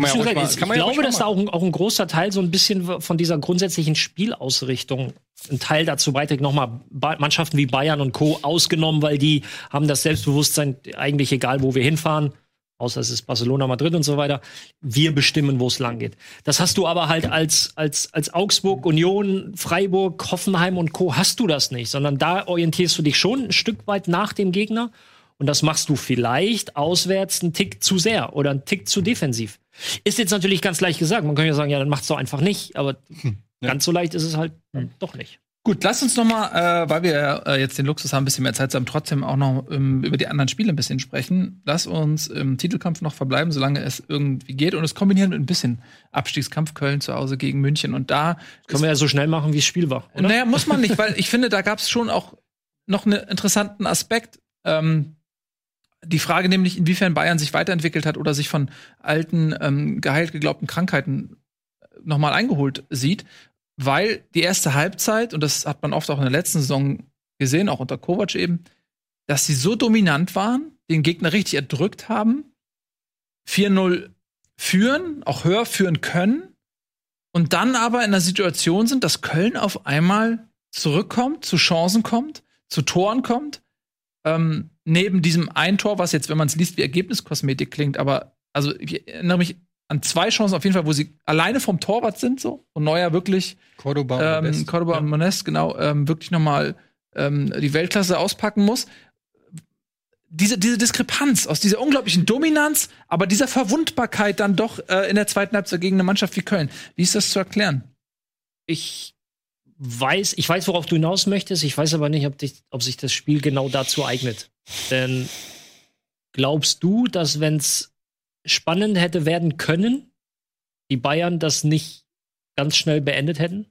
man ja mal, ich glaube, dass da auch ein, auch ein großer Teil so ein bisschen von dieser grundsätzlichen Spielausrichtung ein Teil dazu beiträgt. Nochmal Mannschaften wie Bayern und Co. ausgenommen, weil die haben das Selbstbewusstsein, eigentlich egal, wo wir hinfahren, außer es ist Barcelona, Madrid und so weiter, wir bestimmen, wo es lang geht. Das hast du aber halt als, als, als Augsburg, Union, Freiburg, Hoffenheim und Co. hast du das nicht, sondern da orientierst du dich schon ein Stück weit nach dem Gegner. Und das machst du vielleicht auswärts einen Tick zu sehr oder einen Tick zu defensiv. Ist jetzt natürlich ganz leicht gesagt. Man könnte ja sagen, ja, dann macht's doch einfach nicht. Aber ganz so leicht ist es halt dann doch nicht. Gut, lass uns noch mal, äh, weil wir äh, jetzt den Luxus haben, ein bisschen mehr Zeit zu haben, trotzdem auch noch ähm, über die anderen Spiele ein bisschen sprechen. Lass uns im Titelkampf noch verbleiben, solange es irgendwie geht. Und es kombinieren mit ein bisschen Abstiegskampf Köln zu Hause gegen München. Und da Können wir ja so schnell machen, wie es Spiel war. Oder? Naja, muss man nicht, weil ich finde, da gab es schon auch noch einen interessanten Aspekt. Ähm, die Frage nämlich, inwiefern Bayern sich weiterentwickelt hat oder sich von alten, ähm, geheilt geglaubten Krankheiten nochmal eingeholt sieht, weil die erste Halbzeit, und das hat man oft auch in der letzten Saison gesehen, auch unter Kovac eben, dass sie so dominant waren, den Gegner richtig erdrückt haben, 4-0 führen, auch höher führen können, und dann aber in der Situation sind, dass Köln auf einmal zurückkommt, zu Chancen kommt, zu Toren kommt. Ähm, neben diesem ein Tor, was jetzt, wenn man es liest, wie Ergebniskosmetik klingt, aber also ich erinnere mich an zwei Chancen auf jeden Fall, wo sie alleine vom Torwart sind, so und Neuer wirklich Cordoba und ähm, West. Cordoba und Monest, genau, ähm, wirklich nochmal ähm, die Weltklasse auspacken muss. Diese, diese Diskrepanz aus dieser unglaublichen Dominanz, aber dieser Verwundbarkeit dann doch äh, in der zweiten Halbzeit gegen eine Mannschaft wie Köln. Wie ist das zu erklären? Ich weiß, ich weiß, worauf du hinaus möchtest. Ich weiß aber nicht, ob, dich, ob sich das Spiel genau dazu eignet. Denn glaubst du, dass wenn es spannend hätte werden können, die Bayern das nicht ganz schnell beendet hätten?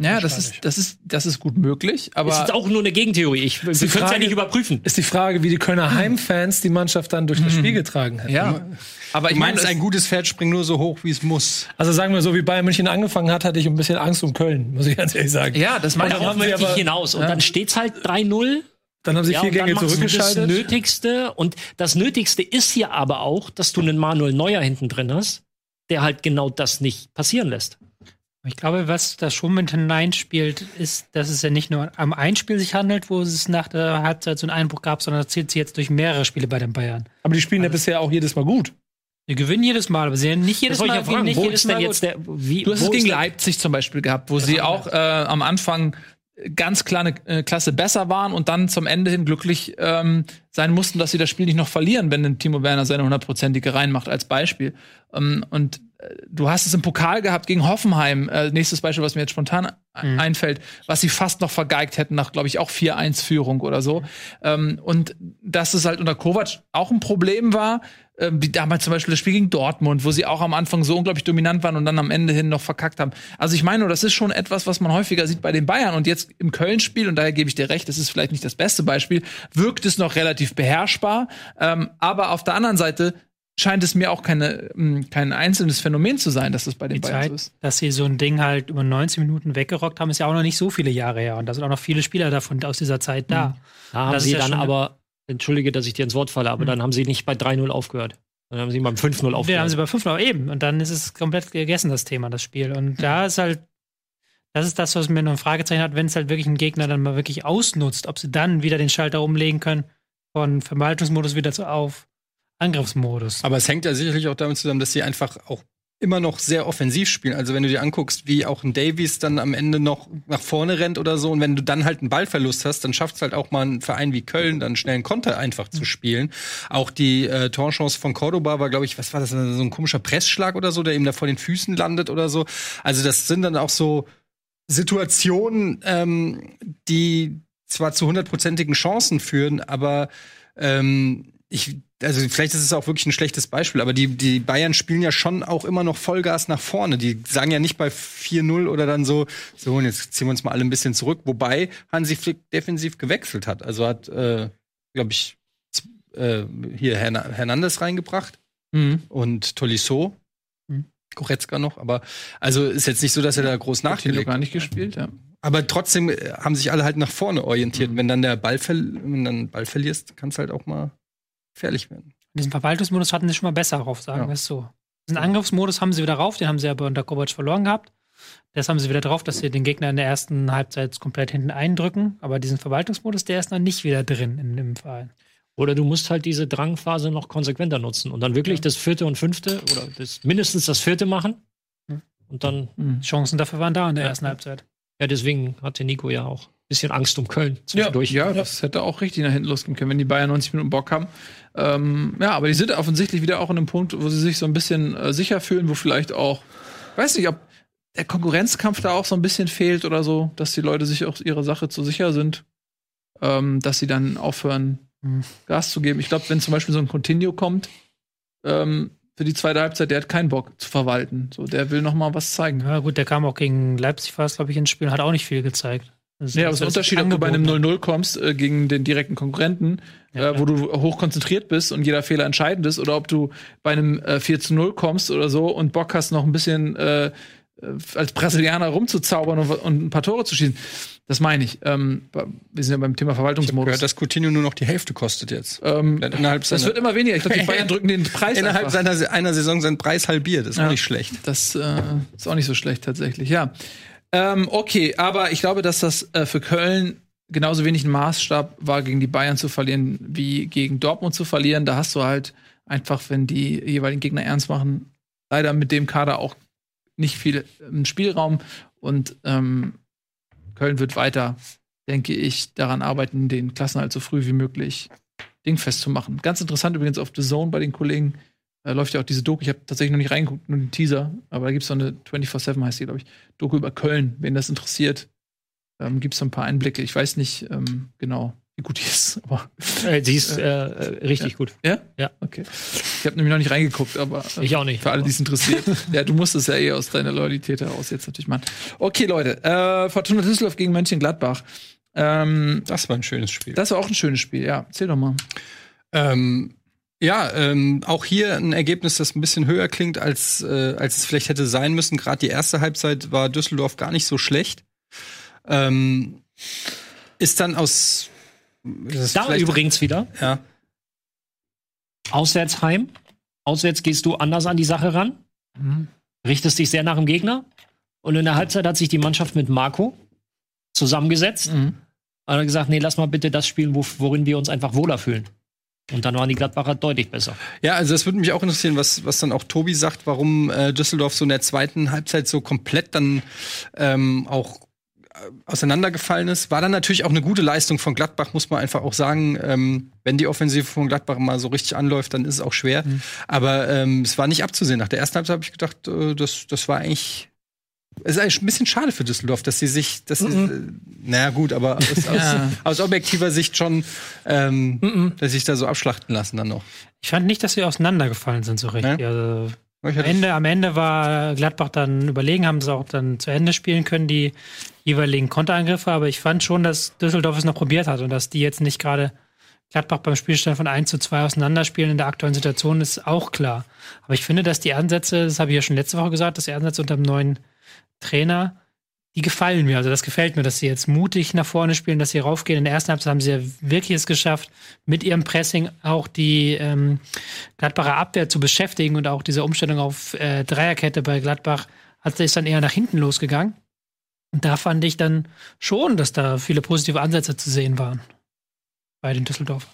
Ja, das ist, das ist, das ist gut möglich, aber. Es ist auch nur eine Gegentheorie. Ich wir können es ja nicht überprüfen. Ist die Frage, wie die Kölner Heimfans die Mannschaft dann durch das Spiel getragen hätten. ja. Aber Ich meine, ein gutes Pferd springt nur so hoch, wie es muss. Also sagen wir so, wie Bayern München angefangen hat, hatte ich ein bisschen Angst um Köln, muss ich ganz ehrlich sagen. ja, das meine ich auch. haben sie Möchte ich aber- hinaus. Und dann steht's halt 3-0. Dann haben sie Ja, vier Gänge du das zurückgeschaltet. Nötigste. Und das Nötigste ist hier aber auch, dass du einen Manuel Neuer hinten drin hast, der halt genau das nicht passieren lässt. Ich glaube, was da schon mit hineinspielt, ist, dass es ja nicht nur am Einspiel sich handelt, wo es nach der Halbzeit so einen Einbruch gab, sondern das zählt sich jetzt durch mehrere Spiele bei den Bayern. Aber die spielen ja bisher auch jedes Mal gut. Die gewinnen jedes Mal, aber sie sind nicht jedes Das Mal ich ja fragen. nicht Wo jedes ist denn Mal jetzt gut. der, wie, Du hast es gegen Leipzig zum Beispiel gehabt, wo sie auch äh, am Anfang ganz klar eine äh, Klasse besser waren und dann zum Ende hin glücklich ähm, sein mussten, dass sie das Spiel nicht noch verlieren, wenn ein Timo Werner seine hundertprozentige reinmacht, als Beispiel. Ähm, und du hast es im Pokal gehabt gegen Hoffenheim, äh, nächstes Beispiel, was mir jetzt spontan Mhm. einfällt, was sie fast noch vergeigt hätten nach, glaube ich, auch 4-1-Führung oder so. Ähm, und dass es halt unter Kovac auch ein Problem war, ähm, wie damals zum Beispiel das Spiel gegen Dortmund, wo sie auch am Anfang so unglaublich dominant waren und dann am Ende hin noch verkackt haben. Also ich meine, das ist schon etwas, was man häufiger sieht bei den Bayern. Und jetzt im Köln-Spiel, und daher gebe ich dir recht, das ist vielleicht nicht das beste Beispiel, wirkt es noch relativ beherrschbar. Ähm, aber auf der anderen Seite scheint es mir auch keine, mh, kein einzelnes Phänomen zu sein, dass das bei den Die Bayern Zeit, so ist. dass sie so ein Ding halt über 90 Minuten weggerockt haben, ist ja auch noch nicht so viele Jahre her. Und da sind auch noch viele Spieler davon aus dieser Zeit da. Da haben Das sie ja dann aber, entschuldige, dass ich dir ins Wort falle, aber dann haben sie nicht bei 3-0 aufgehört. Dann haben sie beim 5-0 Ja, haben aufgehört. sie bei 5 noch eben. Und dann ist es komplett gegessen, das Thema, das Spiel. Und da ist halt, das ist das, was mir noch ein Fragezeichen hat, wenn es halt wirklich ein Gegner dann mal wirklich ausnutzt, ob sie dann wieder den Schalter umlegen können von Verwaltungsmodus wieder zu auf Angriffsmodus. Aber es hängt ja sicherlich auch damit zusammen, dass sie einfach auch immer noch sehr offensiv spielen. Also wenn du dir anguckst, wie auch ein Davies dann am Ende noch nach vorne rennt oder so, und wenn du dann halt einen Ballverlust hast, dann schafft es halt auch mal ein Verein wie Köln, dann schnell einen Konter einfach zu spielen. Auch die äh, Torchance von Cordoba war, glaube ich, was war das, so ein komischer Pressschlag oder so, der ihm da vor den Füßen landet oder so. Also das sind dann auch so Situationen, ähm, die zwar zu hundertprozentigen Chancen führen, aber ähm, ich, also vielleicht ist es auch wirklich ein schlechtes Beispiel, aber die, die Bayern spielen ja schon auch immer noch Vollgas nach vorne. Die sagen ja nicht bei 4-0 oder dann so, so, und jetzt ziehen wir uns mal alle ein bisschen zurück, wobei Hansi Flick defensiv gewechselt hat. Also hat, äh, glaube ich, äh, hier Herna Hernandez reingebracht Mhm. und Tolisso. Mhm. Goretzka noch, aber also ist jetzt nicht so, dass er da groß Hat nachgelegt gar nicht gespielt, ja. aber trotzdem äh, haben sich alle halt nach vorne orientiert. Wenn dann der Ball, wenn dann Ball verlierst, kann es halt auch mal gefährlich werden. Diesen Verwaltungsmodus hatten sie schon mal besser drauf, sagen Ja. wir es so. Diesen Angriffsmodus haben sie wieder drauf, den haben sie aber unter Kovac verloren gehabt. Das haben sie wieder drauf, dass sie den Gegner in der ersten Halbzeit komplett hinten eindrücken. Aber diesen Verwaltungsmodus, der ist noch nicht wieder drin in dem Verein. Oder du musst halt diese Drangphase noch konsequenter nutzen und dann wirklich das vierte und fünfte oder das, mindestens das vierte machen. Und dann, Chancen dafür waren da in der Ja. ersten Halbzeit. ja, deswegen hatte Nico ja auch ein bisschen Angst um Köln zwischendurch. Ja, das hätte auch richtig nach hinten losgehen können, wenn die Bayern 90 Minuten Bock haben. Ähm, ja, aber die sind offensichtlich wieder auch an einem Punkt, wo sie sich so ein bisschen äh, sicher fühlen, wo vielleicht auch, weiß nicht, ob der Konkurrenzkampf da auch so ein bisschen fehlt oder so, dass die Leute sich auch ihrer Sache zu sicher sind, ähm, dass sie dann aufhören, Hm. Gas zu geben. Ich glaube, wenn zum Beispiel so ein Continuo kommt, ähm, für die zweite Halbzeit, der hat keinen Bock zu verwalten. So, der will noch mal was zeigen. Ja, gut, der kam auch gegen Leipzig fast, glaube ich, ins Spiel und hat auch nicht viel gezeigt. Das Ja, aber es ist ein Unterschied, ob du bei einem Angebot, 0-0 kommst äh, gegen den direkten Konkurrenten, Ja, äh, wo du hoch konzentriert bist und jeder Fehler entscheidend ist, oder ob du bei einem äh, 4-0 kommst oder so und Bock hast, noch ein bisschen äh, als Brasilianer rumzuzaubern und, und ein paar Tore zu schießen. Das meine ich. Ähm, wir sind ja beim Thema Ich habe Verwaltungsmodus. gehört, dass Coutinho nur noch die Hälfte kostet jetzt. ähm, innerhalb das wird immer weniger. Ich glaube, die Bayern [laughs] drücken den Preis innerhalb einfach. seiner Se- einer Saison seinen Preis halbiert. Ist Ja. auch nicht schlecht. Das äh, ist auch nicht so schlecht tatsächlich, ja. Ähm, okay, aber ich glaube, dass das äh, für Köln genauso wenig ein Maßstab war, gegen die Bayern zu verlieren, wie gegen Dortmund zu verlieren. Da hast du halt einfach, wenn die jeweiligen Gegner ernst machen, leider mit dem Kader auch nicht viel ähm, Spielraum. Und ähm, Köln wird weiter, denke ich, daran arbeiten, den Klassenhalt so früh wie möglich dingfest zu machen. Ganz interessant übrigens auf The Zone bei den Kollegen. Da läuft ja auch diese Doku. Ich habe tatsächlich noch nicht reingeguckt, nur den Teaser. Aber da gibt es so eine 24-7 heißt die, glaube ich. Doku über Köln. Wen das interessiert, ähm, gibt es so ein paar Einblicke. Ich weiß nicht ähm, genau, wie gut die ist. [laughs] Aber, Äh, sie ist äh, äh, richtig gut. ja? Ja. Okay. Ich habe nämlich noch nicht reingeguckt, aber äh, Ich auch nicht. für alle, die es interessiert. [laughs] ja, du musst es ja eh aus deiner Loyalität heraus jetzt natürlich machen. Okay, Leute. Äh, Fortuna Düsseldorf gegen Mönchengladbach. Ähm, Das war ein schönes Spiel. das war auch ein schönes Spiel, ja. Erzähl doch mal. Ähm, ja, ähm, auch hier ein Ergebnis, das ein bisschen höher klingt, als, äh, als es vielleicht hätte sein müssen. Gerade die erste Halbzeit war Düsseldorf gar nicht so schlecht. Ähm, ist dann aus. ist Da übrigens wieder, Ja, auswärts heim. Auswärts gehst du anders an die Sache ran. Richtest dich sehr nach dem Gegner. Und in der Halbzeit hat sich die Mannschaft mit Marco zusammengesetzt. Mhm. Und hat gesagt, nee, lass mal bitte das spielen, wo, worin wir uns einfach wohler fühlen. Und dann waren die Gladbacher deutlich besser. ja, also das würde mich auch interessieren, was, was dann auch Tobi sagt, warum äh, Düsseldorf so in der zweiten Halbzeit so komplett dann ähm, auch äh, auseinandergefallen ist. War dann natürlich auch eine gute Leistung von Gladbach, muss man einfach auch sagen. Ähm, wenn die Offensive von Gladbach mal so richtig anläuft, dann ist es auch schwer. Aber ähm, es war nicht abzusehen. Nach der ersten Halbzeit habe ich gedacht, äh, das, das war eigentlich. Es ist eigentlich ein bisschen schade für Düsseldorf, dass sie sich, dass sie, äh, naja gut, aber aus, Ja. aus, aus objektiver Sicht schon, ähm, dass sie sich da so abschlachten lassen dann noch. Ich fand nicht, dass wir auseinandergefallen sind so richtig. Nee? Also, am, Ende, am Ende war Gladbach dann überlegen, haben sie auch dann zu Ende spielen können, die jeweiligen Konterangriffe. Aber ich fand schon, dass Düsseldorf es noch probiert hat und dass die jetzt nicht gerade Gladbach beim Spielstand von 1 zu 2 auseinanderspielen in der aktuellen Situation, ist auch klar. Aber ich finde, dass die Ansätze, das habe ich ja schon letzte Woche gesagt, dass die Ansätze unter dem neuen Trainer, die gefallen mir. Also das gefällt mir, dass sie jetzt mutig nach vorne spielen, dass sie raufgehen. In der ersten Halbzeit haben sie ja wirklich es geschafft, mit ihrem Pressing auch die ähm, Gladbacher Abwehr zu beschäftigen und auch diese Umstellung auf äh, Dreierkette bei Gladbach hat ist dann eher nach hinten losgegangen. Und da fand ich dann schon, dass da viele positive Ansätze zu sehen waren bei den Düsseldorfern.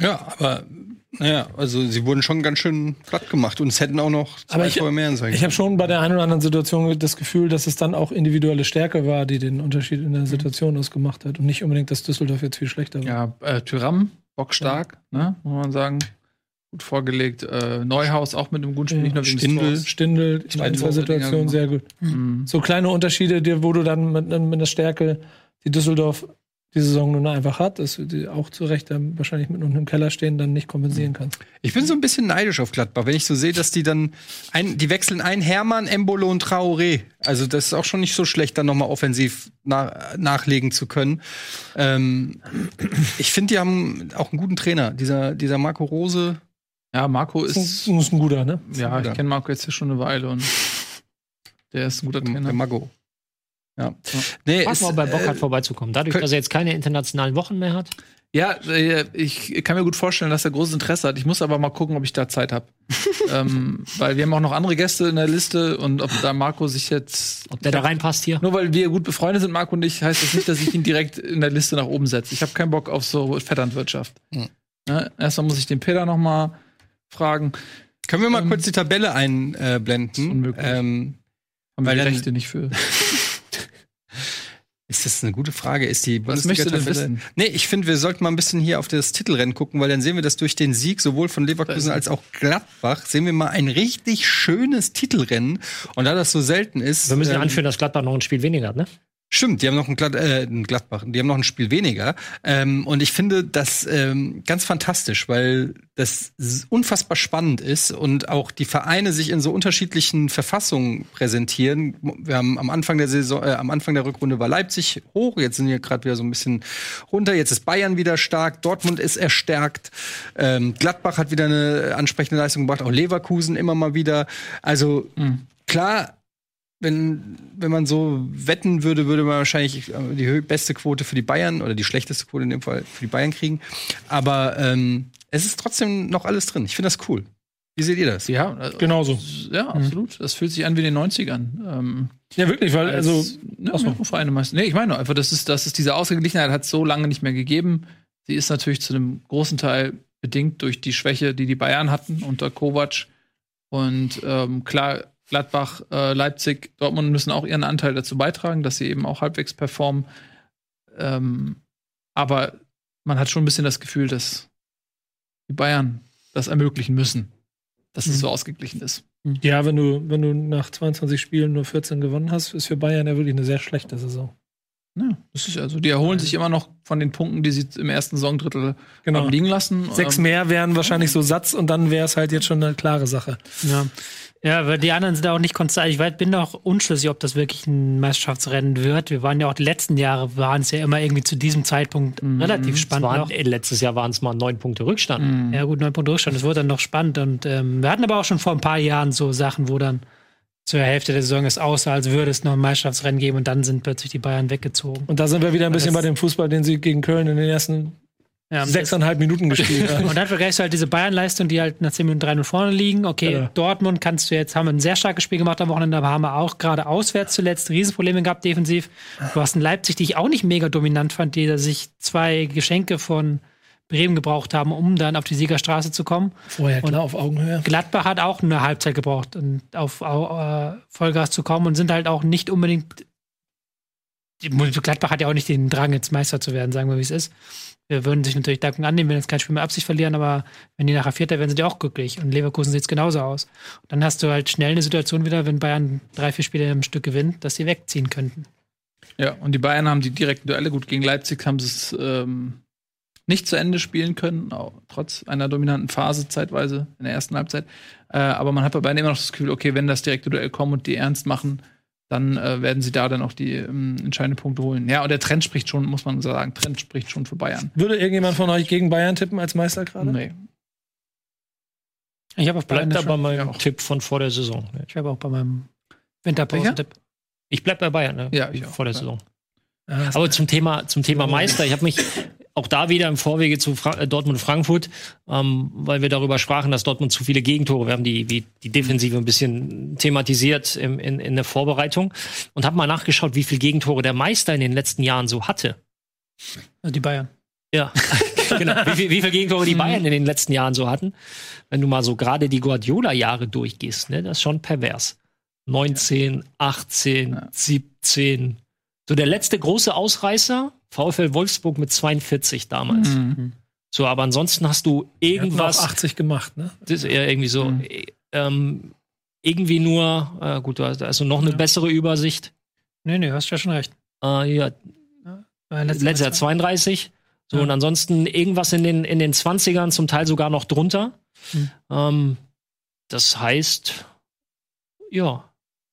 Ja, aber naja, also sie wurden schon ganz schön platt gemacht und es hätten auch noch zwei Aber ich- Tore mehr sein Ich habe schon bei der einen oder anderen Situation das Gefühl, dass es dann auch individuelle Stärke war, die den Unterschied in der Situation ausgemacht hat und nicht unbedingt, dass Düsseldorf jetzt viel schlechter war. Ja, äh, Tyram, bockstark, ne, muss man sagen. Gut vorgelegt. Äh, Neuhaus auch mit einem guten Spiel, Ja, nicht nur wegen Stindl. Tors. Stindel, in Zweite zwei Woche Situationen sehr gut. Mhm. So kleine Unterschiede, die, wo du dann mit, mit der Stärke, die Düsseldorf die Saison nun einfach hat, dass die auch zu Recht dann wahrscheinlich mit unten im Keller stehen, dann nicht kompensieren kannst. Ich bin so ein bisschen neidisch auf Gladbach, wenn ich so sehe, dass die dann ein, die wechseln ein Hermann, Embolo und Traoré. Also das ist auch schon nicht so schlecht, dann noch mal offensiv na, nachlegen zu können. Ähm, ich finde, die haben auch einen guten Trainer. Dieser, dieser Marco Rose. Ja, Marco Das ist, ist ein guter, ne? ja, guter. ich kenne Marco jetzt hier schon eine Weile und der ist ein guter Der Trainer. Mago. Ja. Nee, Frag mal, ob er Bock äh, hat, vorbeizukommen. Dadurch, könnt- dass er jetzt keine internationalen Wochen mehr hat. Ja, äh, ich kann mir gut vorstellen, dass er großes Interesse hat. Ich muss aber mal gucken, ob ich da Zeit habe. [laughs] ähm, weil wir haben auch noch andere Gäste in der Liste und ob da Marco sich jetzt. Ob der da reinpasst hier. Nur weil wir gut befreundet sind, Marco und ich, heißt das nicht, dass ich ihn direkt in der Liste nach oben setze. Ich habe keinen Bock auf so Vetternwirtschaft. Hm. Ne? Erstmal muss ich den Peter noch mal fragen. können wir mal ähm, kurz die Tabelle einblenden? unmöglich. Ähm, Haben wir Weil die Rechte nicht für. [laughs] ist das eine gute Frage? Ist die Was möchtest du denn wissen? Nee, ich finde, wir sollten mal ein bisschen hier auf das Titelrennen gucken, weil dann sehen wir das durch den Sieg sowohl von Leverkusen als auch Gladbach, sehen wir mal ein richtig schönes Titelrennen. Und da das so selten ist. Wir müssen ja ähm, anführen, dass Gladbach noch ein Spiel weniger hat, ne? Stimmt, die haben noch ein, Glad äh, ein Gladbach, die haben noch ein Spiel weniger. Ähm, und ich finde das ähm, ganz fantastisch, weil das unfassbar spannend ist und auch die Vereine sich in so unterschiedlichen Verfassungen präsentieren. Wir haben am Anfang der Saison, äh, am Anfang der Rückrunde war Leipzig hoch, jetzt sind wir gerade wieder so ein bisschen runter. Jetzt ist Bayern wieder stark, Dortmund ist erstärkt, ähm, Gladbach hat wieder eine ansprechende Leistung gebracht, auch Leverkusen immer mal wieder. Also klar wenn, wenn man so wetten würde, würde man wahrscheinlich äh, die beste Quote für die Bayern oder die schlechteste Quote in dem Fall für die Bayern kriegen. Aber ähm, es ist trotzdem noch alles drin. Ich finde das cool. Wie seht ihr das? Ja, also, Genauso. ja, absolut. Das fühlt sich an wie in den 90ern. Ähm, Ja, wirklich, weil, also, als, ne, ach so. mehrere Vereine meist. Nee, ich meine nur einfach, das ist, das ist diese Ausgeglichenheit hat es so lange nicht mehr gegeben. Sie ist natürlich zu einem großen Teil bedingt durch die Schwäche, die die Bayern hatten unter Kovac. Und ähm, klar, Gladbach, äh, Leipzig, Dortmund müssen auch ihren Anteil dazu beitragen, dass sie eben auch halbwegs performen. Ähm, aber man hat schon ein bisschen das Gefühl, dass die Bayern das ermöglichen müssen, dass es Mhm. so ausgeglichen ist. ja, wenn du, wenn du nach 22 Spielen nur 14 gewonnen hast, ist für Bayern ja wirklich eine sehr schlechte Saison. Ja, das ist also, die erholen sich immer noch von den Punkten, die sie im ersten Saisondrittel Genau. liegen lassen. Sechs Ähm, mehr wären wahrscheinlich so Satz und dann wäre es halt jetzt schon eine klare Sache. Ja. Ja, weil die anderen sind auch nicht konstant. Ich weiß- bin auch unschlüssig, ob das wirklich ein Meisterschaftsrennen wird. Wir waren ja auch die letzten Jahre, waren es ja immer irgendwie zu diesem Zeitpunkt relativ Es spannend. waren, noch. äh, letztes Jahr waren es mal neun Punkte Rückstand. Ja, gut, neun Punkte Rückstand. Das wurde dann noch spannend. Und ähm, wir hatten aber auch schon vor ein paar Jahren so Sachen, wo dann zur Hälfte der Saison es aussah, als würde es noch ein Meisterschaftsrennen geben und dann sind plötzlich die Bayern weggezogen. Und da sind wir wieder ein bisschen bei dem Fußball, den sie gegen Köln in den ersten Ja, sechseinhalb Minuten gespielt. [laughs] Und dann vergleichst du halt diese Bayern-Leistung, die halt nach 10 Minuten 3-0 vorne liegen. Okay, Ja. Dortmund kannst du jetzt, haben wir ein sehr starkes Spiel gemacht am Wochenende, aber haben wir auch gerade auswärts zuletzt Riesenprobleme gehabt defensiv. Du hast einen Leipzig, die ich auch nicht mega dominant fand, die da sich zwei Geschenke von Bremen gebraucht haben, um dann auf die Siegerstraße zu kommen. Vorher klar auf Augenhöhe. Gladbach hat auch eine Halbzeit gebraucht, um auf äh, Vollgas zu kommen und sind halt auch nicht unbedingt. Gladbach hat ja auch nicht den Drang, jetzt Meister zu werden, sagen wir, wie es ist. Wir würden sich natürlich Danken annehmen, wenn jetzt kein Spiel mehr Absicht verlieren, aber wenn die nachher Vierter werden, sind die auch glücklich. Und Leverkusen sieht es genauso aus. Und dann hast du halt schnell eine Situation wieder, wenn Bayern drei, vier Spiele im Stück gewinnt, dass sie wegziehen könnten. Ja, und die Bayern haben die direkten Duelle gut gegen Leipzig, haben sie es ähm, nicht zu Ende spielen können, auch trotz einer dominanten Phase zeitweise in der ersten Halbzeit. Äh, aber man hat bei Bayern immer noch das Gefühl, okay, wenn das direkte Duell kommt und die ernst machen, dann äh, werden sie da dann auch die ähm, entscheidenden Punkte holen. Ja, und der Trend spricht schon, muss man sagen, Trend spricht schon für Bayern. Würde irgendjemand von euch gegen Bayern tippen als Meister gerade? Nee. Ich habe auf Bayern Bleibt da bei schon, meinem auch. Tipp von vor der Saison. ne? ich habe auch bei meinem Winterpause-Tipp. Ich bleib bei Bayern, ne? Ja, ich auch. vor der. Saison. Ah, Aber zum Thema, zum Thema Meister, ich habe mich auch da wieder im Vorwege zu Fra äh, Dortmund-Frankfurt, ähm, weil wir darüber sprachen, dass Dortmund zu viele Gegentore, wir haben die, wie, die Defensive ein bisschen thematisiert im, in, in der Vorbereitung und habe mal nachgeschaut, wie viele Gegentore der Meister in den letzten Jahren so hatte. Also die Bayern. Ja, [laughs] genau. Wie, viel, wie viele Gegentore die Bayern in den letzten Jahren so hatten. Wenn du mal so gerade die Guardiola-Jahre durchgehst, ne, das ist schon pervers. 19, 18, Ja. 17. So der letzte große Ausreißer, VfL Wolfsburg mit 42 damals. Mhm. So, aber ansonsten hast du irgendwas irgendwas, 80 gemacht, ne? das ist eher irgendwie so, Mhm. äh, ähm, irgendwie nur, äh, gut, da hast- du noch eine Ja. bessere Übersicht. Nee, nee, hast ja schon recht. Äh, ja, War letztes Jahr Mal 32. So, Ja. und ansonsten irgendwas in den, in den 20ern, zum Teil sogar noch drunter. Hm. Ähm, das heißt, ja,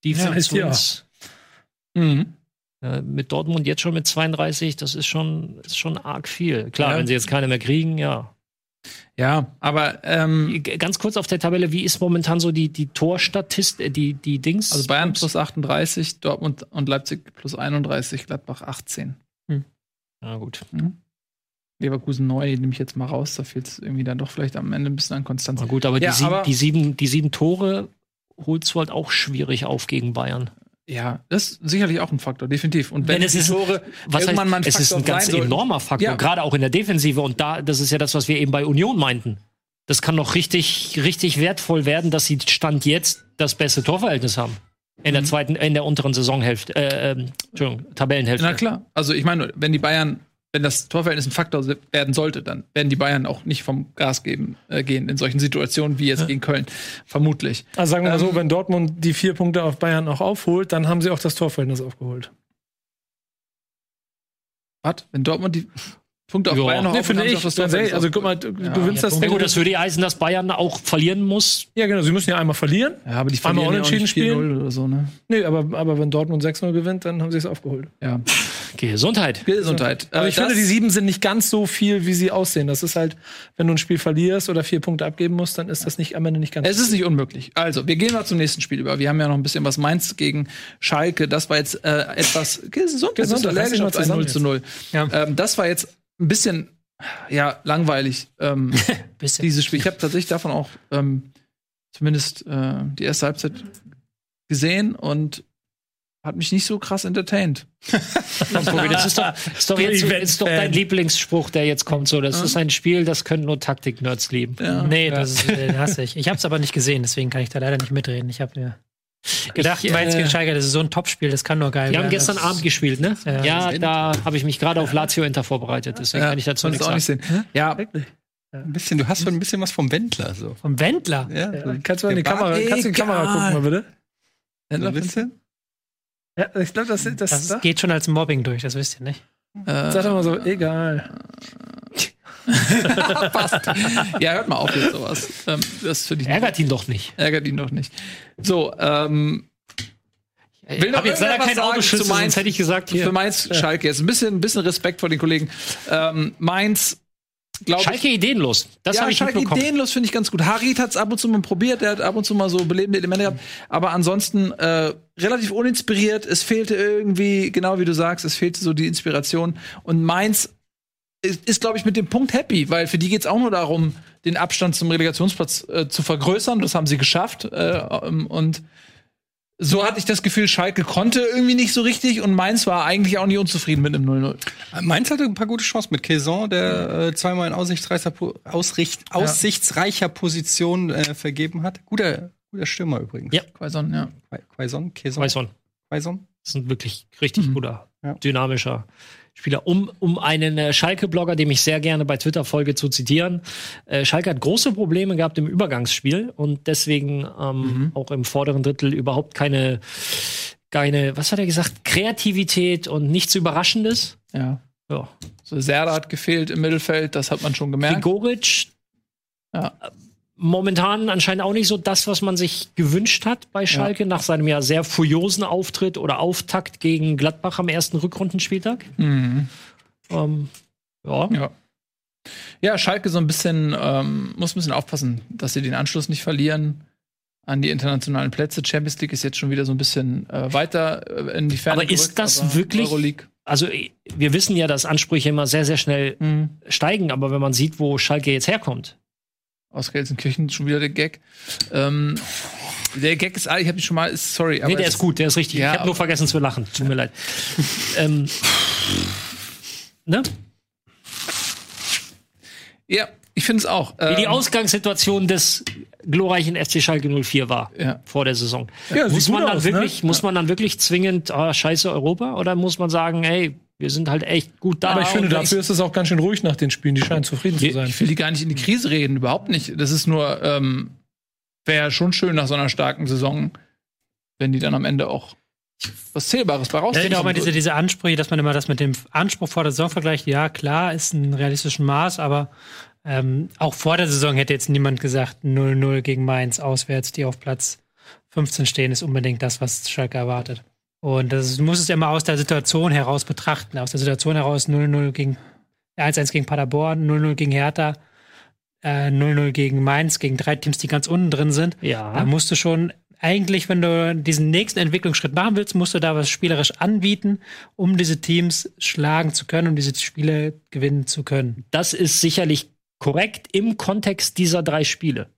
heißt ja. Defense Mhm. Äh, mit Dortmund jetzt schon mit 32, das ist schon, ist schon arg viel. Klar, Ja. wenn sie jetzt keine mehr kriegen, ja. Ja, aber ähm, G- Ganz kurz auf der Tabelle, wie ist momentan so die, die Torstatistik, die, die Dings? also Bayern plus 38, Dortmund und Leipzig plus 31, Gladbach 18. Ja, gut. Leverkusen neu nehme ich jetzt mal raus, da fehlt es irgendwie dann doch vielleicht am Ende ein bisschen an Konstanz. Na gut, aber, Ja, die, sieben, aber- die, sieben, die sieben Tore holst du halt auch schwierig auf gegen Bayern. Ja, das ist sicherlich auch ein Faktor, definitiv. Und wenn, Wenn es die ist- Tore Was heißt, mal ein es ist ein ganz enormer Faktor, Ja. gerade auch in der Defensive. Und da, das ist ja das, was wir eben bei Union meinten. Das kann noch richtig, richtig wertvoll werden, dass sie Stand jetzt das beste Torverhältnis haben. In der zweiten, in der unteren Saisonhälfte, äh, ähm, Entschuldigung, Tabellenhälfte. Na klar. Also ich meine, wenn die Bayern, wenn das Torverhältnis ein Faktor werden sollte, dann werden die Bayern auch nicht vom Gas geben, äh, gehen in solchen Situationen wie jetzt gegen Köln. Vermutlich. Also sagen wir mal so, Ähm, wenn Dortmund die vier Punkte auf Bayern auch aufholt, dann haben sie auch das Torverhältnis aufgeholt. Was? Wenn Dortmund die Punkte auf Ja. Bayern noch Nee, finde ich. das ehrlich, Torverhältnis also guck mal, du Ja. gewinnst das Ja Ding. gut, das würde heißen, dass Bayern auch verlieren muss. ja, genau, sie müssen ja einmal verlieren. Ja, aber die Einmal verlieren ja auch unentschieden nicht 4-0 oder so, ne? Nee, aber, aber wenn Dortmund 6-0 gewinnt, dann haben sie es aufgeholt. Ja. Gesundheit. Gesundheit. Aber Äh, ich finde, das- die sieben sind nicht ganz so viel, wie sie aussehen. Das ist halt, wenn du ein Spiel verlierst oder vier Punkte abgeben musst, dann ist das nicht am Ende nicht ganz Es ist nicht unmöglich. Also, wir gehen mal zum nächsten Spiel über. Wir haben ja noch ein bisschen was Mainz gegen Schalke. Das war jetzt äh, etwas gesund. Gesund, Gesund, reiß dich allergisch mal auf ein zusammen 0 zu 0. Ja. Ähm, das war jetzt ein bisschen, ja, langweilig, ähm, [laughs] Bisschen. dieses Spiel. Ich habe tatsächlich davon auch ähm, zumindest äh, die erste Halbzeit gesehen und hat mich nicht so krass entertained. [laughs] Das ist doch, ist doch, jetzt, ist doch dein Lieblingsspruch, der jetzt kommt. So, das ist ein Spiel, das können nur Taktik-Nerds lieben. Ja. Nee, das ist, äh, den hasse ich. Ich habe es aber nicht gesehen, deswegen kann ich da leider nicht mitreden. Ich habe mir gedacht, Ich, Mainz äh, gegen Schalke, das ist so ein Topspiel, das kann nur geil Wir haben werden. gestern Abend gespielt, ne? Ja. Ja, da habe ich mich gerade auf Lazio Inter vorbereitet. Deswegen kann ich dazu nichts auch nicht sehen. Ja, Ein bisschen, du hast schon ein bisschen was vom Wendler, so. Vom Wendler. Ja, Ja, kannst du mal in die Kamera, kannst du in die Kamera gucken, mal bitte? so ein bisschen. Ja, ich glaube, das, das, Das das, geht schon als Mobbing durch, das wisst ihr nicht. Äh, sag doch mal so, egal. [laughs] passt. ja, hört mal auf jetzt sowas. Ähm, das finde ich Ärgert ihn doch nicht. ärgert ihn doch nicht. So, ähm, Ich Will noch jetzt leider sagen Autoschütze, Mainz? hätte ich gesagt, für hier. Mainz Schalke jetzt ein bisschen, ein bisschen Respekt vor den Kollegen. Ähm, Mainz, glaube ich. Schalke ideenlos. Das ja, habe ich Schalke ideenlos finde ich ganz gut. Harit hat es ab und zu mal probiert, der hat ab und zu mal so belebende Elemente gehabt. Aber ansonsten äh, relativ uninspiriert. Es fehlte irgendwie, genau wie du sagst, es fehlte so die Inspiration. Und Mainz ist, ist glaube ich, mit dem Punkt happy, weil für die geht es auch nur darum, den Abstand zum Relegationsplatz äh, zu vergrößern. Das haben sie geschafft. Äh, ähm, und so hatte ich das Gefühl, Schalke konnte irgendwie nicht so richtig und Mainz war eigentlich auch nicht unzufrieden mit einem 0-0. Mainz hatte ein paar gute Chancen mit Caison, der äh, zweimal in aussichtsreicher, Po- Ausricht, aussichtsreicher Position äh, vergeben hat. Guter, guter Stürmer übrigens. Ja. Quaison, ja. Quai- Quaison, Caison, Quaison. Quaison. Das ist ein wirklich richtig guter, Ja. dynamischer Spieler. Um, um einen äh, Schalke-Blogger, dem ich sehr gerne bei Twitter folge, zu zitieren. Äh, Schalke hat große Probleme gehabt im Übergangsspiel und deswegen ähm, auch im vorderen Drittel überhaupt keine, keine, was hat er gesagt, Kreativität und nichts Überraschendes. ja. Ja. So Serda hat gefehlt im Mittelfeld, das hat man schon gemerkt. Grigoric Ja. Momentan anscheinend auch nicht so das, was man sich gewünscht hat bei Schalke nach seinem ja sehr furiosen Auftritt oder Auftakt gegen Gladbach am ersten Rückrundenspieltag. Mhm. Ähm, ja. Ja. Ja, Schalke so ein bisschen, ähm, muss ein bisschen aufpassen, dass sie den Anschluss nicht verlieren an die internationalen Plätze. Champions League ist jetzt schon wieder so ein bisschen äh, weiter äh, in die Ferne. Aber ist gerückt, das aber wirklich- Euroleague. Also eh, wir wissen ja, dass Ansprüche immer sehr, sehr schnell Mhm. steigen, aber wenn man sieht, wo Schalke jetzt herkommt, Aus Gelsenkirchen schon wieder der Gag. Ähm, der Gag ist, ah, ich habe ihn schon mal, ist, sorry, aber nee, der ist gut, der ist richtig. Ja, ich habe nur vergessen zu lachen. Tut mir leid. [laughs] ähm, ne? Ja, ich finde es auch. Wie die Ähm, Ausgangssituation des glorreichen FC Schalke 04 war Ja. vor der Saison. Ja, muss man dann aus, wirklich, ne? muss man dann wirklich zwingend, ah, scheiße Europa, oder muss man sagen, hey, wir sind halt echt gut da. Aber ich finde, dafür ist es auch ganz schön ruhig nach den Spielen. Die scheinen zufrieden zu sein. Ich will die gar nicht in die Krise reden, überhaupt nicht. Das ist nur, ähm, wäre schon schön nach so einer starken Saison, wenn die dann am Ende auch was Zählbares bei Ich finde auch mal diese, diese Ansprüche, dass man immer das mit dem Anspruch vor der Saison vergleicht. Ja, klar, ist ein realistisches Maß, aber ähm, auch vor der Saison hätte jetzt niemand gesagt, 0-0 gegen Mainz auswärts, die auf Platz 15 stehen, ist unbedingt das, was Schalke erwartet. Und das muss es ja immer aus der Situation heraus betrachten. Aus der Situation heraus 0-0 gegen 1-1 gegen Paderborn, 0-0 gegen Hertha, äh, 0-0 gegen Mainz, gegen drei Teams, die ganz unten drin sind. Da ja, musst du schon eigentlich, wenn du diesen nächsten Entwicklungsschritt machen willst, musst du da was spielerisch anbieten, um diese Teams schlagen zu können, um diese Spiele gewinnen zu können. das ist sicherlich korrekt im Kontext dieser drei Spiele.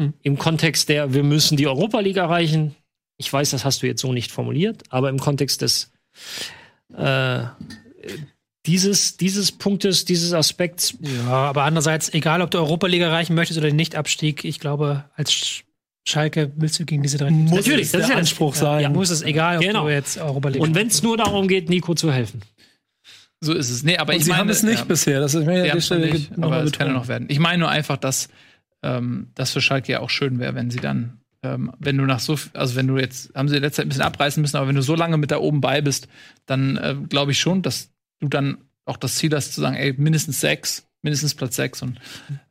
Hm. Im Kontext der, wir müssen die Europa League erreichen. Ich weiß, das hast du jetzt so nicht formuliert, aber im Kontext des äh, dieses, dieses Punktes, dieses Aspekts, Ja, aber andererseits, egal ob du Europa League erreichen möchtest oder den Nicht-Abstieg, ich glaube, als Sch- Schalke willst du gegen diese drei Teams. Natürlich, das ist der ja Anspruch ja, sein. ja, muss es, egal ob Genau. du jetzt Europa League und wenn es nur darum geht, Nico zu helfen. So ist es. Nee, aber Und ich sie meine, haben es nicht ja, bisher. Das ist mir haben's noch Stelle nicht, noch aber es kann ja noch werden. Ich meine nur einfach, dass ähm, das für Schalke ja auch schön wäre, wenn sie dann, ähm, wenn du nach so, also wenn du jetzt, haben sie letzte Zeit ein bisschen abreißen müssen, aber wenn du so lange mit da oben bei bist, dann äh, glaube ich schon, dass du dann auch das Ziel hast zu sagen, ey, mindestens sechs, mindestens Platz sechs und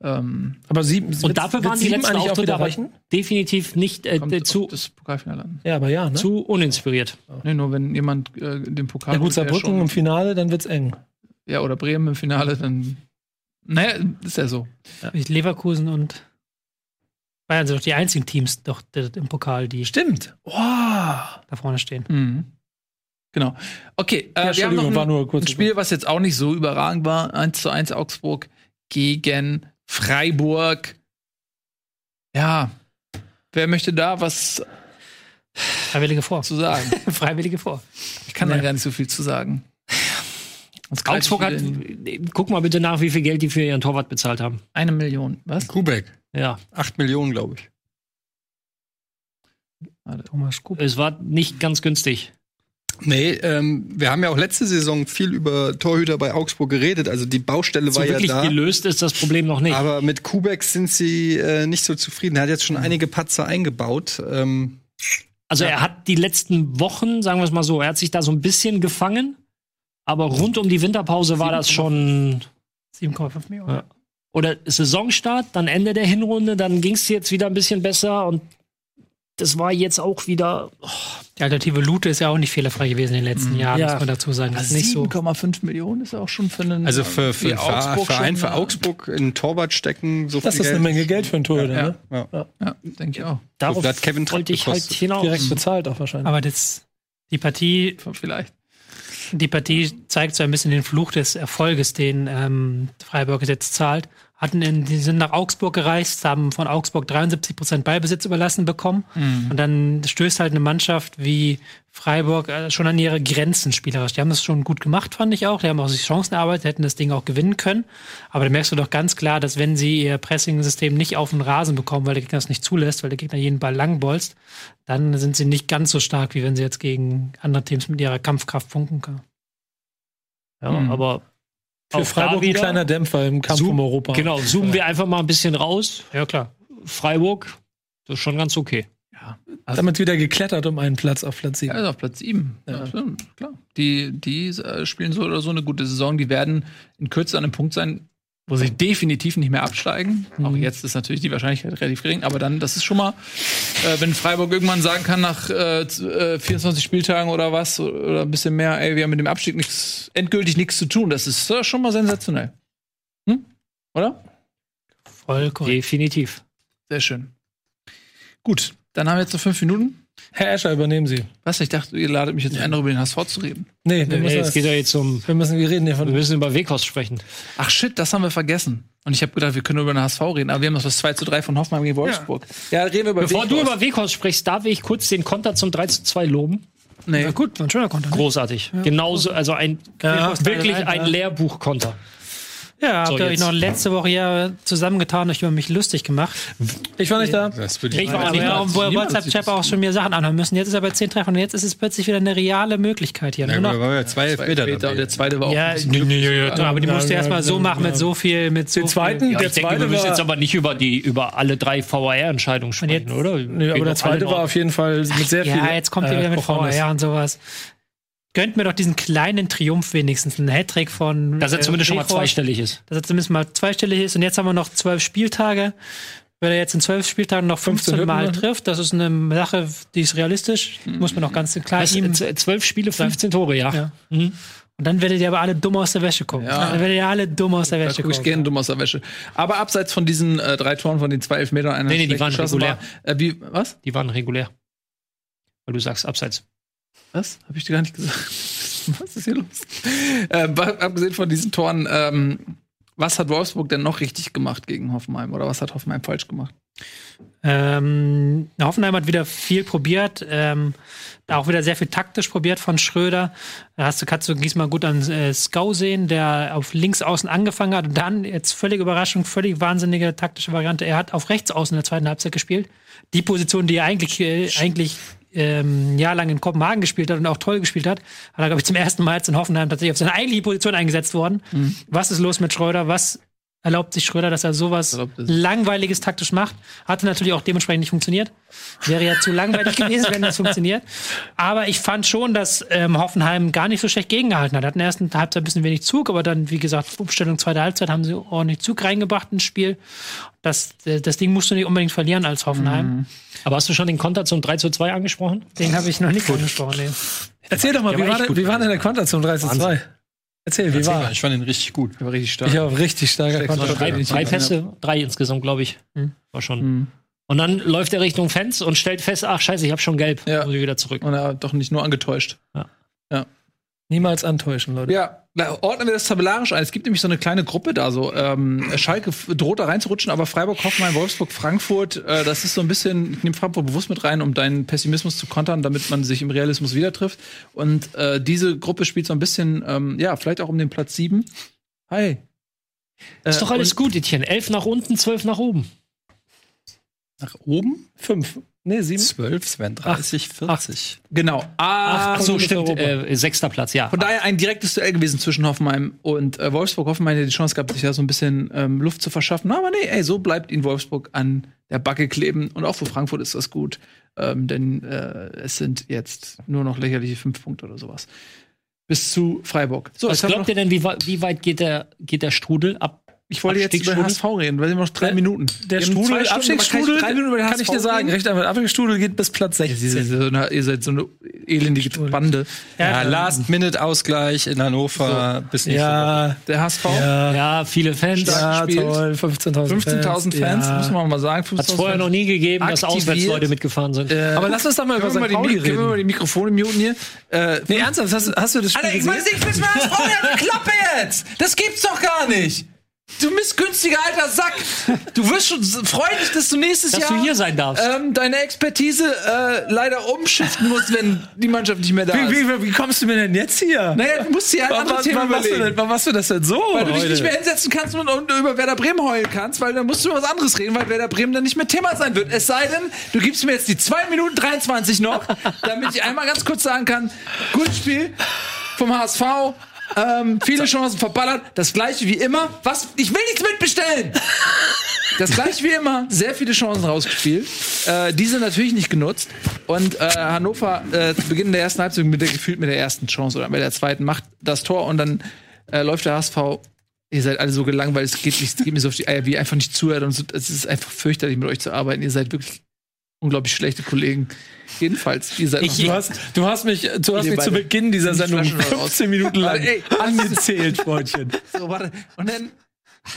ähm, Aber sieben, Und dafür waren die letzten Auftritte wieder aber reichen? definitiv nicht äh, kommt zu, das Pokalfinale an. Ja, aber ja, ne? zu uninspiriert. Nee, nur wenn jemand äh, den Pokal ja gut, Saarbrücken im Finale, dann wird's eng. ja, oder Bremen im Finale, dann naja, ist ja so. Leverkusen und Bayern sind doch die einzigen Teams doch die- im Pokal, die Stimmt. Oh. da vorne stehen. Mhm. Genau. Okay, äh, wir haben noch Entschuldigung, ein, war nur kurz. ein Spiel, was jetzt auch nicht so überragend war. 1 zu 1 Augsburg gegen Freiburg. Ja. Wer möchte da was Freiwillige vor. zu sagen? [laughs] Freiwillige vor. Ich kann da Nee. gar nicht so viel zu sagen. Sonst Augsburg hat, guck mal bitte nach, wie viel Geld die für ihren Torwart bezahlt haben. eine Million. Was? Kubek. Ja, Acht Millionen, glaube ich. Thomas Kup. es war nicht ganz günstig. Nee, ähm, wir haben ja auch letzte Saison viel über Torhüter bei Augsburg geredet. Also die Baustelle So war ja wirklich da. gelöst ist das Problem noch nicht. Aber mit Kubek sind sie äh, nicht so zufrieden. Er hat jetzt schon einige Patzer eingebaut. Ähm, Also er hat die letzten Wochen, sagen wir es mal so, er hat sich da so ein bisschen gefangen, aber rund um die Winterpause war das schon 7,5 Millionen. Ja. Oder Saisonstart, dann Ende der Hinrunde, dann ging es jetzt wieder ein bisschen besser und das war jetzt auch wieder Die alternative Lute ist ja auch nicht fehlerfrei gewesen in den letzten Jahren, Ja. muss man dazu sagen. Das ist nicht so. 7,5 Millionen ist auch schon für einen Also für, für Ver- Augsburg Verein, für Augsburg in Torwart stecken, so Das viel ist eine Geld. Menge Geld für einen Torhüter, Ja, ne? ja. Ja, denke ich auch. darauf hat Kevin Trapp wollte ich halt gekostet. hinaus. Direkt bezahlt auch wahrscheinlich. Aber das, die Partie, Vielleicht. die Partie zeigt so ein bisschen den Fluch des Erfolges, den ähm, Freiburg jetzt zahlt. Hatten in, die sind nach Augsburg gereist, haben von Augsburg 73 Prozent Ballbesitz überlassen bekommen. Und dann stößt halt eine Mannschaft wie Freiburg äh, schon an ihre Grenzen spielerisch. Die haben das schon gut gemacht, fand ich auch. Die haben auch sich Chancen erarbeitet, hätten das Ding auch gewinnen können. Aber da merkst du doch ganz klar, dass wenn sie ihr Pressing-System nicht auf den Rasen bekommen, weil der Gegner das nicht zulässt, weil der Gegner jeden Ball langbolzt, dann sind sie nicht ganz so stark, wie wenn sie jetzt gegen andere Teams mit ihrer Kampfkraft punkten können. Ja, Mhm. aber für auch Freiburg ein kleiner Dämpfer im Kampf Zoom- um Europa. Genau, zoomen wir einfach mal ein bisschen raus. Ja, klar. Freiburg, das ist schon ganz okay. Damit wieder geklettert um einen Platz auf Platz 7. Ja, ist auf Platz 7. Ja. Ja. klar. Die, die äh, spielen so oder so eine gute Saison. Die werden in Kürze an einem Punkt sein, wo sie definitiv nicht mehr absteigen. Auch jetzt ist natürlich die Wahrscheinlichkeit relativ gering, aber dann, das ist schon mal, äh, wenn Freiburg irgendwann sagen kann, nach äh, z- äh, 24 Spieltagen oder was, oder ein bisschen mehr, ey, wir haben mit dem Abstieg nichts, endgültig nichts zu tun, das ist äh, schon mal sensationell. Hm? Oder? Voll korrekt. Definitiv. Sehr schön. Gut, dann haben wir jetzt noch fünf Minuten. Herr Escher, übernehmen Sie. Was? Ich dachte, ihr ladet mich jetzt ein, darüber den HSV zu reden. Nee, wir Nee, müssen, es geht ja jetzt um, wir müssen, wir reden hier wir von. müssen über Weghorst sprechen. Ach shit, das haben wir vergessen. Und ich habe gedacht, wir können über den HSV reden, aber wir haben noch das 2 zu 3 von Hoffmann gegen Wolfsburg. Ja, reden wir über Bevor du Weghorst. über Weghorst sprichst, darf ich kurz den Konter zum 3 zu 2 loben. Nee. Ja, gut, war ein schöner Konter. ne? Großartig. Genauso, also ein Ja, wirklich ja. ein Lehrbuch-Konter. Ja, So, habt ihr euch noch letzte Woche ja zusammengetan, euch über mich lustig gemacht. Ich war nicht da. Das würde Ich ich war Aber nicht da. niemand WhatsApp-Chat auch schon mir Sachen anhören müssen. Jetzt ist er bei 10 Treffern und jetzt ist es plötzlich wieder eine reale Möglichkeit hier. Ja, Nur noch, waren ja zwei Elfmeter der zweite war auch ja, ein bisschen Glück. aber die musst du ja, erstmal so ja, machen mit so viel, mit so Den zweiten, Viel. Ja, der ich denke, wir zweite müssen war, jetzt aber nicht über die über alle drei VAR-Entscheidungen sprechen, jetzt- oder? nee, aber der zweite war auf jeden Fall mit sehr viel. Ja, jetzt kommt ihr äh, wieder mit. VR und sowas. Gönnt mir doch diesen kleinen Triumph wenigstens, einen Hattrick von. Dass er äh, zumindest schon mal zweistellig ist. dass er zumindest mal zweistellig ist. Und jetzt haben wir noch zwölf Spieltage. Wenn er jetzt in zwölf Spieltagen noch 15 15 Mal Hütten, trifft, das ist eine Sache, die ist realistisch. Muss man auch ganz klar Weißt ihm. zwölf Spiele, 15 Tore, ja. Ja. Mhm. Und dann werdet ihr aber alle dumm aus der Wäsche gucken. Ja. Dann werdet ihr alle dumm aus der Da Wäsche gucke ich gucken. gerne dumm aus der Wäsche. Aber abseits von diesen äh, drei Toren, von den zwei Elfmetern, einer Nee, nee, die waren regulär. War, äh, wie, was? Die waren regulär. Weil du sagst abseits. Was? Habe ich dir gar nicht gesagt. [laughs] Was ist hier los? äh, abgesehen von diesen Toren, ähm, was hat Wolfsburg denn noch richtig gemacht gegen Hoffenheim? Oder was hat Hoffenheim falsch gemacht? Ähm, Hoffenheim hat wieder viel probiert, ähm, auch wieder sehr viel taktisch probiert von Schröder. Da hast du, kannst du diesmal gut an äh, Skau sehen, der auf links außen angefangen hat und dann jetzt völlig Überraschung, völlig wahnsinnige taktische Variante. Er hat auf rechts außen in der zweiten Halbzeit gespielt. Die Position, die er eigentlich, äh, eigentlich ähm, jahrelang in Kopenhagen gespielt hat und auch toll gespielt hat, hat er, glaube ich, zum ersten Mal jetzt in Hoffenheim tatsächlich auf seine eigentliche Position eingesetzt worden. Was ist los mit Schröder? Was erlaubt sich Schröder, dass er sowas. Langweiliges taktisch macht? Hatte natürlich auch dementsprechend nicht funktioniert. Wäre ja zu langweilig [laughs] gewesen, wenn das funktioniert. Aber ich fand schon, dass ähm, Hoffenheim gar nicht so schlecht gegengehalten hat. Hatten erst in der Halbzeit ein bisschen wenig Zug, aber dann, wie gesagt, Umstellung zweite Halbzeit haben sie ordentlich Zug reingebracht ins Spiel. Das, äh, das Ding musst du nicht unbedingt verlieren als Hoffenheim. Aber hast du schon den Konter zum 3 zu 2 angesprochen? Den habe ich noch nicht angesprochen. Nee. Erzähl doch mal, wie war gut. wie war denn der Konter zum 3 zu 2? Erzähl, wie war? Ich fand ihn richtig gut. Der war richtig stark. Ich habe richtig starker. Mal Drei, Ja. drei Pässe, drei insgesamt, glaube ich. Mhm. War schon. Mhm. Und dann läuft er Richtung Fans und stellt fest, ach scheiße, ich habe schon gelb. Ja. Muss ich wieder zurück. Und er hat doch nicht nur angetäuscht. Niemals antäuschen, Leute. Ja, na, ordnen wir das tabellarisch ein. Es gibt nämlich so eine kleine Gruppe da so. Ähm, Schalke droht da reinzurutschen, aber Freiburg, Hoffenheim, Wolfsburg, Frankfurt, äh, das ist so ein bisschen, ich nehme Frankfurt bewusst mit rein, um deinen Pessimismus zu kontern, damit man sich im Realismus wieder trifft. Und äh, diese Gruppe spielt so ein bisschen, ähm, ja, vielleicht auch um den Platz sieben. Hi. Ist Äh, doch alles und gut, Etienne. Elf nach unten, zwölf nach oben. Nach oben? Fünf. Nee, sieben. 12, es wären 30, 40. Genau. Ah, Ach so, stimmt. Europa. Äh, sechster Platz, ja. Von daher ein direktes Duell gewesen zwischen Hoffenheim und äh, Wolfsburg. Hoffenheim hätte die Chance gehabt, sich da so ein bisschen ähm, Luft zu verschaffen. Aber nee, ey, so bleibt ihnen Wolfsburg an der Backe kleben. Und auch für Frankfurt ist das gut. Ähm, denn äh, es sind jetzt nur noch lächerliche fünf Punkte oder sowas. Bis zu Freiburg. So, Was glaubt ihr denn, wie, wie weit geht der, geht der Strudel ab? Ich wollte jetzt über den HSV reden, weil wir haben noch drei Der- Minuten. Der Strudel, aber kann ich Abstiegsstrudel, kann ich dir sagen. reden? Recht einfach, Abstiegsstrudel geht bis Platz Ihr 16. seid so eine, ihr seid so eine elendige Bande. Ja, Last-Minute-Ausgleich in Hannover bis nächste Woche. Ja, Der HSV, ja, Ja, viele Fans. Ja, gespielt. toll, 15.000 15.000 Fans, Ja. muss man mal sagen. Hat es vorher noch nie gegeben, dass. Auswärtsleute mitgefahren sind. Äh, Aber lass uns doch mal über St. mal die, Pauli Mi- können wir mal reden. die Mikrofone muten hier? Äh, Nee, ernsthaft, hast, hast du das Spiel Alter, ich weiß nicht, was mit HSV. Klappe jetzt! Das gibt's doch gar nicht! Du missgünstiger alter Sack! Du wirst schon freu dich, dass du nächstes Dass Jahr du hier sein darfst. ähm, deine Expertise äh, leider umschiften musst, wenn die Mannschaft nicht mehr da ist. Wie, wie, wie kommst du mir denn jetzt hier? Naja, du musst dir ein anderes Thema überlegen. warum machst du das denn so? Weil du dich heute? nicht mehr hinsetzen kannst und, und über Werder Bremen heulen kannst, weil dann musst du über was anderes reden, weil Werder Bremen dann nicht mehr Thema sein wird. Es sei denn, du gibst mir jetzt die 2 Minuten 23 noch, damit ich einmal ganz kurz sagen kann, gutes Spiel vom HSV, ähm, viele Chancen verballert, das gleiche wie immer. Was? Ich will nichts mitbestellen! Das gleiche wie immer, sehr viele Chancen rausgespielt. Äh, diese natürlich nicht genutzt. Und äh, Hannover äh, zu Beginn der ersten Halbzeit mit der gefühlt mit der ersten Chance oder mit der zweiten macht das Tor und dann äh, läuft der HSV. Ihr seid alle so gelangweilt, es geht, nicht, es geht mir so auf die Eier, wie ihr einfach nicht zuhört. Und so, es ist einfach fürchterlich, mit euch zu arbeiten. Ihr seid wirklich unglaublich schlechte Kollegen. Jedenfalls, ihr seid noch Du hast, du hast mich, du hast mich zu Beginn dieser die Sendung Flaschen raus. 15 Minuten lang Ey, angezählt, Freundchen. [laughs] So, warte. Und dann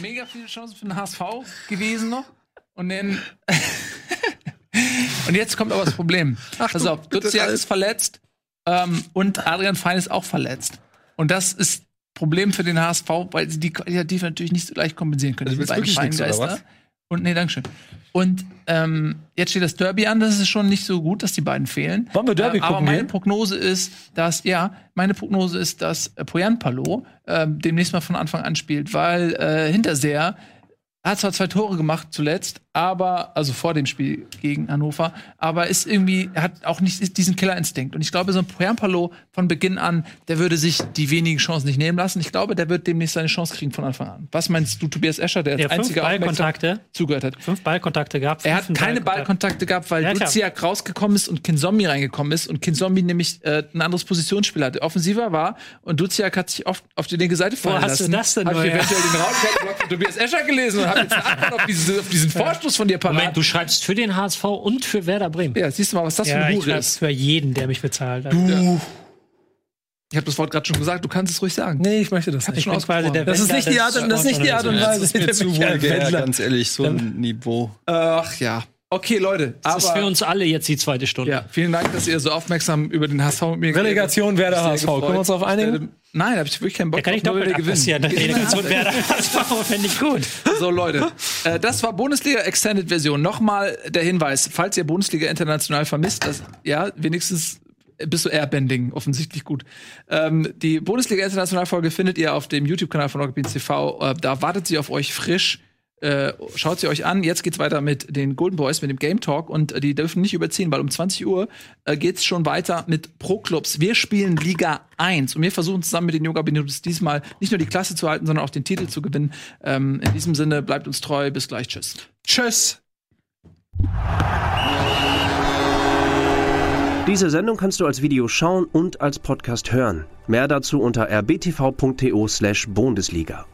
mega viele Chancen für den HSV gewesen noch. Und dann. [laughs] und jetzt kommt aber das Problem. Pass auf, Duziak ist verletzt ähm, und Adrian Fein ist auch verletzt. Und das ist Problem für den HSV, weil sie die qualitativ natürlich nicht so leicht kompensieren können. Also willst beiden Feingeister. Und nee, Dankeschön. Und ähm, jetzt steht das Derby an, das ist schon nicht so gut, dass die beiden fehlen. Wollen wir Derby Äh, Aber gucken meine gehen? Prognose ist, dass, ja, meine Prognose ist, dass äh, Poyan Palo ähm, demnächst mal von Anfang an spielt, weil äh, Hinterseher hat zwar zwei Tore gemacht zuletzt, aber, also vor dem Spiel gegen Hannover, aber ist irgendwie, er hat auch nicht diesen Killerinstinkt. Und ich glaube, so ein Poyan Palo von Beginn an, der würde sich die wenigen Chancen nicht nehmen lassen. Ich glaube, der wird demnächst seine Chance kriegen von Anfang an. Was meinst du, Tobias Escher, der als fünf einziger Ballkontakte, zugehört hat? fünf Ballkontakte gehabt. Er hat keine Ballkontakte gehabt, weil Ja, klar. Duziak rausgekommen ist und Kinzombie reingekommen ist und Kinzombie nämlich äh, ein anderes Positionsspiel hatte, offensiver war und Duziak hat sich oft auf die linke Seite fallen hast du lassen. das denn Hab ich ja? eventuell den Raumblog von Tobias Escher gelesen und habe jetzt eine Antwort auf, diese, auf diesen Vorstoß von dir parat. Moment, du schreibst für den HSV und für Werder Bremen. ja, siehst du mal, was das für Ja, eine ich Hure schreibe ist. für jeden, der mich bezahlt. Also, Du. Ich habe das Wort gerade schon gesagt, du kannst es ruhig sagen. Nee, ich möchte das Ich nicht. bin quasi der Das ist nicht die Art, und- das ist nicht die Art und. Weise. Das ist mir zu Wendler. ganz ehrlich, so ein Niveau. Ach ja. Okay, Leute. Das ist für Aber, uns alle jetzt die zweite Stunde. ja, vielen Dank, dass ihr so aufmerksam über den HSV mit mir Relegation Werder. HSV. Können wir uns darauf gefreut. einigen? Nein, da habe ich wirklich keinen Bock Da kann ich nur doppelt gewinnen. abpassieren. [laughs] Relegation wäre das fände ich gut. So, Leute, äh, das war Bundesliga Extended Version. Nochmal der Hinweis, falls ihr Bundesliga international vermisst, das, ja, wenigstens bist du Airbending, offensichtlich gut. Ähm, die Bundesliga International Folge findet ihr auf dem YouTube-Kanal von Rocket TV. Äh, da wartet sie auf euch frisch. Äh, schaut sie euch an. Jetzt geht's weiter mit den Golden Boys, mit dem Game Talk und äh, die dürfen nicht überziehen, weil um 20 Uhr äh, geht's schon weiter mit Pro Clubs. Wir spielen Liga 1 und wir versuchen zusammen mit den Yoga Benutz diesmal nicht nur die Klasse zu halten, sondern auch den Titel zu gewinnen. Ähm, in diesem Sinne bleibt uns treu. Bis gleich. Tschüss. Tschüss. Diese Sendung kannst du als Video schauen und als Podcast hören. Mehr dazu unter rbtv.to/bundesliga.